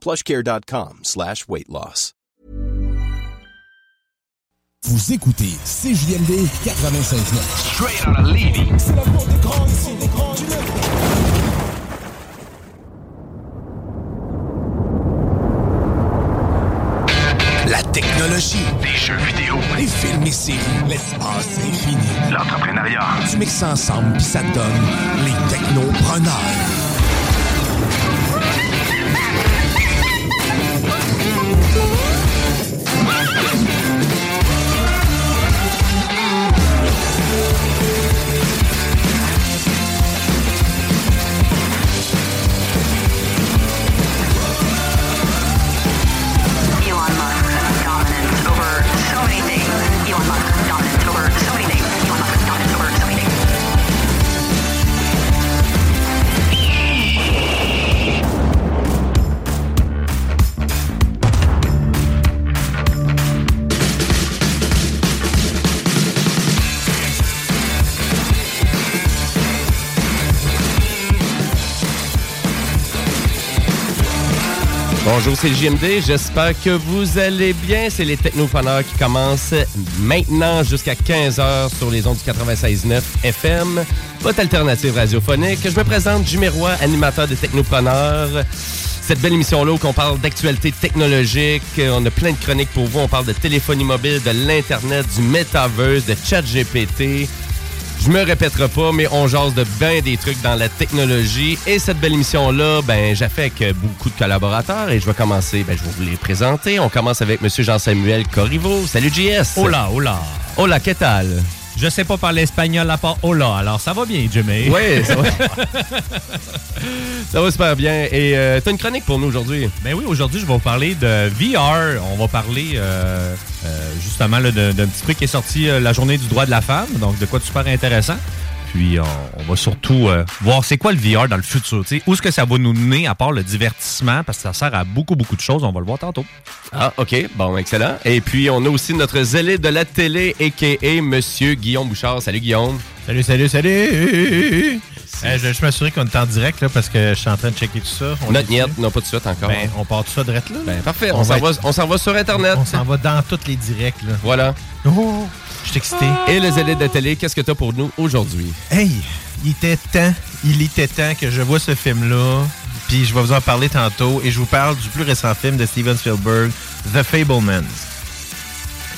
plushcare.com slash weight loss. Vous écoutez CJMD 96.9. Straight out of Levy. C'est la cour des grands ici, des grands du La technologie. Des jeux vidéo. Les films et séries. L'espace infini. L'entrepreneuriat. Tu mixes ça ensemble puis ça te donne les technopreneurs. Bonjour, c'est JMD. J'espère que vous allez bien. C'est les Technopreneurs qui commencent maintenant jusqu'à 15h sur les ondes du 96.9 FM, votre alternative radiophonique. Je me présente, Jimmy Roy, animateur des Technopreneurs. Cette belle émission-là où on parle d'actualité technologique, on a plein de chroniques pour vous. On parle de téléphonie mobile, de l'Internet, du Metaverse, de chat GPT. Je me répéterai pas, mais on jase de bien des trucs dans la technologie. Et cette belle émission-là, ben, j'ai fait avec beaucoup de collaborateurs et je vais commencer, ben, je vais vous les présenter. On commence avec M. Jean-Samuel Corriveau. Salut, JS. Hola, hola. Hola, que tal? Je sais pas parler espagnol à part hola, alors ça va bien, Jimmy. Oui, ça va. ça va super bien. Et euh, t'as une chronique pour nous aujourd'hui? Ben oui, aujourd'hui, je vais vous parler de VR. On va parler euh, euh, justement d'un petit truc qui est sorti euh, la journée du droit de la femme, donc de quoi de super intéressant. Puis on, on va surtout euh, voir c'est quoi le VR dans le futur. tu sais. Où est-ce que ça va nous mener à part le divertissement, parce que ça sert à beaucoup, beaucoup de choses. On va le voir tantôt. Ah, OK. Bon, excellent. Et puis, on a aussi notre zélé de la télé, a.k.a. Monsieur Guillaume Bouchard. Salut, Guillaume. Salut, salut, salut! Euh, je vais juste m'assurer qu'on est en direct là, parce que je suis en train de checker tout ça. On niet, dessus? non, pas tout de suite encore. Ben, on part tout ça direct là? là? Ben, parfait. On, On s'en va être- on s'en va sur Internet. On s'en va dans tous les directs. Là. Voilà. Oh, je suis excité. Et le zélé de la télé, qu'est-ce que t'as pour nous aujourd'hui? Hey, il était temps, il était temps que je vois ce film-là. Puis je vais vous en parler tantôt. Et je vous parle du plus récent film de Steven Spielberg, The Fablemans.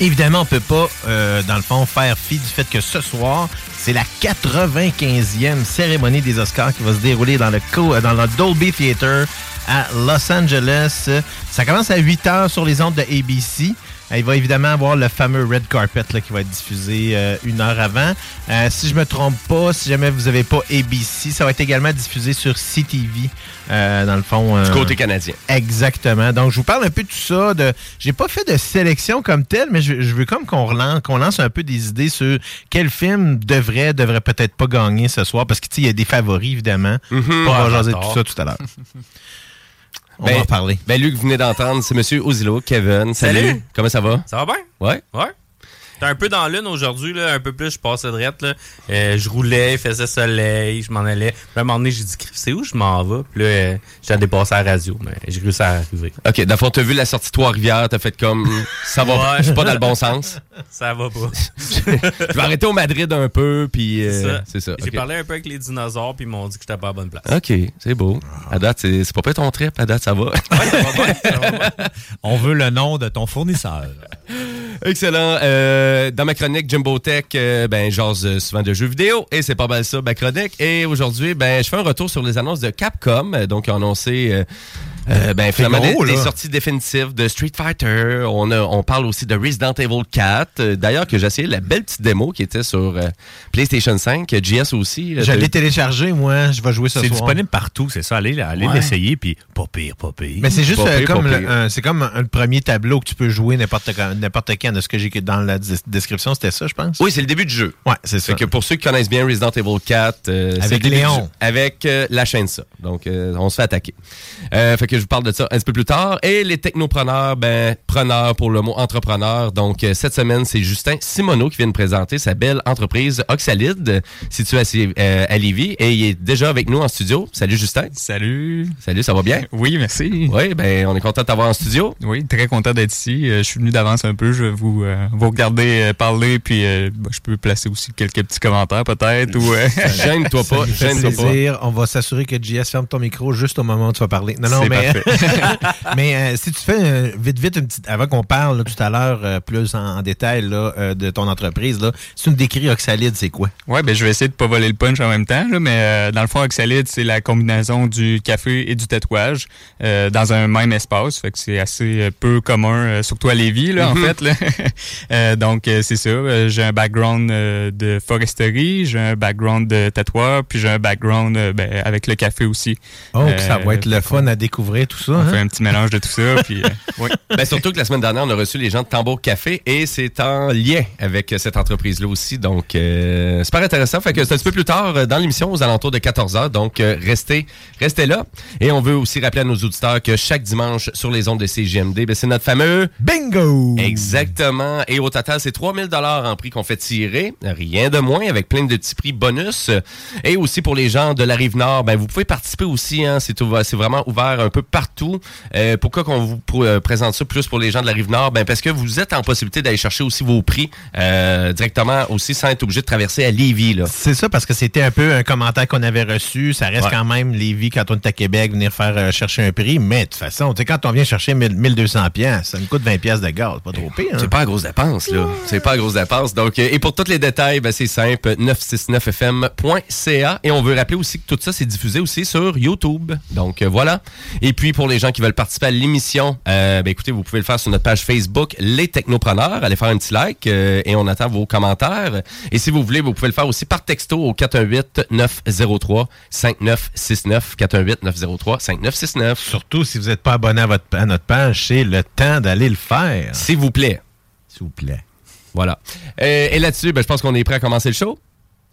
Évidemment, on peut pas, euh, dans le fond, faire fi du fait que ce soir, c'est la 95e cérémonie des Oscars qui va se dérouler dans le, co- euh, dans le Dolby Theater à Los Angeles. Ça commence à 8 heures sur les ondes de ABC. Euh, Il va évidemment avoir le fameux red carpet là, qui va être diffusé euh, une heure avant. Euh, si je me trompe pas, si jamais vous n'avez pas ABC, ça va être également diffusé sur CTV, euh, dans le fond. Du côté canadien. Exactement. Donc, je vous parle un peu de tout ça. De, j'ai pas fait de sélection comme telle, mais je, je veux comme qu'on relance, qu'on lance un peu des idées sur quel film devrait, devrait peut-être pas gagner ce soir, parce que tu sais, il y a des favoris évidemment. Mhm. On va Ah, jaser de tout ça tout à l'heure. On Ben, va en parler. Ben, Luc, vous venez d'entendre, c'est Monsieur Ozilo, Kevin. Salut. Salut. Comment ça va? Ça va bien? Ouais. Ouais. J'étais un peu dans l'une aujourd'hui, là, un peu plus, je passais de là. Euh, je roulais, il faisait soleil, je m'en allais. Puis à un moment donné, j'ai dit, c'est où je m'en vais? Puis là, euh, j'ai dépassé à la radio, mais j'ai réussi à arriver. OK, d'abord, t'as vu la sortie Trois-Rivières, t'as fait comme, ça va, Ouais. je suis pas dans le bon sens. Ça va pas. Je vais arrêter au Madrid un peu, puis euh, C'est ça. ça. J'ai parlé un peu avec les dinosaures, puis ils m'ont dit que j'étais pas à la bonne place. OK, c'est beau. À date, c'est c'est pas pas ton trip. À date, ça va. On veut le nom de ton fournisseur. Excellent. Euh, dans ma chronique Jimbo Tech, euh, ben, j'ose euh, souvent de jeux vidéo et c'est pas mal ça, ma chronique. Et aujourd'hui, ben, je fais un retour sur les annonces de Capcom. Euh, Donc, annoncé euh, ben, finalement, gros, des, des là. sorties définitives de Street Fighter. On, a- on parle aussi de Resident Evil 4. Euh, D'ailleurs, que j'ai essayé la belle petite démo qui était sur euh, PlayStation 5. JS aussi. Euh, Je l'ai téléchargé, moi. Je vais jouer ce C'est soir. disponible partout, c'est ça. Allez, allez Ouais. l'essayer, puis pas pire, pas pire. Mais c'est juste Pas euh, pire, comme pas le, c'est comme un, le premier tableau que tu peux jouer n'importe quand, n'importe quand. De ce que j'ai dans la description, c'était ça, je pense. Oui, c'est le début du jeu. Ouais, c'est ça. Fait que pour ceux qui connaissent bien Resident Evil 4, euh, c'est Avec le début Léon. du. Avec euh, la chaîne ça. Donc, euh, on se fait attaquer. Euh, fait que je vous parle de ça un petit peu plus tard. Et les technopreneurs, ben, preneurs pour le mot entrepreneur. Donc, euh, cette semaine, c'est Justin Simoneau qui vient de présenter sa belle entreprise Oxalide, située à, euh, à Lévis. Et il est déjà avec nous en studio. Salut Justin. Salut. Salut, ça va bien? Oui, merci. Oui, ben, on est content de t'avoir en studio. Oui, très content d'être ici. Euh, je suis venu d'avance un peu. Je vais vous, euh, vous regarder euh, parler, puis euh, bah, je peux placer aussi quelques petits commentaires peut-être. ou euh, Gêne-toi pas, Ça me fait gêne-toi pas. plaisir. On va s'assurer que JS ferme ton micro juste au moment où tu vas parler. Non, non, C'est mais, parfait. mais euh, si tu fais euh, vite, vite, une petite, avant qu'on parle là, tout à l'heure euh, plus en, en détail là, de ton entreprise, là, si tu me décris Oxalide, c'est quoi? Ouais, ben je vais essayer de pas voler le punch en même temps, là, mais dans le fond, Oxalide, c'est la combinaison du café et du tatouage dans un même espace. Fait que c'est assez peu commun, surtout à Lévis, là, en fait. Là. Donc, c'est ça. J'ai un background de foresterie, j'ai un background de tatoueur, puis j'ai un background ben, avec le café aussi. Oh, ça va être le fun à découvrir tout ça. On hein? fait un petit mélange de tout ça, puis euh, oui. Ben, surtout que la semaine dernière, on a reçu les gens de Tambour Café et c'est en lien avec cette entreprise-là aussi. Donc, euh, super intéressant. Fait que c'est un petit peu plus tard euh, dans l'émission, aux alentours de 14h. Donc, euh, restez, restez là. Et on veut aussi rappeler à nos auditeurs que chaque dimanche sur les ondes de CGMD, ben, c'est notre fameux Bingo! Exactement. Et au total, c'est 3000 dollars en prix qu'on fait tirer. Rien de moins, avec plein de petits prix bonus. Et aussi pour les gens de la Rive-Nord, ben, vous pouvez participer aussi. Hein, c'est vraiment ouvert un peu partout. Euh, pourquoi qu'on vous pr- euh, présente ça plus pour les gens de la Rive-Nord? Ben, parce que vous êtes en possibilité d'aller chercher aussi vos prix euh, directement aussi sans être obligé de traverser à Lévis. Là. C'est ça, parce que c'était un peu un commentaire qu'on avait reçu. Ça reste Ouais. quand même Lévis quand on est à Québec, venir faire euh, chercher un prix. Mais de toute façon, tu sais, quand on vient chercher 1000 1200 pièces, ça me coûte 20 pièces de gaz. Pas trop pire. hein? C'est pas à grosse dépense, là. C'est pas à grosse dépense. Donc, euh, et pour tous les détails, ben, c'est simple, 969fm.ca. Et on veut rappeler aussi que tout ça, c'est diffusé aussi sur YouTube. Donc, euh, voilà. Et puis, pour les gens qui veulent participer à l'émission, euh, ben, écoutez, vous pouvez le faire sur notre page Facebook, Les Technopreneurs. Allez faire un petit like euh, et on attend vos commentaires. Et si vous voulez, vous pouvez le faire aussi par texto au 418-903-5969. 418-903-5969. Surtout si vous n'êtes pas abonné à, votre, à notre page, c'est le temps d'aller le faire. S'il vous plaît. S'il vous plaît. Voilà. Euh, et là-dessus, ben, je pense qu'on est prêt à commencer le show.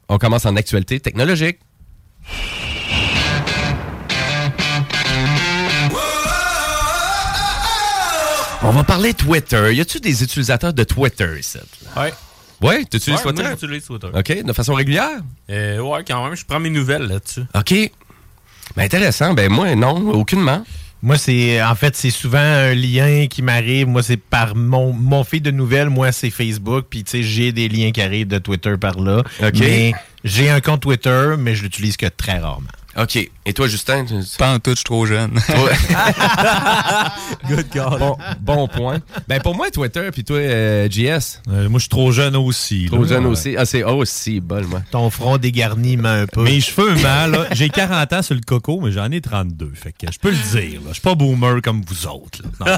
On commence en actualité technologique. On va parler Twitter. Y a-tu des utilisateurs de Twitter ici? Ouais. Ouais, tu utilises Ouais, Twitter? moi, j'utilise Twitter. OK, de façon régulière? Euh, ouais, quand même, je prends mes nouvelles là-dessus. OK. Ben, intéressant. Ben, moi, non, aucunement. Moi, c'est en fait, c'est souvent un lien qui m'arrive. Moi, c'est par mon, mon fil de nouvelles. Moi, c'est Facebook. Puis, tu sais, j'ai des liens qui arrivent de Twitter par là. OK. Mais j'ai un compte Twitter, mais je l'utilise que très rarement. OK. Et toi, Justin? tu- Pas en tout, je suis trop jeune. Good God. bon, bon point. Ben, pour moi, Twitter, puis toi, euh, JS. Euh, moi, je suis trop jeune aussi. Trop là. jeune Ouais. aussi. Ah, c'est oh, si, bol, moi. Ton front dégarni un peu. Mes cheveux mal, là. J'ai 40 ans sur le coco, mais j'en ai 32. Fait que je peux le dire, là. Je suis pas boomer comme vous autres, là. Non.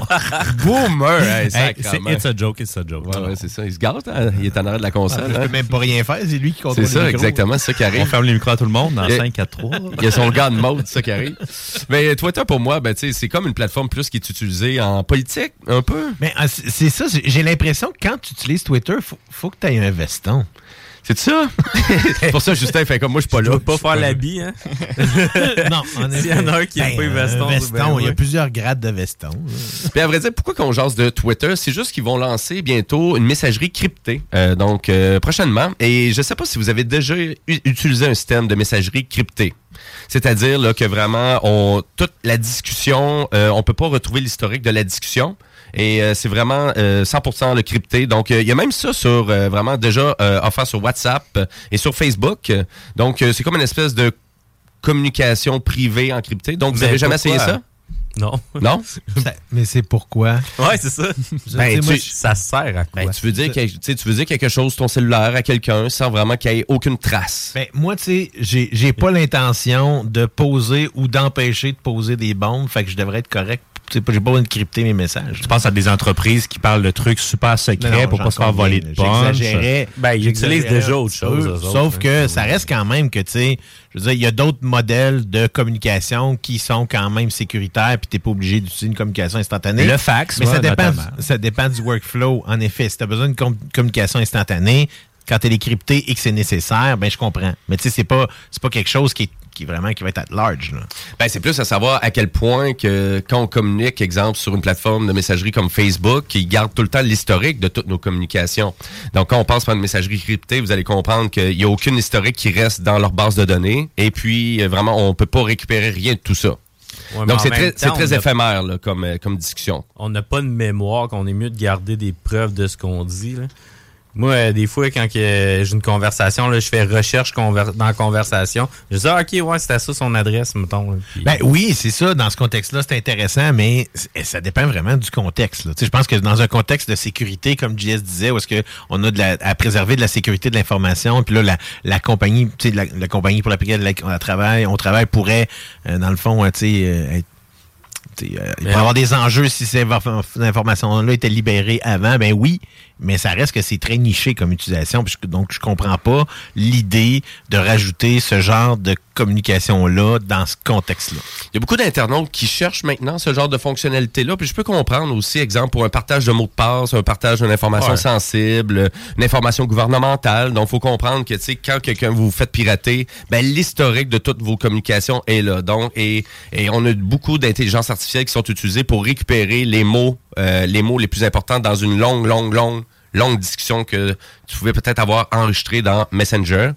Boomer! Hey, Hey, c'est it's a joke, it's a joke. Ouais, ouais, c'est ça. Il se gâte, hein? Il est en arrière de la console. je hein? peux même pas rien faire. C'est lui qui contrôle C'est ça, le micro. exactement. C'est ça qui On arrive. ferme les micros à tout le monde dans Et- 5, 4, 3. Il son gars de mode, ça qui arrive. Mais Twitter, pour moi, ben, c'est comme une plateforme plus qui est utilisée en politique, un peu. Mais ah, c'est ça. j'ai- l'impression que quand tu utilises Twitter, faut, faut que tu aies un veston. C'est ça? pour ça, Justin fait comme moi, je suis pas là. pas faire l'habit, hein? non, en S'il y en a un qui aime pas les vestons, Un c'est veston, il y a ouais. plusieurs grades de vestons. Puis à vrai dire, pourquoi qu'on jase de Twitter? C'est juste qu'ils vont lancer bientôt une messagerie cryptée. Euh, donc, euh, prochainement. Et je sais pas si vous avez déjà utilisé un système de messagerie cryptée. C'est-à-dire là, que vraiment, on, toute la discussion, euh, on peut pas retrouver l'historique de la discussion. Et euh, c'est vraiment euh, 100% le crypté. Donc, euh, il y a même ça sur euh, vraiment déjà euh, offert sur WhatsApp euh, et sur Facebook. Donc, euh, c'est comme une espèce de communication privée encryptée. Donc, vous Mais avez jamais essayé ça? Non. Non? Mais c'est pourquoi? Ouais, c'est ça. Ben, Tu moi, ça sert à quoi? Ben, tu veux dire quelque, tu veux dire quelque chose ton cellulaire à quelqu'un sans vraiment qu'il y ait aucune trace? Ben, moi, tu sais, j'ai j'ai pas l'intention de poser ou d'empêcher de poser des bombes, fait que je devrais être correct. Tu sais, J'ai pas besoin de crypter mes messages. Tu penses à des entreprises qui parlent de trucs super secrets Non, non, pour pas se faire voler de punch? J'exagérais. Ben, ils utilisent déjà autre chose, autres, Sauf hein. que ça reste quand même que, tu sais, je veux dire, il y a d'autres modèles de communication qui sont quand même sécuritaires, puis t'es pas obligé d'utiliser une communication instantanée. Le fax, Mais ça dépend, notamment. ça dépend du workflow, en effet. Si tu as besoin d'une com- communication instantanée, quand elle est cryptée et que c'est nécessaire, ben je comprends. Mais tu sais, c'est pas, c'est pas quelque chose qui est, qui vraiment qui va être at large. Là. Ben, c'est plus à savoir à quel point que quand on communique, exemple, sur une plateforme de messagerie comme Facebook, ils gardent tout le temps l'historique de toutes nos communications. Donc, quand on passe par une messagerie cryptée, vous allez comprendre qu'il n'y a aucune historique qui reste dans leur base de données. Et puis, euh, vraiment, on peut pas récupérer rien de tout ça. Ouais, Donc, c'est très, temps, très éphémère là, comme, euh, comme discussion. on n'a pas de mémoire, qu'on est mieux de garder des preuves de ce qu'on dit. là. Moi, euh, des fois, quand j'ai une conversation, là, je fais recherche conver- dans la conversation. Je dis, ah, OK, ouais, c'était ça son adresse, mettons. là. Puis- Ben oui, c'est ça. Dans ce contexte-là, c'est intéressant, mais c- ça dépend vraiment du contexte. là. Tu sais, Je pense que dans un contexte de sécurité, comme JS disait, où est-ce que on a de la, à préserver de la sécurité de l'information, puis là, la, la compagnie, tu sais, la, la compagnie pour laquelle on travaille, on travaille pourrait, euh, dans le fond, tu sais, euh, être euh, il va y avoir des enjeux si ces infor- informations-là étaient libérées avant, ben oui, mais ça reste que c'est très niché comme utilisation. puis je- donc, je comprends pas l'idée de rajouter ce genre de communication-là dans ce contexte-là. Il y a beaucoup d'internautes qui cherchent maintenant ce genre de fonctionnalité-là. Puis je peux comprendre aussi, exemple, pour un partage de mots de passe, un partage d'une information Ouais. sensible, une information gouvernementale. Donc, il faut comprendre que, tu sais, quand quelqu'un vous fait pirater, ben, l'historique de toutes vos communications est là. Donc, et, et on a beaucoup d'intelligence artificielle qui sont utilisées pour récupérer les mots, euh, les mots les plus importants dans une longue, longue, longue, longue discussion que tu pouvais peut-être avoir enregistrée dans Messenger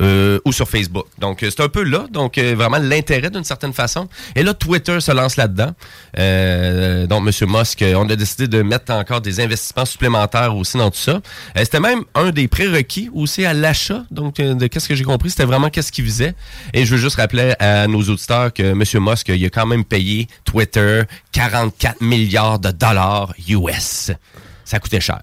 euh, ou sur Facebook. Donc, euh, c'est un peu là. Donc, euh, vraiment l'intérêt d'une certaine façon. Et là, Twitter se lance là-dedans. Euh, donc, M. Musk, euh, on a décidé de mettre encore des investissements supplémentaires aussi dans tout ça. C'était même un des prérequis aussi à l'achat. Donc, de qu'est-ce que j'ai compris, c'était vraiment qu'est-ce qu'il visait. Et je veux juste rappeler à nos auditeurs que M. Musk, il a quand même payé Twitter 44 milliards de dollars US. Ça coûtait cher.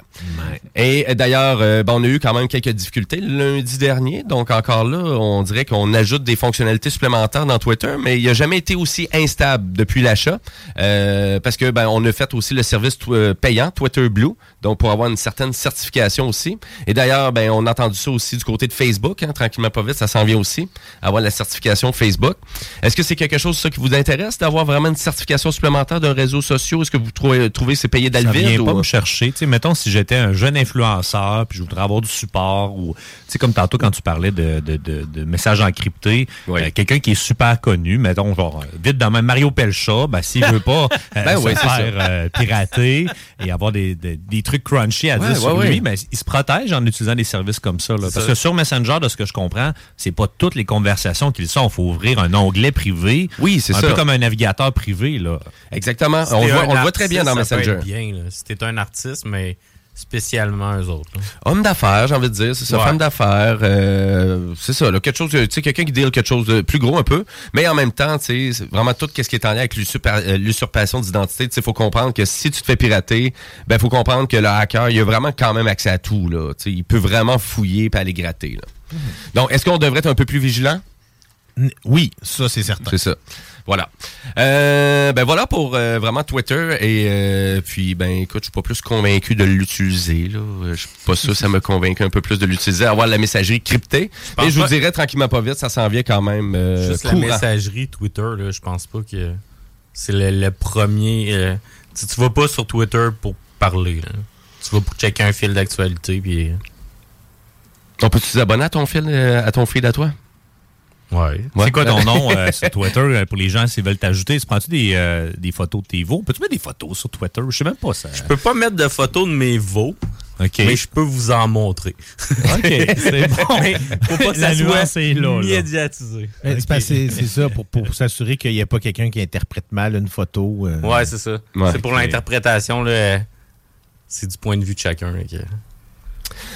Et euh, d'ailleurs, euh, ben, on a eu quand même quelques difficultés lundi dernier. Donc encore là, on dirait qu'on ajoute des fonctionnalités supplémentaires dans Twitter, mais il n'a jamais été aussi instable depuis l'achat. Euh, parce que ben, on a fait aussi le service euh, payant, Twitter Blue, donc pour avoir une certaine certification aussi. Et d'ailleurs, ben, on a entendu ça aussi du côté de Facebook, hein, tranquillement pas vite, ça s'en vient aussi, avoir la certification Facebook. Est-ce que c'est quelque chose ça, qui vous intéresse d'avoir vraiment une certification supplémentaire d'un réseau social? Est-ce que vous trouvez, trouvez c'est payé Ça d'Alvin? vient pas me chercher. Tu sais, mettons, si j'étais un jeune influenceur, puis je voudrais avoir du support, ou, tu sais, comme tantôt quand tu parlais de, de, de, de messages encryptés, euh, quelqu'un qui est super connu, mettons, genre, euh, vite dans même Mario Pelcha, ben, s'il veut pas euh, Ben se oui, c'est faire euh, pirater et avoir des, des, des trucs crunchy à Ouais, dire sur ouais, lui, ouais. ben, il se protège en utilisant des services comme ça. là. Parce ça. que sur Messenger, de ce que je comprends, c'est pas toutes les conversations qu'ils sont. Il faut ouvrir un onglet privé. Oui, c'est un ça. peu comme un navigateur privé. Là. Exactement. On, voit, un on le voit très bien dans Messenger. bien, là. Si t'es un artiste, mais spécialement eux autres. là. Homme d'affaires, j'ai envie de dire, c'est ça, Ouais. femme d'affaires, euh, c'est ça, là, quelque chose, tu sais, quelqu'un qui deal quelque chose de plus gros un peu, mais en même temps, tu sais, vraiment tout ce qui est en lien avec euh, l'usurpation d'identité, tu sais, faut comprendre que si tu te fais pirater, ben faut comprendre que le hacker, il a vraiment quand même accès à tout, là, tu sais, il peut vraiment fouiller et aller gratter, là. Donc, est-ce qu'on devrait être un peu plus vigilant? Oui, ça c'est certain. C'est ça. Voilà. Euh, ben voilà pour euh, vraiment Twitter et euh, puis ben écoute, je suis pas plus convaincu de l'utiliser Je suis pas sûr, ça me convainc un peu plus de l'utiliser, avoir la messagerie cryptée. Et je vous dirais tranquillement pas vite, ça s'en vient quand même Juste la messagerie Twitter, là, je pense pas que c'est le, le premier. tu, tu vas pas sur Twitter pour parler. là. Tu vas pour checker un fil d'actualité. Puis... On peut s'abonner à ton fil, à ton feed à toi? Ouais. C'est quoi ton nom euh, sur Twitter euh, pour les gens s'ils veulent t'ajouter? Tu prends-tu des, euh, des photos de tes veaux? Peux-tu mettre des photos sur Twitter? Je sais même pas ça. Je peux pas mettre de photos de mes veaux, mais je peux vous en montrer. OK, c'est bon. Mais faut pas que La ça soit est là, médiatisé. Eh, c'est ça, pour, pour s'assurer qu'il n'y ait pas quelqu'un qui interprète mal une photo. euh. Ouais, c'est ça. Ouais. c'est pour l'interprétation, là, c'est du point de vue de chacun.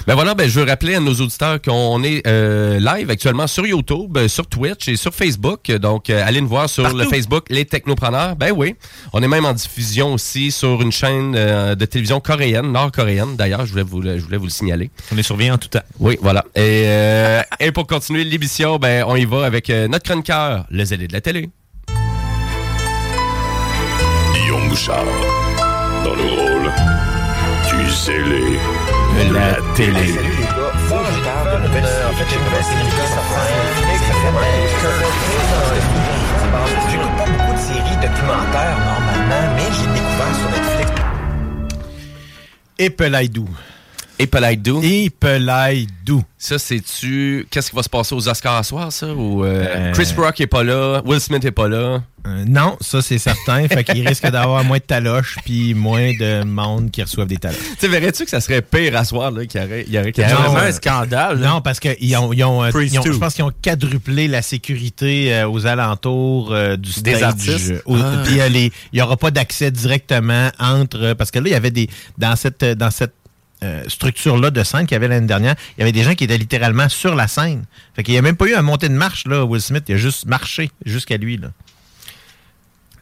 Ben voilà, ben je veux rappeler à nos auditeurs qu'on est euh, live actuellement sur YouTube, euh, sur Twitch et sur Facebook. Donc, euh, allez nous voir sur le Facebook Les Technopreneurs. Ben oui. On est même en diffusion aussi sur une chaîne euh, de télévision coréenne, nord-coréenne. D'ailleurs, je voulais vous le, je voulais vous le signaler. On est surveillé en tout temps. Oui, voilà. Et, euh, et pour continuer l'émission, ben on y va avec euh, notre chroniqueur, le zélé de la télé. Guillaume Bouchard, dans le rôle du zélé la télé. J'écoute pas beaucoup de séries documentaires normalement, mais j'ai découvert sur Netflix. Epelaidou. Epelaidou. Epelaidou. Ça, c'est-tu. Qu'est-ce qui va se passer aux Oscars à soir, ça? Ou euh, Chris Rock est pas là, Will Smith est pas là? Euh, non, ça c'est certain. fait qu'il risque d'avoir moins de taloches puis moins de monde qui reçoivent des taloches. Tu verrais-tu que ça serait pire à soir, là, qu'il y aurait, il y aurait Vraiment un scandale. là? Non, parce qu'ils ont, ils ont, euh, ils ont- je pense qu'ils ont quadruplé la sécurité euh, aux alentours euh, du stage. Des artistes? Au- Ah. Puis euh, il n'y aura pas d'accès directement entre... euh, Parce que là, il y avait des... Dans cette, euh, dans cette euh, structure-là de scène qu'il y avait l'année dernière, il y avait des gens qui étaient littéralement sur la scène. Fait qu'il n'y a même pas eu à monter de marche, là, Will Smith. Il a juste marché jusqu'à lui, là.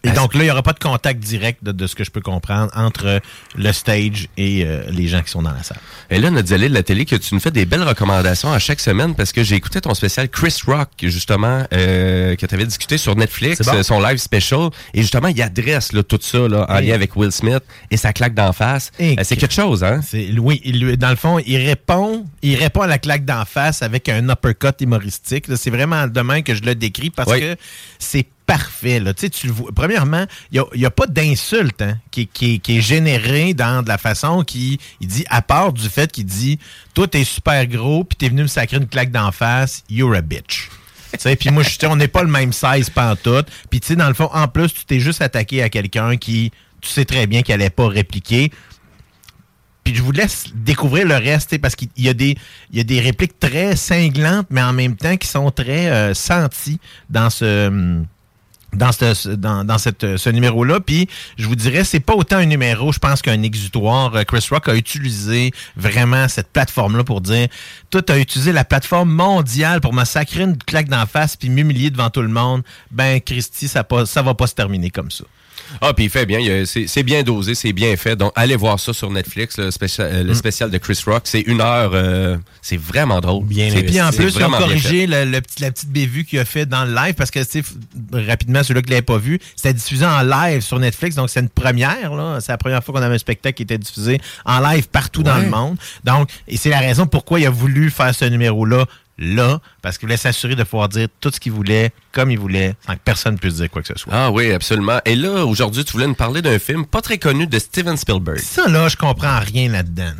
Et donc là, il n'y aura pas de contact direct, de, de ce que je peux comprendre, entre le stage et euh, les gens qui sont dans la salle. Et là, zélé de la télé, que tu nous fais des belles recommandations à chaque semaine parce que j'ai écouté ton spécial Chris Rock, justement, euh, que tu avais discuté sur Netflix, bon. euh, son live special. Et justement, il adresse là, tout ça là, en Et- lien avec Will Smith et sa claque d'en face. Et Euh, c'est que- quelque chose, hein? Oui, il, dans le fond, il répond, il répond à la claque d'en face avec un uppercut humoristique. C'est vraiment demain que je le décris parce Oui. que c'est parfait. Là. Tu. Premièrement, il n'y a, pas d'insulte hein, qui, qui- qui est générée dans de la façon qu'il il dit, à part du fait qu'il dit Toi, t'es super gros, puis t'es venu me sacrer une claque d'en face, you're a bitch. Puis moi, je- on n'est pas le même size pantoute. Puis, tu sais, dans le fond, en plus, tu t'es juste attaqué à quelqu'un qui, tu sais très bien qu'elle n'allait pas répliquer. Puis je vous laisse découvrir le reste, parce qu'il y, a des- y a des répliques très cinglantes, mais en même temps qui sont très euh, senties dans ce. hum, Dans, ce, dans, dans cette, ce numéro-là. Puis, je vous dirais, c'est pas autant un numéro, je pense, qu'un exutoire. Euh, Chris Rock a utilisé vraiment cette plateforme-là pour dire Toi, tu as utilisé la plateforme mondiale pour me sacrer une claque d'en face puis m'humilier devant tout le monde. Ben, Christy, ça, pas, ça va pas se terminer comme ça. Ah, puis il fait bien. C'est bien dosé, c'est bien fait. Donc, allez voir ça sur Netflix, le spécial, le spécial de Chris Rock. C'est une heure. euh, c'est vraiment drôle. Bien Et puis en plus, ils ont corrigé le, le petit, la petite bévue qu'il a fait dans le live parce que, tu rapidement, celui-là qui ne l'avait pas vu, c'était diffusé en live sur Netflix. Donc, c'est une première. C'est la première fois qu'on avait un spectacle qui était diffusé en live partout dans le monde. Donc, et c'est la raison pourquoi il a voulu faire ce numéro-là là, parce qu'il voulait s'assurer de pouvoir dire tout ce qu'il voulait, comme il voulait, sans que personne puisse dire quoi que ce soit. Ah oui, absolument. Et là, aujourd'hui, tu voulais nous parler d'un film pas très connu de Steven Spielberg. Ça, là, je comprends rien là-dedans.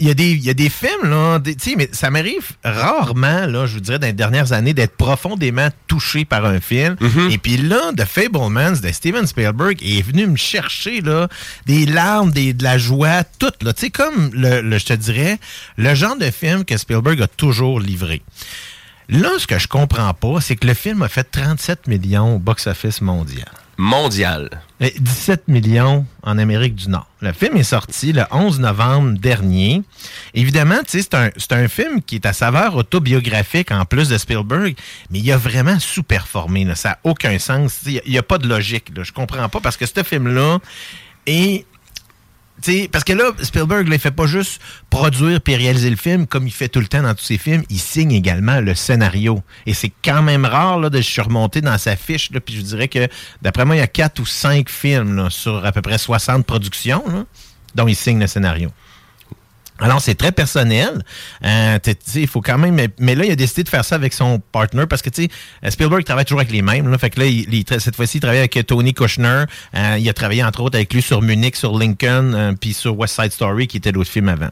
Il y, a des- il y a des films, là, tu sais, mais ça m'arrive rarement, là, je vous dirais, dans les dernières années, d'être profondément touché par un film. Et puis là, The Fablemans de Steven Spielberg est venu me chercher, là, des larmes, des, de la joie, tout, là. Tu sais, comme, le, le- je te dirais, le genre de film que Spielberg a toujours livré. Là, ce que je comprends pas, c'est que le film a fait 37 millions au box-office mondial. Mondial. Et 17 millions en Amérique du Nord. Le film est sorti le 11 novembre dernier. Évidemment, tu sais, c'est un, film qui est à saveur autobiographique en plus de Spielberg, mais il a vraiment sous-performé. là. Ça n'a aucun sens. Il n'y a, pas de logique. Là. Je comprends pas parce que ce film-là est parce que là, Spielberg, il fait pas juste produire puis réaliser le film comme il fait tout le temps dans tous ses films. Il signe également le scénario. Et c'est quand même rare là, de se remonter dans sa fiche. Puis je dirais que, d'après moi, il y a quatre ou cinq films sur à peu près 60 productions dont il signe le scénario. Alors, c'est très personnel. Euh, il faut quand même. Mais, là, il a décidé de faire ça avec son partner parce que, tu sais, Spielberg travaille toujours avec les mêmes. Là, fait que là, il, il cette fois-ci, il travaille avec euh, Tony Kushner. Euh, il a travaillé, entre autres, avec lui sur Munich, sur Lincoln, euh, puis sur West Side Story, qui était l'autre film avant.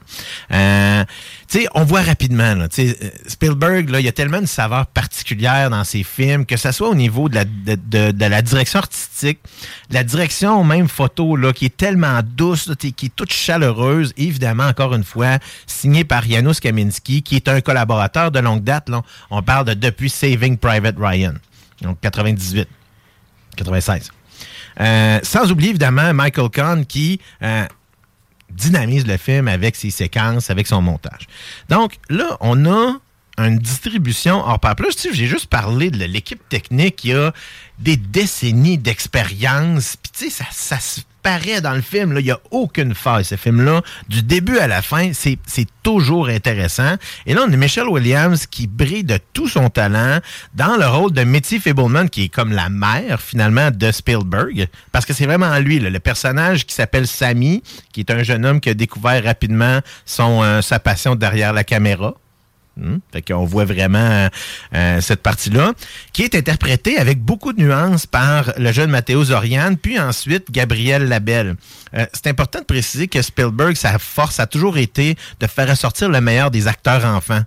Tu on voit rapidement, là, euh, Spielberg, là, il y a tellement une saveur particulière dans ses films, que ça soit au niveau de la, de, de- de direction artistique, de la direction même photo, là, qui est tellement douce, là, qui est toute chaleureuse, évidemment, encore une fois, signée par Janusz Kaminski, qui est un collaborateur de longue date. On parle de depuis Saving Private Ryan, donc 98, 96. Euh, sans oublier évidemment Michael Kahn qui, euh, dynamise le film avec ses séquences, avec son montage. Donc là, on a une distribution hors pair. Sais, j'ai juste parlé de l'équipe technique qui a des décennies d'expérience. Puis tu sais, ça, ça paraît dans le film. Il n'y a aucune faille, ce film-là. Du début à la fin, c'est toujours intéressant. Et là, on a Michelle Williams qui brille de tout son talent dans le rôle de Mitty Fableman, qui est comme la mère, finalement, de Spielberg. Parce que c'est vraiment lui, le personnage qui s'appelle Sammy, qui est un jeune homme qui a découvert rapidement son, euh, sa passion derrière la caméra. Hmm? Fait qu'on voit vraiment euh, euh, cette partie-là, qui est interprétée avec beaucoup de nuances par le jeune Matteo Zorian, puis ensuite Gabriel Labelle. Euh, c'est important de préciser que Spielberg, sa force a toujours été de faire ressortir le meilleur des acteurs enfants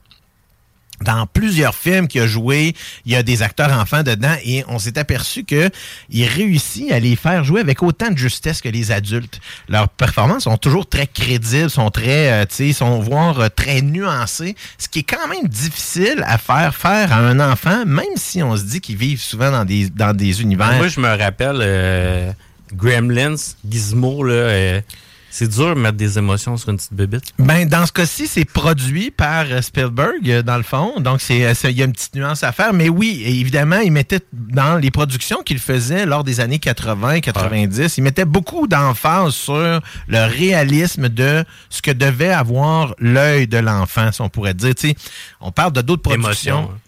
dans plusieurs films qu'il a joué, il y a des acteurs enfants dedans et on s'est aperçu que il réussit à les faire jouer avec autant de justesse que les adultes. Leurs performances sont toujours très crédibles, sont très, euh, tu sais, sont voire euh, très nuancées, ce qui est quand même difficile à faire faire à un enfant, même si on se dit qu'ils vivent souvent dans des dans des univers. Moi, je me rappelle euh, Gremlins, Gizmo, là. C'est dur de mettre des émotions sur une petite bébite. Ben, dans ce cas-ci, c'est produit par euh, Spielberg, euh, dans le fond. Donc, euh, il y a une petite nuance à faire. Mais oui, évidemment, il mettait dans les productions qu'il faisait lors des années 80, 90, il mettait beaucoup d'emphase sur le réalisme de ce que devait avoir l'œil de l'enfant, si on pourrait dire. Tu sais, on parle de d'autres productions. Émotion, hein.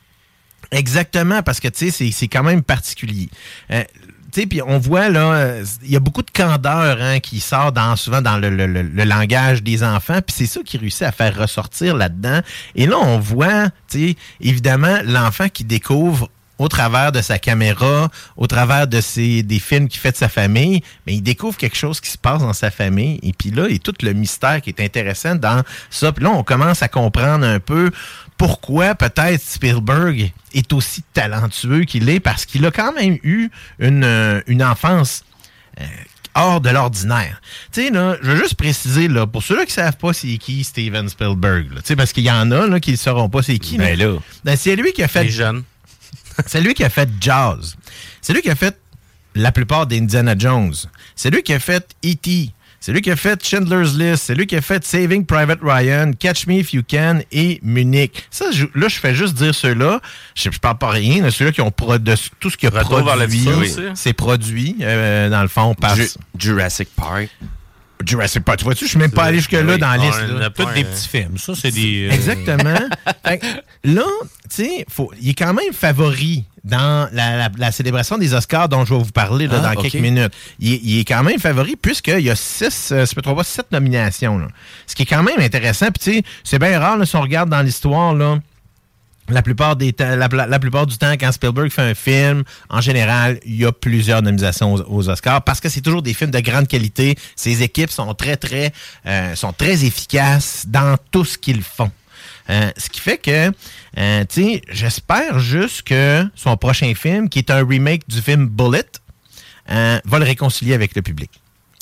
Exactement, parce que tu sais, c'est- c'est quand même particulier. Euh, puis on voit là, il y a beaucoup de candeur hein, qui sort dans, souvent dans le, le- le- le langage des enfants, puis c'est ça qui réussit à faire ressortir là-dedans. Et là, on voit, tu sais, évidemment, l'enfant qui découvre au travers de sa caméra, au travers de ses, des films qu'il fait de sa famille, mais il découvre quelque chose qui se passe dans sa famille. Et puis là, il y a tout le mystère qui est intéressant dans ça. Puis là, on commence à comprendre un peu pourquoi peut-être Spielberg est aussi talentueux qu'il est, parce qu'il a quand même eu une, euh, une enfance euh, hors de l'ordinaire. Tu sais, là, je veux juste préciser, là, pour ceux-là qui savent pas c'est qui Steven Spielberg, tu sais, parce qu'il y en a là, qui ne sauront pas c'est qui. Ben là. Ben, c'est lui qui a fait... Les jeunes. C'est lui qui a fait Jaws. C'est lui qui a fait la plupart d'Indiana Jones. C'est lui qui a fait E.T. C'est lui qui a fait Chandler's List. C'est lui qui a fait Saving Private Ryan, Catch Me If You Can et Munich. Ça, je- là, je fais juste dire ceux-là. Je, je parle pas rien. de Ceux-là qui ont produit tout ce qui a Retour produit. C'est produit, euh, dans le fond, par Ju- Jurassic Park. Jurassic Park. Tu vois-tu, je suis même pas allé jusque-là Oui. dans la liste. on a Tous pas des petits films. Ça, c'est des. euh, Exactement. Fait là, tu sais, il est quand même favori dans la, la- la célébration des Oscars dont je vais vous parler là, Ah, dans quelques minutes. Il, est- il est quand même favori puisqu'il y a six, euh, trompe pas, sept nominations. là. Ce qui est quand même intéressant. Puis tu sais, c'est bien rare là, si on regarde dans l'histoire là. La plupart, des la, plupart du temps, quand Spielberg fait un film, en général, il y a plusieurs nominations aux, aux Oscars parce que c'est toujours des films de grande qualité. Ces équipes sont très, très, euh, sont très efficaces dans tout ce qu'ils font. Euh, ce qui fait que, euh, j'espère juste que son prochain film, qui est un remake du film Bullet, euh, va le réconcilier avec le public.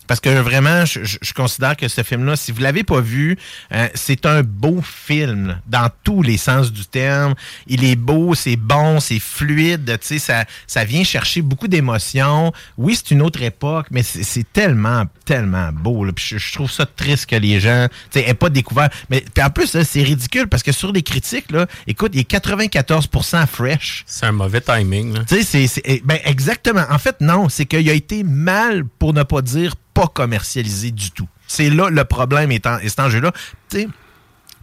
Parce que vraiment, je, je- je considère que ce film-là, si vous l'avez pas vu, euh, c'est un beau film dans tous les sens du terme. Il est beau, c'est bon, c'est fluide, tu sais, ça, ça vient chercher beaucoup d'émotions. Oui, c'est une autre époque, mais c'est tellement, tellement beau. là. Puis je, je trouve ça triste que les gens, tu sais, aient pas découvert. Mais puis en plus, c'est ridicule parce que sur les critiques, là, écoute, il est 94% fresh. C'est un mauvais timing. là. Tu sais, c'est- c'est. eh, Ben, exactement. En fait, non. C'est qu'il a été mal, pour ne pas dire pas commercialisé du tout. C'est là le problème est, en, est cet enjeu-là. Tu sais,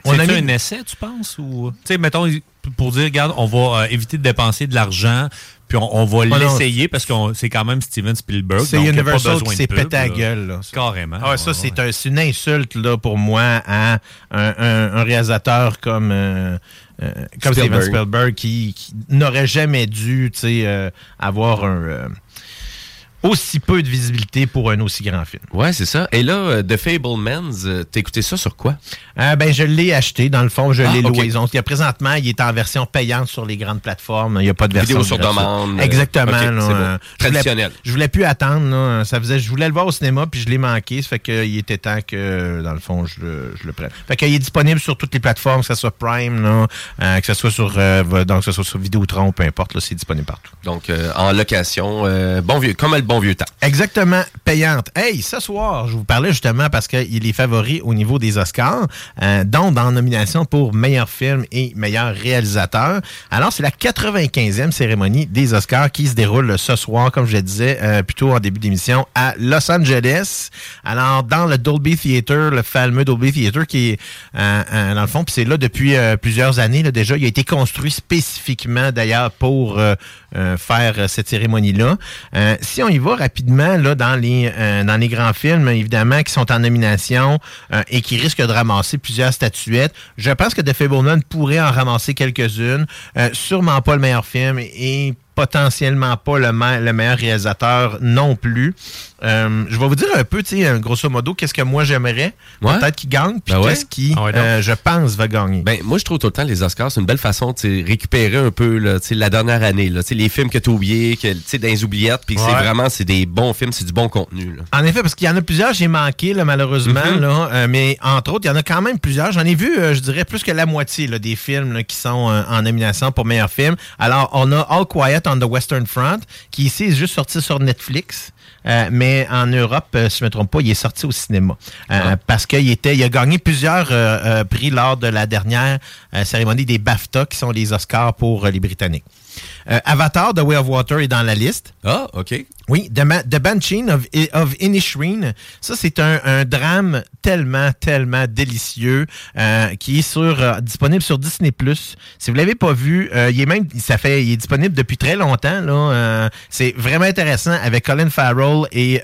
on a mis- un essai, tu penses? Ou... Tu sais, mettons, pour dire, regarde, on va euh, éviter de dépenser de l'argent, puis on, on va Ah l'essayer parce que c'est quand même Steven Spielberg. C'est Universal besoin qui s'est pété à là. gueule. Là. Carrément. Ah ouais, ça, Ouais, c'est un- c'est une insulte là, pour moi à un, un- un réalisateur comme, euh, euh, comme Steven Spielberg. Qui, qui n'aurait jamais dû tu sais, euh, avoir un, euh, aussi peu de visibilité pour un aussi grand film. Ouais, c'est ça. Et là, euh, The Fablemans, euh, t'as écouté ça sur quoi? Euh, ben, je l'ai acheté. Dans le fond, je Ah, l'ai loué. Donc, il y a présentement, il est en version payante sur les grandes plateformes. Il n'y a pas de version Vidéo sur demande. Exactement. Là, bon. euh, je voulais- Traditionnel. Je voulais plus attendre. là. Ça faisait, je voulais le voir au cinéma, puis je l'ai manqué. Ça fait qu'il était temps que, dans le fond, je le, je le prenne. Fait qu'il est disponible sur toutes les plateformes, que ce soit Prime, là, euh, que ce soit sur, euh, donc, que ce soit sur Vidéotron, peu importe. là, C'est disponible partout. Donc, en location, bon vieux, comme le bon Exactement, payante. Hey, ce soir, je vous parlais justement parce qu'il est favori au niveau des Oscars, euh, dont dans nomination pour meilleur film et meilleur réalisateur. Alors, c'est la 95e cérémonie des Oscars qui se déroule ce soir, comme je le disais euh, plutôt en début d'émission, à Los Angeles. Alors, dans le Dolby Theater, le fameux Dolby Theater qui est euh, euh, dans le fond, puis c'est là depuis euh, plusieurs années là, déjà. Il a été construit spécifiquement d'ailleurs pour euh, faire cette cérémonie-là. Si on y va rapidement là, dans, les, euh, dans les grands films, évidemment, qui sont en nomination euh, et qui risquent de ramasser plusieurs statuettes, je pense que The Fableman pourrait en ramasser quelques-unes. Euh, sûrement pas le meilleur film et potentiellement pas le, me- le meilleur réalisateur non plus. Euh, je vais vous dire un peu, grosso modo, qu'est-ce que moi j'aimerais Ouais. peut-être qui gagne, puis Ben ouais. qu'est-ce qui, Ah ouais, euh, je pense, va gagner. Ben, moi, je trouve tout le temps les Oscars, c'est une belle façon de récupérer un peu là, la dernière année. Là, les films que tu as oubliés, que, dans les oubliettes, puis que c'est vraiment c'est des bons films, c'est du bon contenu. Là. En effet, parce qu'il y en a plusieurs, j'ai manqué, là, malheureusement, Mhm. là, euh, mais entre autres, il y en a quand même plusieurs. J'en ai vu, je dirais, plus que la moitié des films qui sont en nomination pour meilleur film. Alors, on a All Quiet on the Western Front, qui ici est juste sorti sur Netflix. Euh, mais en Europe, euh, si je ne me trompe pas, il est sorti au cinéma. Euh, Parce qu'il était, il a gagné plusieurs prix lors de la dernière cérémonie des BAFTA, qui sont les Oscars pour les Britanniques. Euh, Avatar, The Way of Water est dans la liste. Ah, OK. Oui, The, The Banshin of, of Inisherin. Ça, c'est un, un drame tellement, tellement délicieux euh, qui est sur, euh, disponible sur Disney+. Si vous l'avez pas vu, euh, il est même, ça fait, il est disponible depuis très longtemps. Là, Euh, c'est vraiment intéressant avec Colin Farrell et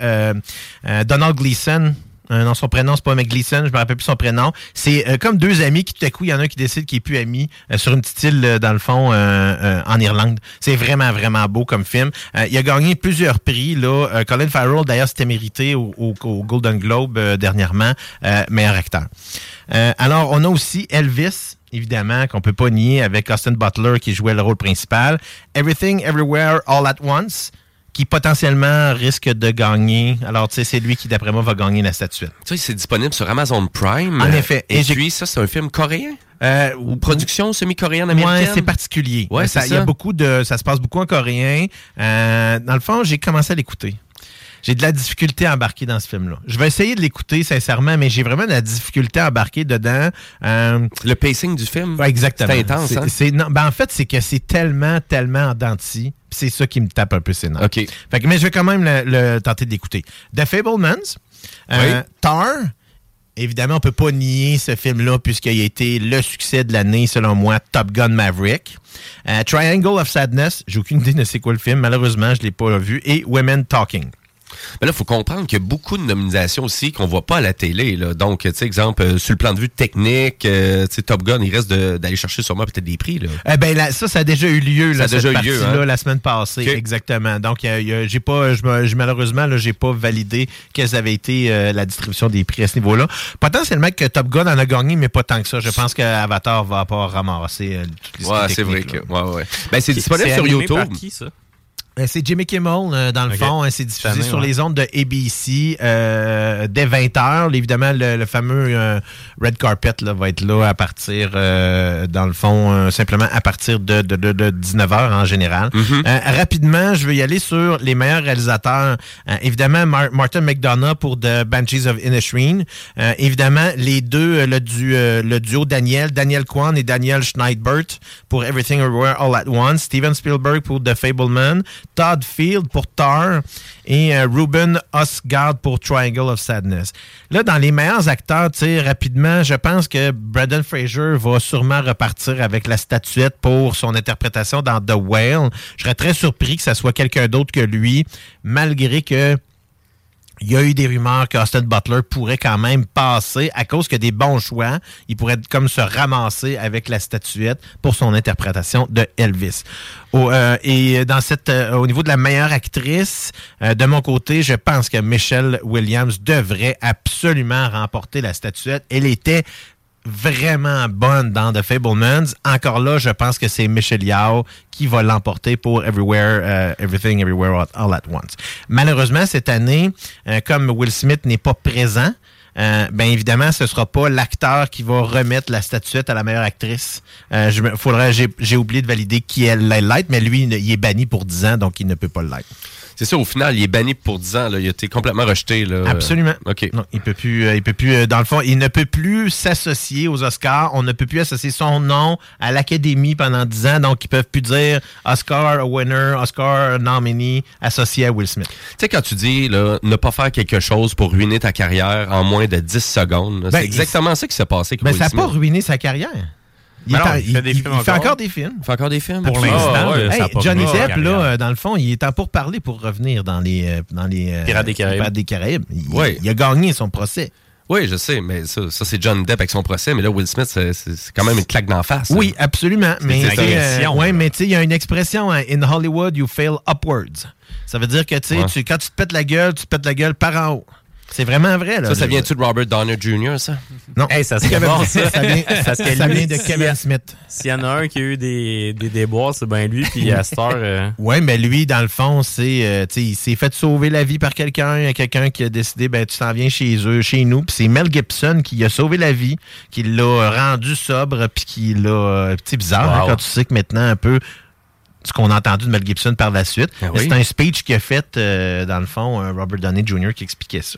Donald Gleason. Euh, non, son prénom, c'est pas Mec Gleason, je me rappelle plus son prénom. C'est euh, comme deux amis qui, tout à coup, il y en a un qui décide qu'il est plus ami euh, sur une petite île, euh, dans le fond, euh, en Irlande. C'est vraiment, vraiment beau comme film. Il a gagné plusieurs prix. Là. Colin Farrell, d'ailleurs, c'était mérité au, au- au Golden Globe dernièrement, meilleur acteur. Alors, on a aussi Elvis, évidemment, qu'on peut pas nier, avec Austin Butler qui jouait le rôle principal. Everything, Everywhere, All at Once qui potentiellement risque de gagner. Alors, tu sais, c'est lui qui, d'après moi, va gagner la statuette. Tu sais, c'est disponible sur Amazon Prime. En effet. Et, puis, ça, c'est un film coréen? Euh, Ou production semi-coréenne Ouais, américaine? c'est particulier. Ouais, Euh, ça, il y a ça. beaucoup de, ça se passe beaucoup en coréen. Euh, dans le fond, j'ai commencé à l'écouter. J'ai de la difficulté à embarquer dans ce film-là. Je vais essayer de l'écouter sincèrement, mais j'ai vraiment de la difficulté à embarquer dedans. Euh, Le pacing du film? ouais, exactement. C'est intense, hein? c'est- non, ben en fait, c'est que c'est tellement, tellement en dents de scie, puis C'est ça qui me tape un peu ses nerfs. Fait que, mais je vais quand même le, le tenter d'écouter. The Fablemans, euh, Oui. Tar. Évidemment, on peut pas nier ce film-là puisqu'il a été le succès de l'année, selon moi, Top Gun Maverick. Euh, Triangle of Sadness, j'ai aucune idée de c'est quoi le film, malheureusement, je l'ai pas vu. Et Women Talking. Mais là, il faut comprendre qu'il y a beaucoup de nominations aussi qu'on voit pas à la télé. Là. Donc, tu sais, exemple, euh, sur le plan de vue technique, euh, tu sais, Top Gun, il reste d'aller chercher sûrement peut-être des prix. Là. Eh ben là, ça, ça a déjà eu lieu, Ça là, a cette déjà eu lieu, partie-là, hein? la semaine passée. Exactement. Donc, y a- a- j'ai pas, je me- je- malheureusement, là, j'ai pas validé quelles avaient été euh, la distribution des prix à ce niveau-là. Potentiellement que Top Gun en a gagné, mais pas tant que ça. Je pense qu'Avatar va pas ramasser toutes les Ouais, c'est vrai que. Ouais, ouais. Ben, c'est disponible sur YouTube. par qui, ça? Euh, C'est Jimmy Kimmel, euh, dans le fond. hein, c'est diffusé année, sur ouais. les ondes de ABC euh, dès 20h. Évidemment, le, le fameux euh, Red Carpet là, va être là à partir, euh, dans le fond, euh, simplement à partir de, de, de, de 19h en général. Mm-hmm. Euh, rapidement, je vais y aller sur les meilleurs réalisateurs. Euh, évidemment, Mar- Martin McDonough pour The Banshees of Inisherin. Euh, évidemment, les deux, le, du, euh, le duo Daniel, Daniel Kwan et Daniel Schneidbert pour Everything Everywhere All at Once. Steven Spielberg pour The Fableman. Todd Field pour Tar et euh, Ruben Osgard pour Triangle of Sadness. Là, dans les meilleurs acteurs, rapidement, je pense que Brandon Fraser va sûrement repartir avec la statuette pour son interprétation dans The Whale. Je serais très surpris que ça soit quelqu'un d'autre que lui, malgré que il y a eu des rumeurs qu'Austin Butler pourrait quand même passer à cause que des bons choix. Il pourrait comme se ramasser avec la statuette pour son interprétation de Elvis. Euh, et dans cette, euh, au niveau de la meilleure actrice, euh, de mon côté, je pense que Michelle Williams devrait absolument remporter la statuette. Elle était vraiment bonne dans The Fablemans. Encore là, je pense que c'est Michelle Yao qui va l'emporter pour Everywhere, euh, Everything, Everywhere, All- at Once. Malheureusement, cette année, euh, comme Will Smith n'est pas présent, euh, ben évidemment, ce sera pas l'acteur qui va remettre la statuette à la meilleure actrice. Euh, j'ai, oublié de valider qui est l'être, mais lui, il est banni pour 10 ans, donc il ne peut pas l'être. C'est ça, au final, il est banni pour 10 ans. Là. Il a été complètement rejeté. Là. Absolument. OK. Non, il peut plus, euh, il peut plus, euh, dans le fond, il ne peut plus s'associer aux Oscars. On ne peut plus associer son nom à l'Académie pendant 10 ans. Donc, ils peuvent plus dire Oscar winner, Oscar nominee associé à Will Smith. Tu sais, quand tu dis là, ne pas faire quelque chose pour ruiner ta carrière en moins de 10 secondes, Ben, c'est exactement ça qui s'est passé Mais Will ça n'a pas ruiné sa carrière. Il, non, fait des films il fait encore. des films. Il fait encore des films? Pour l'instant. ouais, Hey, pas Johnny Depp, là, euh, dans le fond, il est en pour parler pour revenir dans les, euh, dans les euh, Pirates des Caraïbes. Pirates des Caraïbes. Il, a gagné son procès. Oui, je sais, mais ça, ça c'est John Depp avec son procès, mais là, Will Smith, c'est quand même une claque d'en face. Oui, absolument. Mais, euh, ouais, mais tu sais, il y a une expression, hein, in Hollywood, you fail upwards. Ça veut dire que Ouais. tu- quand tu te pètes la gueule, tu te pètes la gueule par en haut. C'est vraiment vrai. Là, Ça, ça vient-tu de Robert Downey Jr., ça? Non. Hey, ça serait Kevin- bon, ça. ça vient- Parce que ça vient de Kevin Smith. S'il y en a un qui a eu des, des déboires, c'est bien lui. Puis à cette heure, euh, Oui, mais lui, dans le fond, c'est, euh, tu sais, il s'est fait sauver la vie par quelqu'un. Il y a quelqu'un qui a décidé, ben, tu t'en viens chez eux, chez nous. Puis c'est Mel Gibson qui a sauvé la vie, qui l'a rendu sobre, puis qui l'a. euh, C'est bizarre hein, quand tu sais que maintenant, un peu ce qu'on a entendu de Mel Gibson par la suite. Ah oui. C'est un speech qu'il a fait, euh, dans le fond, euh, Robert Downey Jr. qui expliquait ça.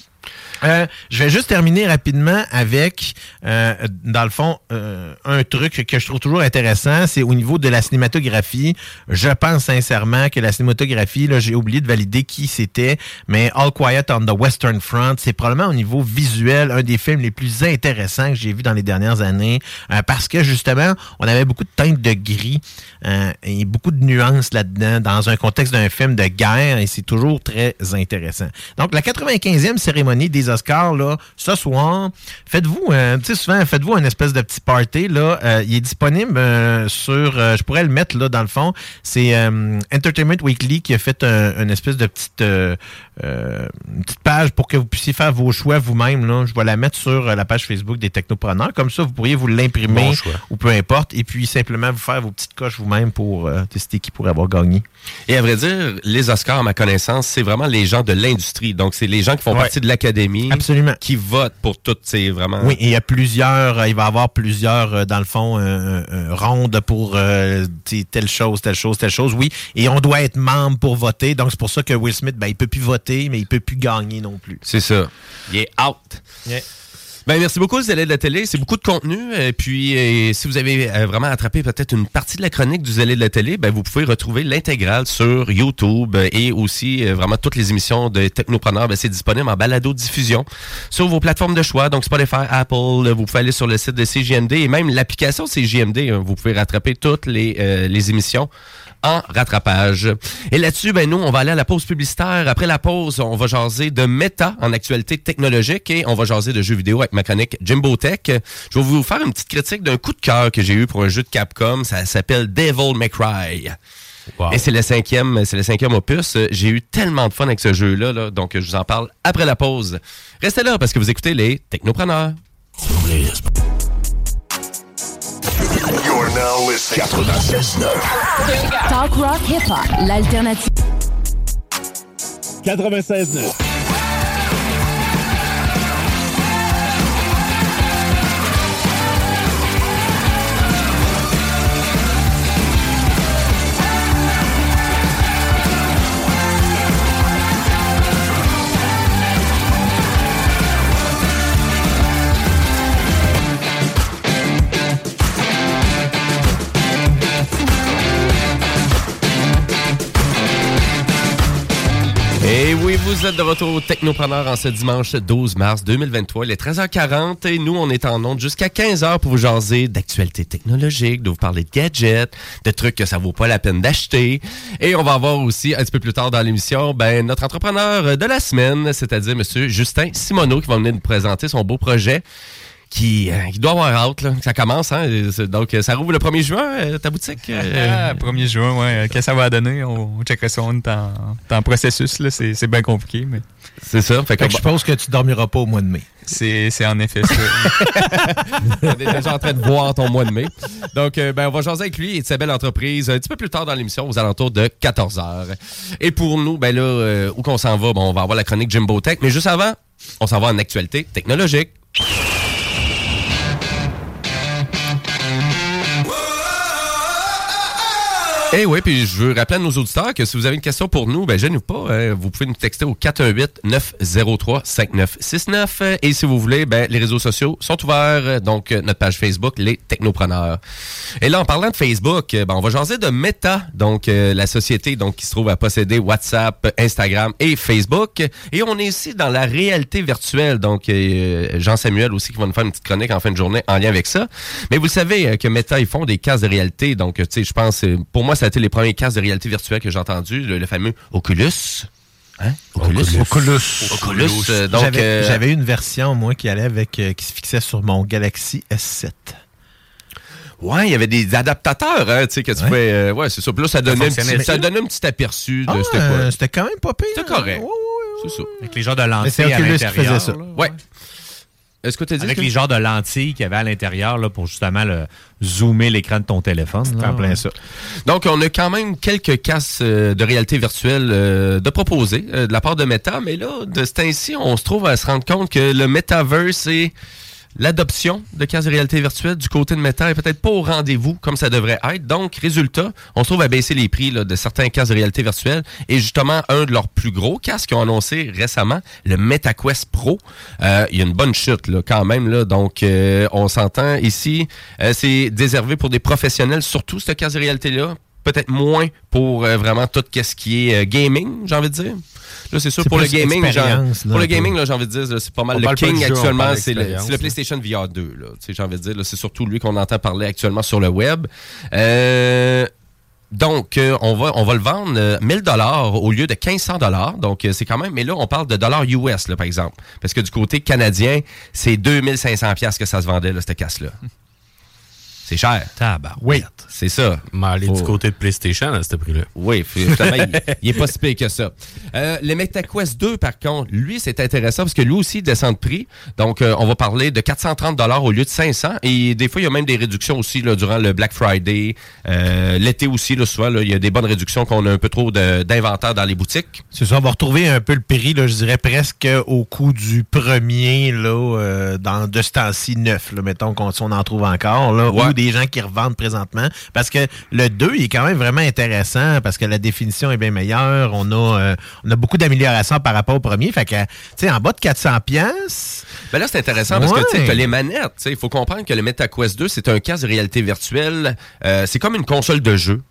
Euh, je vais juste terminer rapidement avec, euh, dans le fond, euh, un truc que je trouve toujours intéressant, c'est au niveau de la cinématographie. Je pense sincèrement que la cinématographie, là, j'ai oublié de valider qui c'était, mais All Quiet on the Western Front, c'est probablement au niveau visuel un des films les plus intéressants que j'ai vu dans les dernières années, euh, parce que justement, on avait beaucoup de teintes de gris euh, et beaucoup de nuances là-dedans dans un contexte d'un film de guerre, et c'est toujours très intéressant. Donc, la 95e cérémonie des Oscars, là, ce soir, faites-vous, euh, tu sais, souvent, faites-vous une espèce de petit party, là. Euh, il est disponible euh, sur, euh, je pourrais le mettre, là, dans le fond. C'est Entertainment Weekly qui a fait un- une espèce de petite, une petite page pour que vous puissiez faire vos choix vous-même, là. Je vais la mettre sur la page Facebook des technopreneurs. Comme ça, vous pourriez vous l'imprimer Bon ou peu importe, et puis simplement vous faire vos petites coches vous-même pour décider qui pourrait avoir gagné. Et à vrai dire, les Oscars, à ma connaissance, c'est vraiment les gens de l'industrie. Donc, c'est les gens qui font Ouais. partie de l'académie. Absolument. Qui votent pour toutes, c'est vraiment. Oui, et il y a plusieurs, euh, il va y avoir plusieurs, euh, dans le fond, euh, euh, rondes pour euh, telle chose, telle chose, telle chose, oui. Et on doit être membre pour voter. Donc, c'est pour ça que Will Smith, ben, il peut plus voter, mais il peut plus gagner non plus. C'est ça. Il est out. Ben, merci beaucoup, Zélé de la télé. C'est beaucoup de contenu. Et puis, si vous avez euh, vraiment attrapé peut-être une partie de la chronique du Zélé de la télé, ben, vous pouvez retrouver l'intégrale sur YouTube euh, et aussi euh, vraiment toutes les émissions de Technopreneurs. Ben, c'est disponible en balado-diffusion sur vos plateformes de choix. Donc, Spotify, Apple, vous pouvez aller sur le site de CJMD et même l'application CJMD. hein, vous pouvez rattraper toutes les, euh, les émissions en rattrapage. Et là-dessus, ben nous, on va aller à la pause publicitaire. Après la pause, on va jaser de méta en actualité technologique et on va jaser de jeux vidéo avec ma chronique Jimbo Tech. Je vais vous faire une petite critique d'un coup de cœur que j'ai eu pour un jeu de Capcom. Ça s'appelle Devil May Cry. Et c'est le cinquième, c'est le cinquième opus. J'ai eu tellement de fun avec ce jeu-là, là, donc je vous en parle après la pause. Restez là parce que vous écoutez les Technopreneurs. Now listening 96.9. Talk rock hip hop, l'alternative. 96.9. Et oui, vous êtes de retour au Technopreneur en ce dimanche 12 mars 2023. Il est 13h40 et nous, on est en onde jusqu'à 15h pour vous jaser d'actualités technologiques, de vous parler de gadgets, de trucs que ça vaut pas la peine d'acheter. Et on va avoir aussi, un petit peu plus tard dans l'émission, ben, notre entrepreneur de la semaine, c'est-à-dire Monsieur Justin Simoneau, qui va venir nous présenter son beau projet. Qui, euh, qui doit avoir hâte, là. Ça commence, hein. Donc, euh, ça rouvre le 1er juin, euh, ta boutique. euh. Ah, 1er juin, ouais. euh, Qu'est-ce que ça va donner? On, on checkerait ça, on est en, on est en processus, là. C'est c'est bien compliqué, mais. C'est ça. Fait Fait que je suppose que tu dormiras pas au mois de mai. C'est c'est en effet ça. On est déjà en train de voir ton mois de mai. Donc, euh, ben, on va jaser avec lui et de sa belle entreprise un petit peu plus tard dans l'émission, aux alentours de 14h. Et pour nous, ben là, euh, où qu'on s'en va, bon, on va avoir la chronique Jimbo Tech. Mais juste avant, on s'en va en actualité technologique. Eh oui, puis je veux rappeler à nos auditeurs que si vous avez une question pour nous, ben gênez-vous pas. hein, vous pouvez nous texter au 418-903-5969. Et si vous voulez, ben, les réseaux sociaux sont ouverts. Donc, euh, notre page Facebook, Les Technopreneurs. Et là, en parlant de Facebook, euh, ben, on va jaser de Meta, donc euh, la société donc, qui se trouve à posséder WhatsApp, Instagram et Facebook. Et on est ici dans la réalité virtuelle. Donc, euh, Jean-Samuel aussi qui va nous faire une petite chronique en fin de journée en lien avec ça. Mais vous le savez euh, que Meta, ils font des casques de réalité. Donc, tu sais, je pense, pour moi, ça a été les premiers casques de réalité virtuelle que j'ai entendus, le, le fameux Oculus. Hein? Oculus. Oculus. Oculus. euh, donc, J'avais euh, j'avais une version, moi, qui allait avec, euh, qui se fixait sur mon Galaxy S7. Ouais, il y avait des adaptateurs, hein, tu sais, que tu Ouais. euh, ouais, c'est ça. Puis là, ça donnait, un fonctionnait petit, ça ça? donnait un petit aperçu de Ah, c'était quoi. C'était quand même pas pire. C'était correct. C'est ça. Avec les genres de c'est à Oculus qui l'intérieur. faisait ça. là. Ouais. Est-ce que tu dit Avec que- les genres de lentilles qu'il y avait à l'intérieur là, pour justement le, zoomer l'écran de ton téléphone. là. en plein ça. Donc, on a quand même quelques casques euh, de réalité virtuelle euh, de proposer euh, de la part de Meta, mais là, de ce temps-ci, on se trouve à se rendre compte que le metaverse et l'adoption de casques de réalité virtuelle du côté de Meta est peut-être pas au rendez-vous comme ça devrait être. Donc, résultat, on se trouve à baisser les prix de certains casques de réalité virtuelle. Et justement, un de leurs plus gros casques qu'ils ont annoncé récemment, le MetaQuest Pro, euh, il y a une bonne chute là, quand même. Donc, euh, on s'entend ici, euh, c'est déservé pour des professionnels, surtout ce casque de réalité-là. Peut-être moins pour euh, vraiment tout ce qui est gaming, j'ai envie de dire. Là, c'est sûr, pour le gaming, genre, pour le gaming, là, j'ai envie de dire, c'est pas mal On le king jeu, actuellement, c'est le. PlayStation VR 2. Là, Tu sais, j'ai envie de dire, c'est surtout lui qu'on entend parler actuellement sur le web. Euh, donc, euh, on, va, on va le vendre euh, 1000 dollars au lieu de 1500 dollars. Donc, euh, c'est quand même... Mais là, on parle de dollars US, là, par exemple. Parce que du côté canadien, c'est 2500 pièces que ça se vendait, là, cette casse-là. C'est cher. Oui. C'est ça. Mais aller Faut- du côté de PlayStation à ce prix-là. Oui, finalement, il, il est pas si pire que ça. Euh, le MetaQuest 2, par contre, lui, c'est intéressant parce que lui aussi il descend de prix. Donc, euh, on va parler de 430 au lieu de 500. Et des fois, il y a même des réductions aussi là, durant le Black Friday. Euh, L'été aussi, là, souvent, là, il y a des bonnes réductions qu'on a un peu trop de- d'inventaire dans les boutiques. C'est ça, on va retrouver un peu le prix, là, je dirais presque au coût du premier là, euh, dans, de ce temps-ci neuf, là, mettons qu'on si on en trouve encore, là, Ouais. ou des gens qui revendent présentement. Parce que le 2 il est quand même vraiment intéressant parce que la définition est bien meilleure. On a, euh, on a beaucoup d'améliorations par rapport au premier. Fait que, tu sais, en bas de 400 pièces. Ben là, c'est intéressant parce que tu sais, les manettes. Il faut comprendre que le MetaQuest 2, c'est un casque de réalité virtuelle. Euh, c'est comme une console de jeu.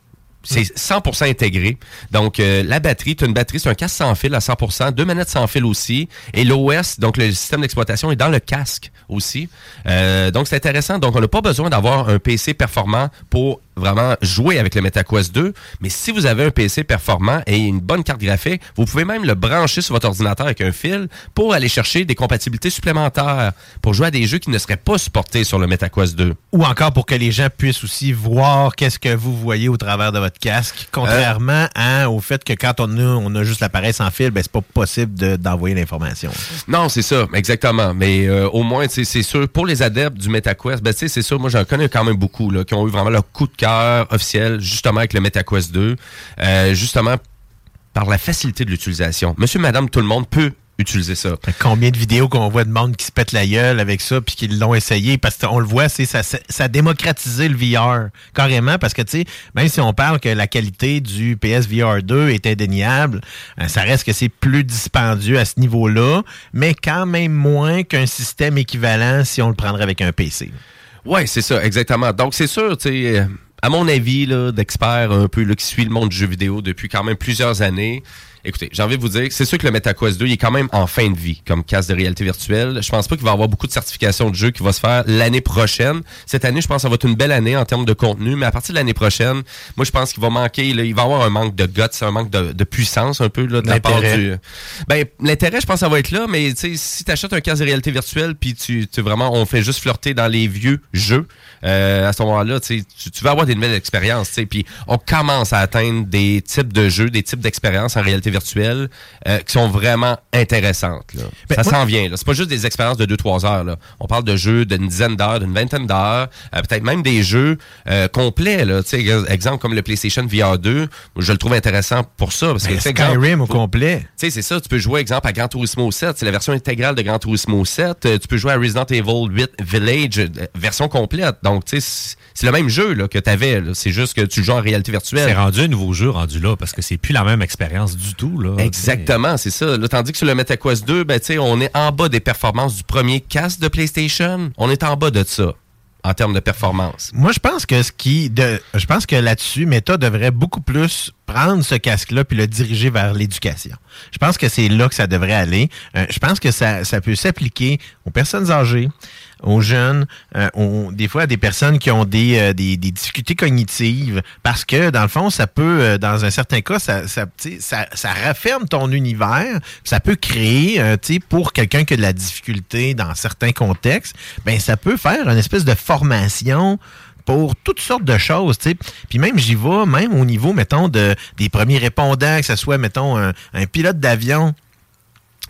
C'est 100% intégré. Donc, euh, la batterie, tu as une batterie, c'est un casque sans fil à 100%, deux manettes sans fil aussi. Et l'OS, donc le système d'exploitation, est dans le casque aussi. Euh, donc, c'est intéressant. Donc, on n'a pas besoin d'avoir un PC performant pour vraiment jouer avec le MetaQuest 2. Mais si vous avez un PC performant et une bonne carte graphique, vous pouvez même le brancher sur votre ordinateur avec un fil pour aller chercher des compatibilités supplémentaires pour jouer à des jeux qui ne seraient pas supportés sur le MetaQuest 2. Ou encore pour que les gens puissent aussi voir qu'est-ce que vous voyez au travers de votre casque, contrairement à- au fait que quand on a, on a juste l'appareil sans fil, ben, c'est pas possible de- d'envoyer l'information. Non, c'est ça, exactement. Mais euh, au moins, c'est sûr, pour les adeptes du MetaQuest, ben, c'est sûr, moi, j'en connais quand même beaucoup là, qui ont eu vraiment leur coup de cœur officiel, justement, avec le MetaQuest 2, euh, justement, par la facilité de l'utilisation. Monsieur, madame, tout le monde peut utiliser ça. Combien de vidéos qu'on voit de monde qui se pète la gueule avec ça puis qui l'ont essayé? Parce qu'on le voit, c'est ça, ça, a démocratisé le VR carrément parce que tu sais, même si on parle que la qualité du PSVR 2 est indéniable, euh, ça reste que c'est plus dispendieux à ce niveau-là, mais quand même moins qu'un système équivalent si on le prendrait avec un PC. Ouais, c'est ça, exactement. Donc, c'est sûr, tu sais, euh, à mon avis, d'expert un peu, qui suit le monde du jeu vidéo depuis quand même plusieurs années, écoutez, j'ai envie de vous dire c'est sûr que le MetaQuest 2, il est quand même en fin de vie comme casque de réalité virtuelle. Je pense pas qu'il va y avoir beaucoup de certifications de jeu qui va se faire l'année prochaine. Cette année, je pense que ça va être une belle année en termes de contenu, mais à partir de l'année prochaine, moi, je pense qu'il va manquer, là, il va y avoir un manque de guts, un manque de, de puissance un peu, là, de la part du, ben, l'intérêt, je pense, ça va être là, mais tu sais, si tu achètes un casque de réalité virtuelle, puis tu, tu vraiment, on fait juste flirter dans les vieux jeux, euh, à ce moment-là, tu, tu vas avoir des nouvelles expériences, tu sais, puis on commence à atteindre des types de jeux, des types d'expériences en réalité réalité virtuelle euh, qui sont vraiment intéressantes. là. Ben, ça s'en vient. C'est pas juste des expériences de 2-3 heures. Là. On parle de jeux d'une dizaine d'heures, d'une vingtaine d'heures, euh, peut-être même des jeux euh, complets. Là. Exemple comme le PlayStation VR 2, moi, je le trouve intéressant pour ça. Parce que, Ben, Skyrim exemple, au complet. tu sais, c'est ça. Tu peux jouer, exemple, à Gran Turismo 7. C'est la version intégrale de Gran Turismo 7. Euh, tu peux jouer à Resident Evil 8 Village, euh, version complète. Donc, tu sais, c'est- le même jeu là, que tu avais. C'est juste que tu joues en réalité virtuelle. C'est rendu un nouveau jeu rendu là parce que c'est plus la même expérience du tout. Là, Exactement, c'est ça. Là, tandis que sur le MetaQuest 2, ben, on est en bas des performances du premier casque de PlayStation. On est en bas de ça, en termes de performance. Moi, je pense que ce qui, de, je pense que là-dessus, Meta devrait beaucoup plus prendre ce casque-là puis le diriger vers l'éducation. Je pense que c'est là que ça devrait aller. Euh, je pense que ça, ça peut s'appliquer aux personnes âgées, aux jeunes, euh, des fois des personnes qui ont des, euh, des, des difficultés cognitives, parce que dans le fond, ça peut, euh, dans un certain cas, ça, ça, ça, ça rafferme ton univers, ça peut créer, pour quelqu'un qui a de la difficulté dans certains contextes, ben ça peut faire une espèce de formation pour toutes sortes de choses, tu. Puis même, j'y vais, même au niveau, mettons, de, des premiers répondants, que ce soit, mettons, un pilote d'avion,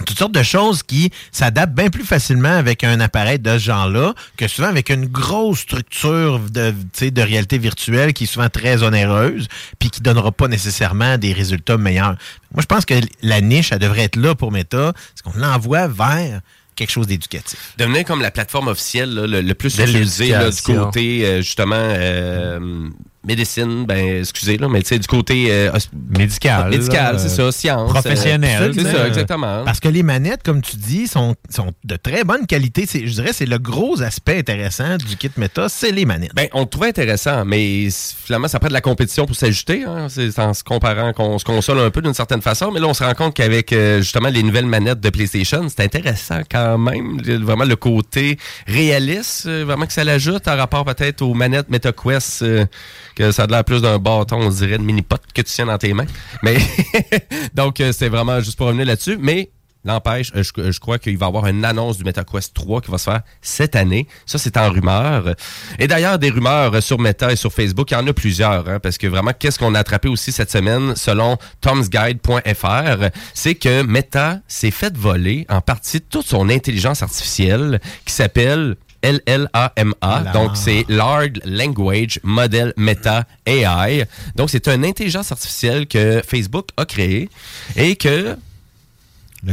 toutes sortes de choses qui s'adaptent bien plus facilement avec un appareil de ce genre-là que souvent avec une grosse structure de, tu sais, de réalité virtuelle qui est souvent très onéreuse puis qui donnera pas nécessairement des résultats meilleurs. Moi, je pense que la niche, elle devrait être là pour Meta, c'est qu'on l'envoie vers quelque chose d'éducatif. Devenir comme la plateforme officielle, là, le, le plus De utilisé là, du côté, euh, justement, euh, médecine, ben, excusez, là, mais tu sais, du côté euh, Médical, Médical, c'est ça, science. professionnel, euh, c'est tu sais. ça, exactement. Parce que les manettes, comme tu dis, sont, sont de très bonne qualité. C'est- Je dirais c'est le gros aspect intéressant du kit Meta, c'est les manettes. Ben, on le trouvait intéressant, mais finalement, ça prend de la compétition pour s'ajuster. Hein. C'est en se comparant qu'on se console un peu d'une certaine façon. Mais là, on se rend compte qu'avec euh, justement les nouvelles manettes de PlayStation, c'est intéressant quand même. Vraiment le côté réaliste, euh, vraiment que ça l'ajoute en rapport peut-être aux manettes MetaQuest, euh, que ça a l'air plus d'un bâton, on dirait, de mini-pot que tu tiens dans tes mains. Mais donc, euh, c'est vraiment juste pour revenir là-dessus. Mais N'empêche, euh, je, je crois qu'il va y avoir une annonce du MetaQuest 3 qui va se faire cette année. Ça, c'est en rumeur. Et d'ailleurs, des rumeurs euh, sur Meta et sur Facebook, il y en a plusieurs, hein, parce que vraiment, qu'est-ce qu'on a attrapé aussi cette semaine, selon tomsguide.fr, c'est que Meta s'est fait voler en partie toute son intelligence artificielle qui s'appelle LLAMA. Donc, c'est Large Language Model Meta AI. Donc, c'est une intelligence artificielle que Facebook a créée et que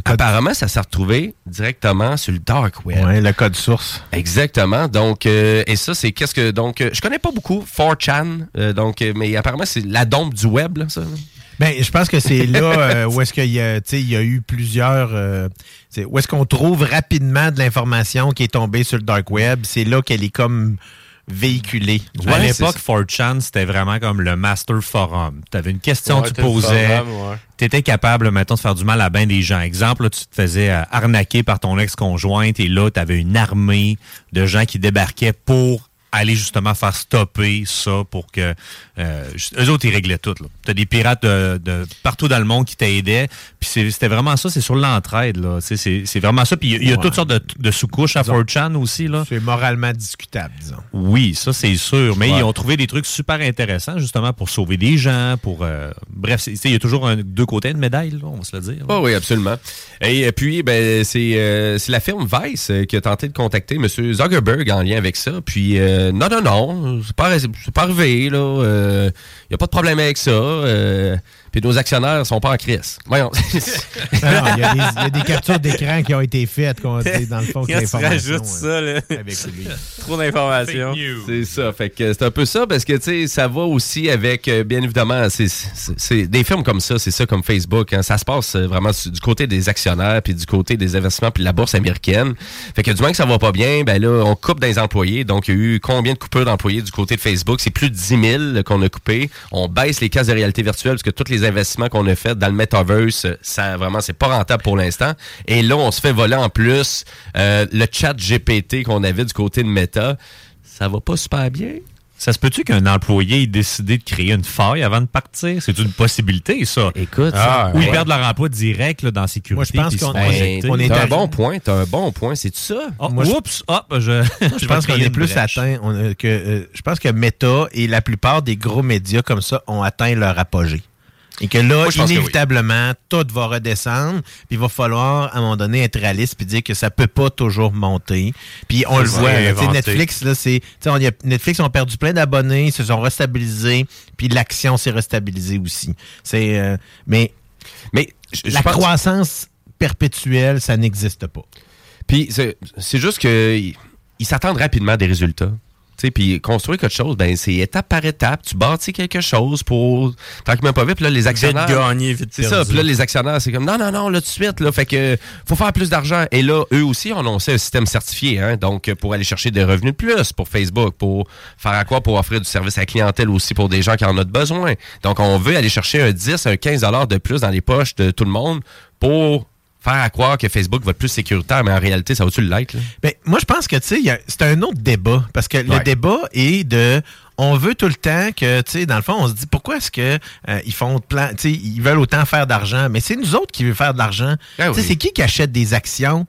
Apparemment, ça s'est retrouvé directement sur le dark web. Ouais, le code source. Exactement. Donc, euh, et ça, c'est qu'est-ce que donc, euh, je connais pas beaucoup 4chan, euh, donc, mais apparemment c'est la dompe du web, là, ça. Ben, je pense que c'est là euh, où est-ce qu'il y a, tu sais, il y a eu plusieurs. euh, c'est- où est-ce qu'on trouve rapidement de l'information qui est tombée sur le dark web. C'est là qu'elle est comme véhiculée. à l'époque, 4chan, c'était vraiment comme le master forum. Tu avais une question Ouais, que tu posais. Tu étais capable, mettons, de faire du mal à bien des gens. Exemple, là, tu te faisais euh, arnaquer par ton ex-conjointe et là, tu avais une armée de gens qui débarquaient pour aller justement faire stopper ça pour que euh, eux autres ils réglaient tout. Tu as des pirates de, de partout dans le monde qui t'aidaient. Puis c'était vraiment ça, c'est sur l'entraide. là. C'est- vraiment ça. Puis il y a- il y, a Ouais. toutes sortes de, de sous-couches à 4chan aussi. C'est moralement discutable, disons. Oui, ça c'est sûr. Mais Ouais. ils ont trouvé des trucs super intéressants justement pour sauver des gens, pour euh, bref, il y a toujours un- deux côtés de médaille, là, on va se le dire. Oh oui, absolument. Et puis, ben, c'est euh, la firme Vice qui a tenté de contacter M. Zuckerberg en lien avec ça. Puis, euh, non, non, non, c'est pas, pas arrivé, là. Il n'y a pas de problème avec ça. euh, puis nos actionnaires sont pas en crise. Voyons. Il y, a des- il y a des captures d'écran qui ont été faites, qu'on dans le fond, que Quand tu l'information, rajoutes ça, là. avec lui. Trop d'informations. C'est ça. Fait que c'est un peu ça parce que tu sais, ça va aussi avec euh, bien évidemment, c'est- des firmes comme ça, c'est ça comme Facebook. hein. ça se passe euh, vraiment du côté des actionnaires puis du côté des investissements puis de la bourse américaine. Fait que du moins que ça va pas bien, ben là, on coupe des employés. Donc il y a eu combien de coupures d'employés du côté de Facebook? C'est plus de 10 000 qu'on a coupé. On baisse les cases de réalité virtuelle parce que tous les investissements qu'on a faits dans le metaverse, euh, ça vraiment c'est pas rentable pour l'instant. Et là, on se fait voler en plus euh, le chat GPT qu'on avait du côté de Meta ça va pas super bien. Ça se peut-tu qu'un employé ait décidé de créer une faille avant de partir? C'est une possibilité, ça. Écoute, ah, ou ils perdent leur emploi direct là, dans la sécurité. Moi, je pense qu'on- Ben, injecter. on est T'as un à- bon point, t'as un bon point, c'est ça? Oh, Moi, je- oups, hop, je, Je pense qu'on est plus brèche. atteint. on a- que, euh, je pense que Meta et la plupart des gros médias comme ça ont atteint leur apogée. Et que là, Moi, je pense que oui. inévitablement, tout va redescendre. Puis il va falloir, à un moment donné, être réaliste puis dire que ça peut pas toujours monter. Puis on le voit. là. Netflix, là, c'est. tu sais, on y a- Netflix ont perdu plein d'abonnés, ils se sont restabilisés, puis l'action s'est restabilisée aussi. C'est. euh, mais. Mais je- je la pense- croissance perpétuelle, ça n'existe pas. Puis c'est juste que ils s'attendent rapidement à des résultats. Puis construire quelque chose, ben c'est étape par étape. Tu bâtis quelque chose pour tranquillement pas vite. Puis là, les actionnaires. gagné, vite C'est ça. Puis là, les actionnaires, c'est comme non, non, non, là, tout de suite. Là, fait que faut faire plus d'argent. Et là, eux aussi ont lancé un système certifié. Hein, donc, pour aller chercher des revenus de plus pour Facebook, pour faire à quoi? Pour offrir du service à la clientèle aussi pour des gens qui en ont besoin. Donc, on veut aller chercher un 10, un 15 de plus dans les poches de tout le monde pour faire à croire que Facebook va être plus sécuritaire, mais en réalité, ça va-tu l'être? là? Ben, moi, je pense que, tu sais, c'est un autre débat. Parce que le débat est de. On veut tout le temps que, tu sais, dans le fond, on se dit pourquoi est-ce que euh, ils font plein, tu sais, ils veulent autant faire d'argent? Mais c'est nous autres qui veulent faire de l'argent. Ah Tu sais, c'est qui qui achète des actions?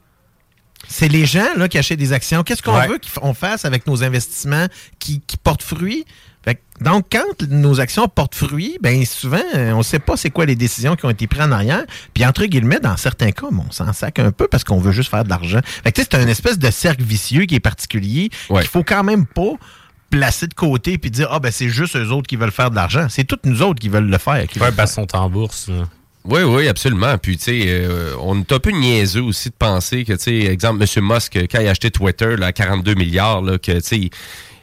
C'est les gens là, qui achètent des actions. Qu'est-ce qu'on Ouais. veut qu'on fasse avec nos investissements qui, qui portent fruit? Fait que, donc, quand nos actions portent fruit, ben souvent, euh, on ne sait pas c'est quoi les décisions qui ont été prises en arrière. Puis, entre guillemets, dans certains cas, on s'en sac un peu parce qu'on veut juste faire de l'argent. Fait que, c'est un espèce de cercle vicieux qui est particulier. Ouais. qu'il faut quand même pas placer de côté puis dire, ah, ben c'est juste eux autres qui veulent faire de l'argent. C'est toutes nous autres qui veulent le faire. qui Ouais, sont en bourse. là. Oui, oui, absolument. Puis, tu sais, euh, on est un peu niaiseux aussi de penser que, tu sais, exemple, M. Musk, quand il a acheté Twitter là, à 42 milliards, là, que, tu sais, il,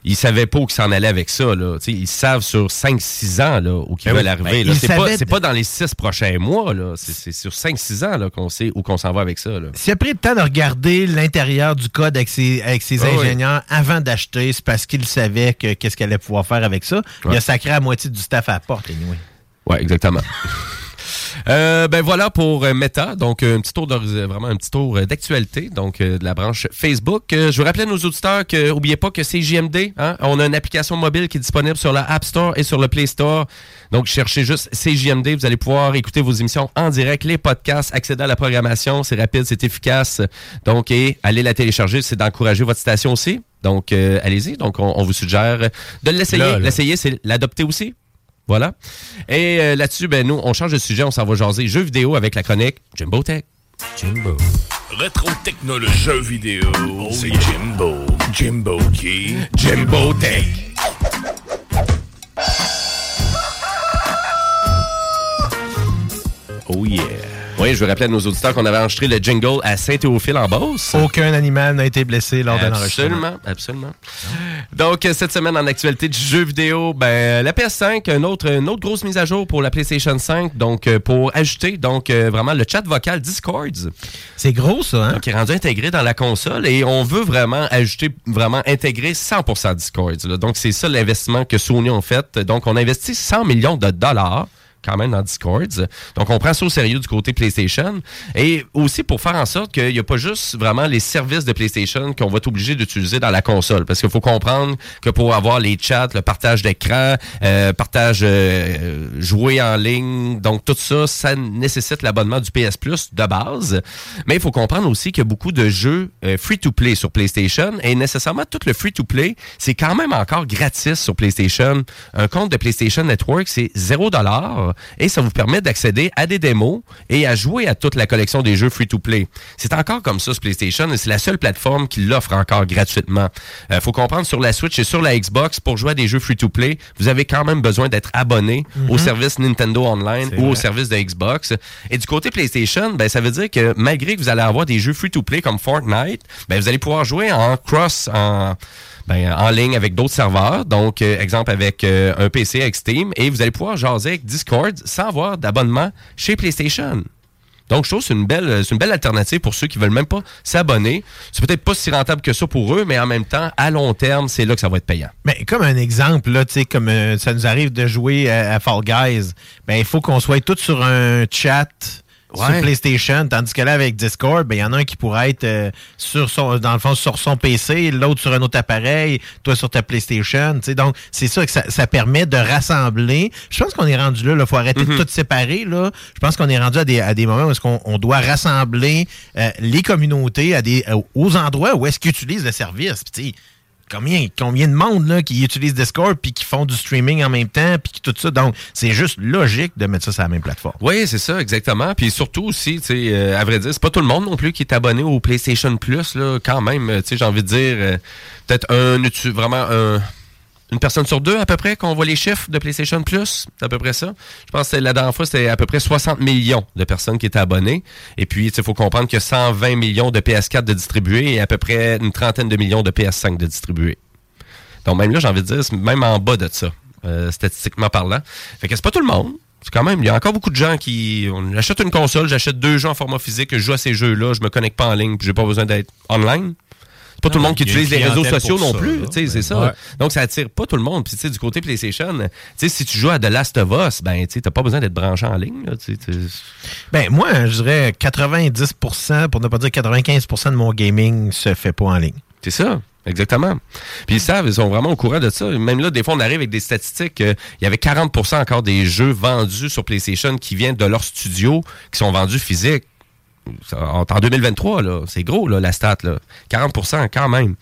il savait pas où s'en allait avec ça. Là. Tu sais, ils savent sur 5-6 ans là, où ils Ben veulent oui. arriver. Ben, C'est pas, dans les 6 prochains mois. là. C'est sur 5-6 ans qu'on sait où qu'on s'en va avec ça. S'il a pris le temps de regarder l'intérieur du code avec ses, avec ses Ah oui. ingénieurs avant d'acheter, c'est parce qu'il savait que qu'est-ce qu'elle allait pouvoir faire avec ça. Il a sacré à moitié du staff à la porte, anyway. Oui, exactement. Euh, ben voilà pour euh, Meta, donc euh, un petit tour d'horiz- vraiment un petit tour euh, d'actualité, donc euh, de la branche Facebook. Euh, je veux rappeler à nos auditeurs que oubliez pas que c'est JMD, hein, on a une application mobile qui est disponible sur la App Store et sur le Play Store. Donc cherchez juste CJMD, vous allez pouvoir écouter vos émissions en direct, les podcasts, accéder à la programmation, c'est rapide, c'est efficace. Donc et allez la télécharger, c'est d'encourager votre station aussi. Donc euh, allez-y, donc on, on vous suggère de l'essayer. L'essayer, c'est l'adopter aussi. Voilà. Et euh, là-dessus, ben nous, on change de sujet, on s'en va jaser jeux vidéo avec la chronique Jimbo Tech. Jimbo. Rétro technologie jeux vidéo. c'est Jimbo. Jimbo qui? Jimbo Tech. Oh yeah. Oui, je veux rappeler à nos auditeurs qu'on avait enregistré le jingle à Saint-Théophile en Beauce. Aucun animal n'a été blessé lors de l'enregistrement. Absolument, absolument. Donc, euh, cette semaine, en actualité du jeu vidéo, ben, la PS5, une autre, une autre grosse mise à jour pour la PlayStation 5, donc euh, pour ajouter donc euh, vraiment le chat vocal Discord. C'est gros, ça, hein? Donc, il est rendu intégré dans la console et on veut vraiment ajouter, vraiment intégrer 100% Discord. là. Donc, c'est ça l'investissement que Sony ont fait. Donc, on a investi 100 millions de dollars quand même dans Discord. Donc, on prend ça au sérieux du côté PlayStation. Et aussi pour faire en sorte qu'il n'y a pas juste vraiment les services de PlayStation qu'on va être obligé d'utiliser dans la console. Parce qu'il faut comprendre que pour avoir les chats, le partage d'écran, euh, partage euh, jouer en ligne, donc tout ça, ça nécessite l'abonnement du PS Plus de base. Mais il faut comprendre aussi qu'il y a beaucoup de jeux euh, free-to-play sur PlayStation. Et nécessairement, tout le free-to-play, c'est quand même encore gratis sur PlayStation. Un compte de PlayStation Network, c'est 0$ et ça vous permet d'accéder à des démos et à jouer à toute la collection des jeux free-to-play. C'est encore comme ça sur PlayStation et c'est la seule plateforme qui l'offre encore gratuitement. Euh, faut comprendre sur la Switch et sur la Xbox, pour jouer à des jeux free-to-play, vous avez quand même besoin d'être abonné Mhm. au service Nintendo Online ou au service de Xbox. Et du côté PlayStation, ben, ça veut dire que malgré que vous allez avoir des jeux free-to-play comme Fortnite, ben, vous allez pouvoir jouer en cross, en, ben, en ligne avec d'autres serveurs. Donc, euh, exemple avec euh, un PC avec Steam. Et vous allez pouvoir jaser avec Discord sans avoir d'abonnement chez PlayStation. Donc, je trouve que c'est une belle, c'est une belle alternative pour ceux qui veulent même pas s'abonner. C'est peut-être pas si rentable que ça pour eux, mais en même temps, à long terme, c'est là que ça va être payant. Mais comme un exemple, là, tu sais, comme euh, ça nous arrive de jouer à, à Fall Guys, ben il faut qu'on soit tous sur un chat sur Ouais. PlayStation, tandis que là, avec Discord, ben il y en a un qui pourrait être euh, sur son, dans le fond, sur son PC, l'autre sur un autre appareil, toi sur ta PlayStation, tu sais. Donc, c'est ça que ça, ça permet de rassembler. Je pense qu'on est rendu là, il faut arrêter Mhm. de tout séparer, là. Je pense qu'on est rendu à des, à des moments où est-ce qu'on on doit rassembler euh, les communautés à des, aux endroits où est-ce qu'ils utilisent le service. Puis, combien, combien de monde là, qui utilise Discord puis qui font du streaming en même temps puis tout ça. Donc, c'est juste logique de mettre ça sur la même plateforme. Oui, c'est ça, exactement. Puis surtout aussi, euh, à vrai dire, c'est pas tout le monde non plus qui est abonné au PlayStation Plus, là, quand même. euh, j'ai envie de dire, euh, peut-être un, vraiment un- une personne sur deux à peu près qu'on voit les chiffres de PlayStation Plus, c'est à peu près ça. Je pense que la dernière fois, c'était à peu près 60 millions de personnes qui étaient abonnées. Et puis, il faut comprendre a 120 millions de PS4 de distribués et à peu près une trentaine de millions de PS5 de distribués. Donc même là, j'ai envie de dire, même en bas de ça, euh, statistiquement parlant. Fait que c'est pas tout le monde. C'est quand même, il y a encore beaucoup de gens qui. On une console, j'achète deux jeux en format physique, je joue à ces jeux-là, je me connecte pas en ligne, puis j'ai pas besoin d'être online. C'est pas tout le monde qui utilise les réseaux sociaux non ça, plus, tu sais, c'est ça. Ouais. Donc ça attire pas tout le monde. Puis tu sais, du côté PlayStation, tu sais, si tu joues à The Last of Us, ben tu sais, t'as pas besoin d'être branché en ligne. Là, Ben, moi, je dirais 90% pour ne pas dire 95% de mon gaming se fait pas en ligne. C'est ça, exactement. Puis ils savent, ils sont vraiment au courant de ça. Même là, des fois, on arrive avec des statistiques. euh, Il y avait 40% encore des jeux vendus sur PlayStation qui viennent de leur studio, qui sont vendus physiques. En en 2023, là, c'est gros, la stat. Là. 40% quand même.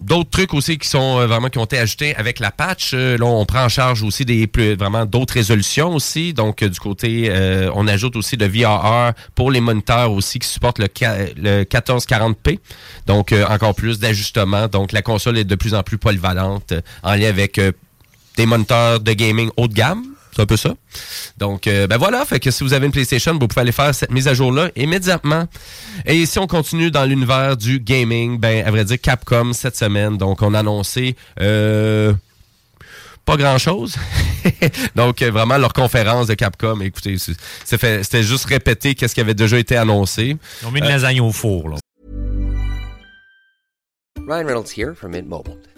D'autres trucs aussi qui sont euh, vraiment qui ont été ajoutés avec la patch. euh, là, on prend en charge aussi des plus, d'autres résolutions aussi. Donc, euh, du côté, on ajoute aussi de VRR pour les moniteurs aussi qui supportent le, ca- le 1440p. Donc, encore plus d'ajustements. Donc, la console est de plus en plus polyvalente en lien avec des moniteurs de gaming haut de gamme. C'est un peu ça. Donc, euh, ben voilà, fait que si vous avez une PlayStation, vous pouvez aller faire cette mise à jour-là immédiatement. Et si on continue dans l'univers du gaming, ben, à vrai dire, Capcom, cette semaine, donc, on a annoncé... Euh, pas grand chose. Donc, euh, vraiment, leur conférence de Capcom, écoutez, c'était juste répéter qu'est-ce qui avait déjà été annoncé. Ils ont mis une lasagne au four, là. Ryan Reynolds here from Mint Mobile.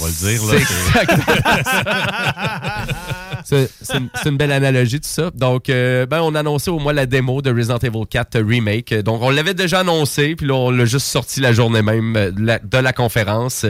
On va le dire, là. C'est c'est une, belle analogie, tout ça. Donc, euh, ben, on a annoncé au moins la démo de Resident Evil 4 Remake. Donc, on l'avait déjà annoncé, puis là, on l'a juste sorti la journée même euh, de la, de la conférence.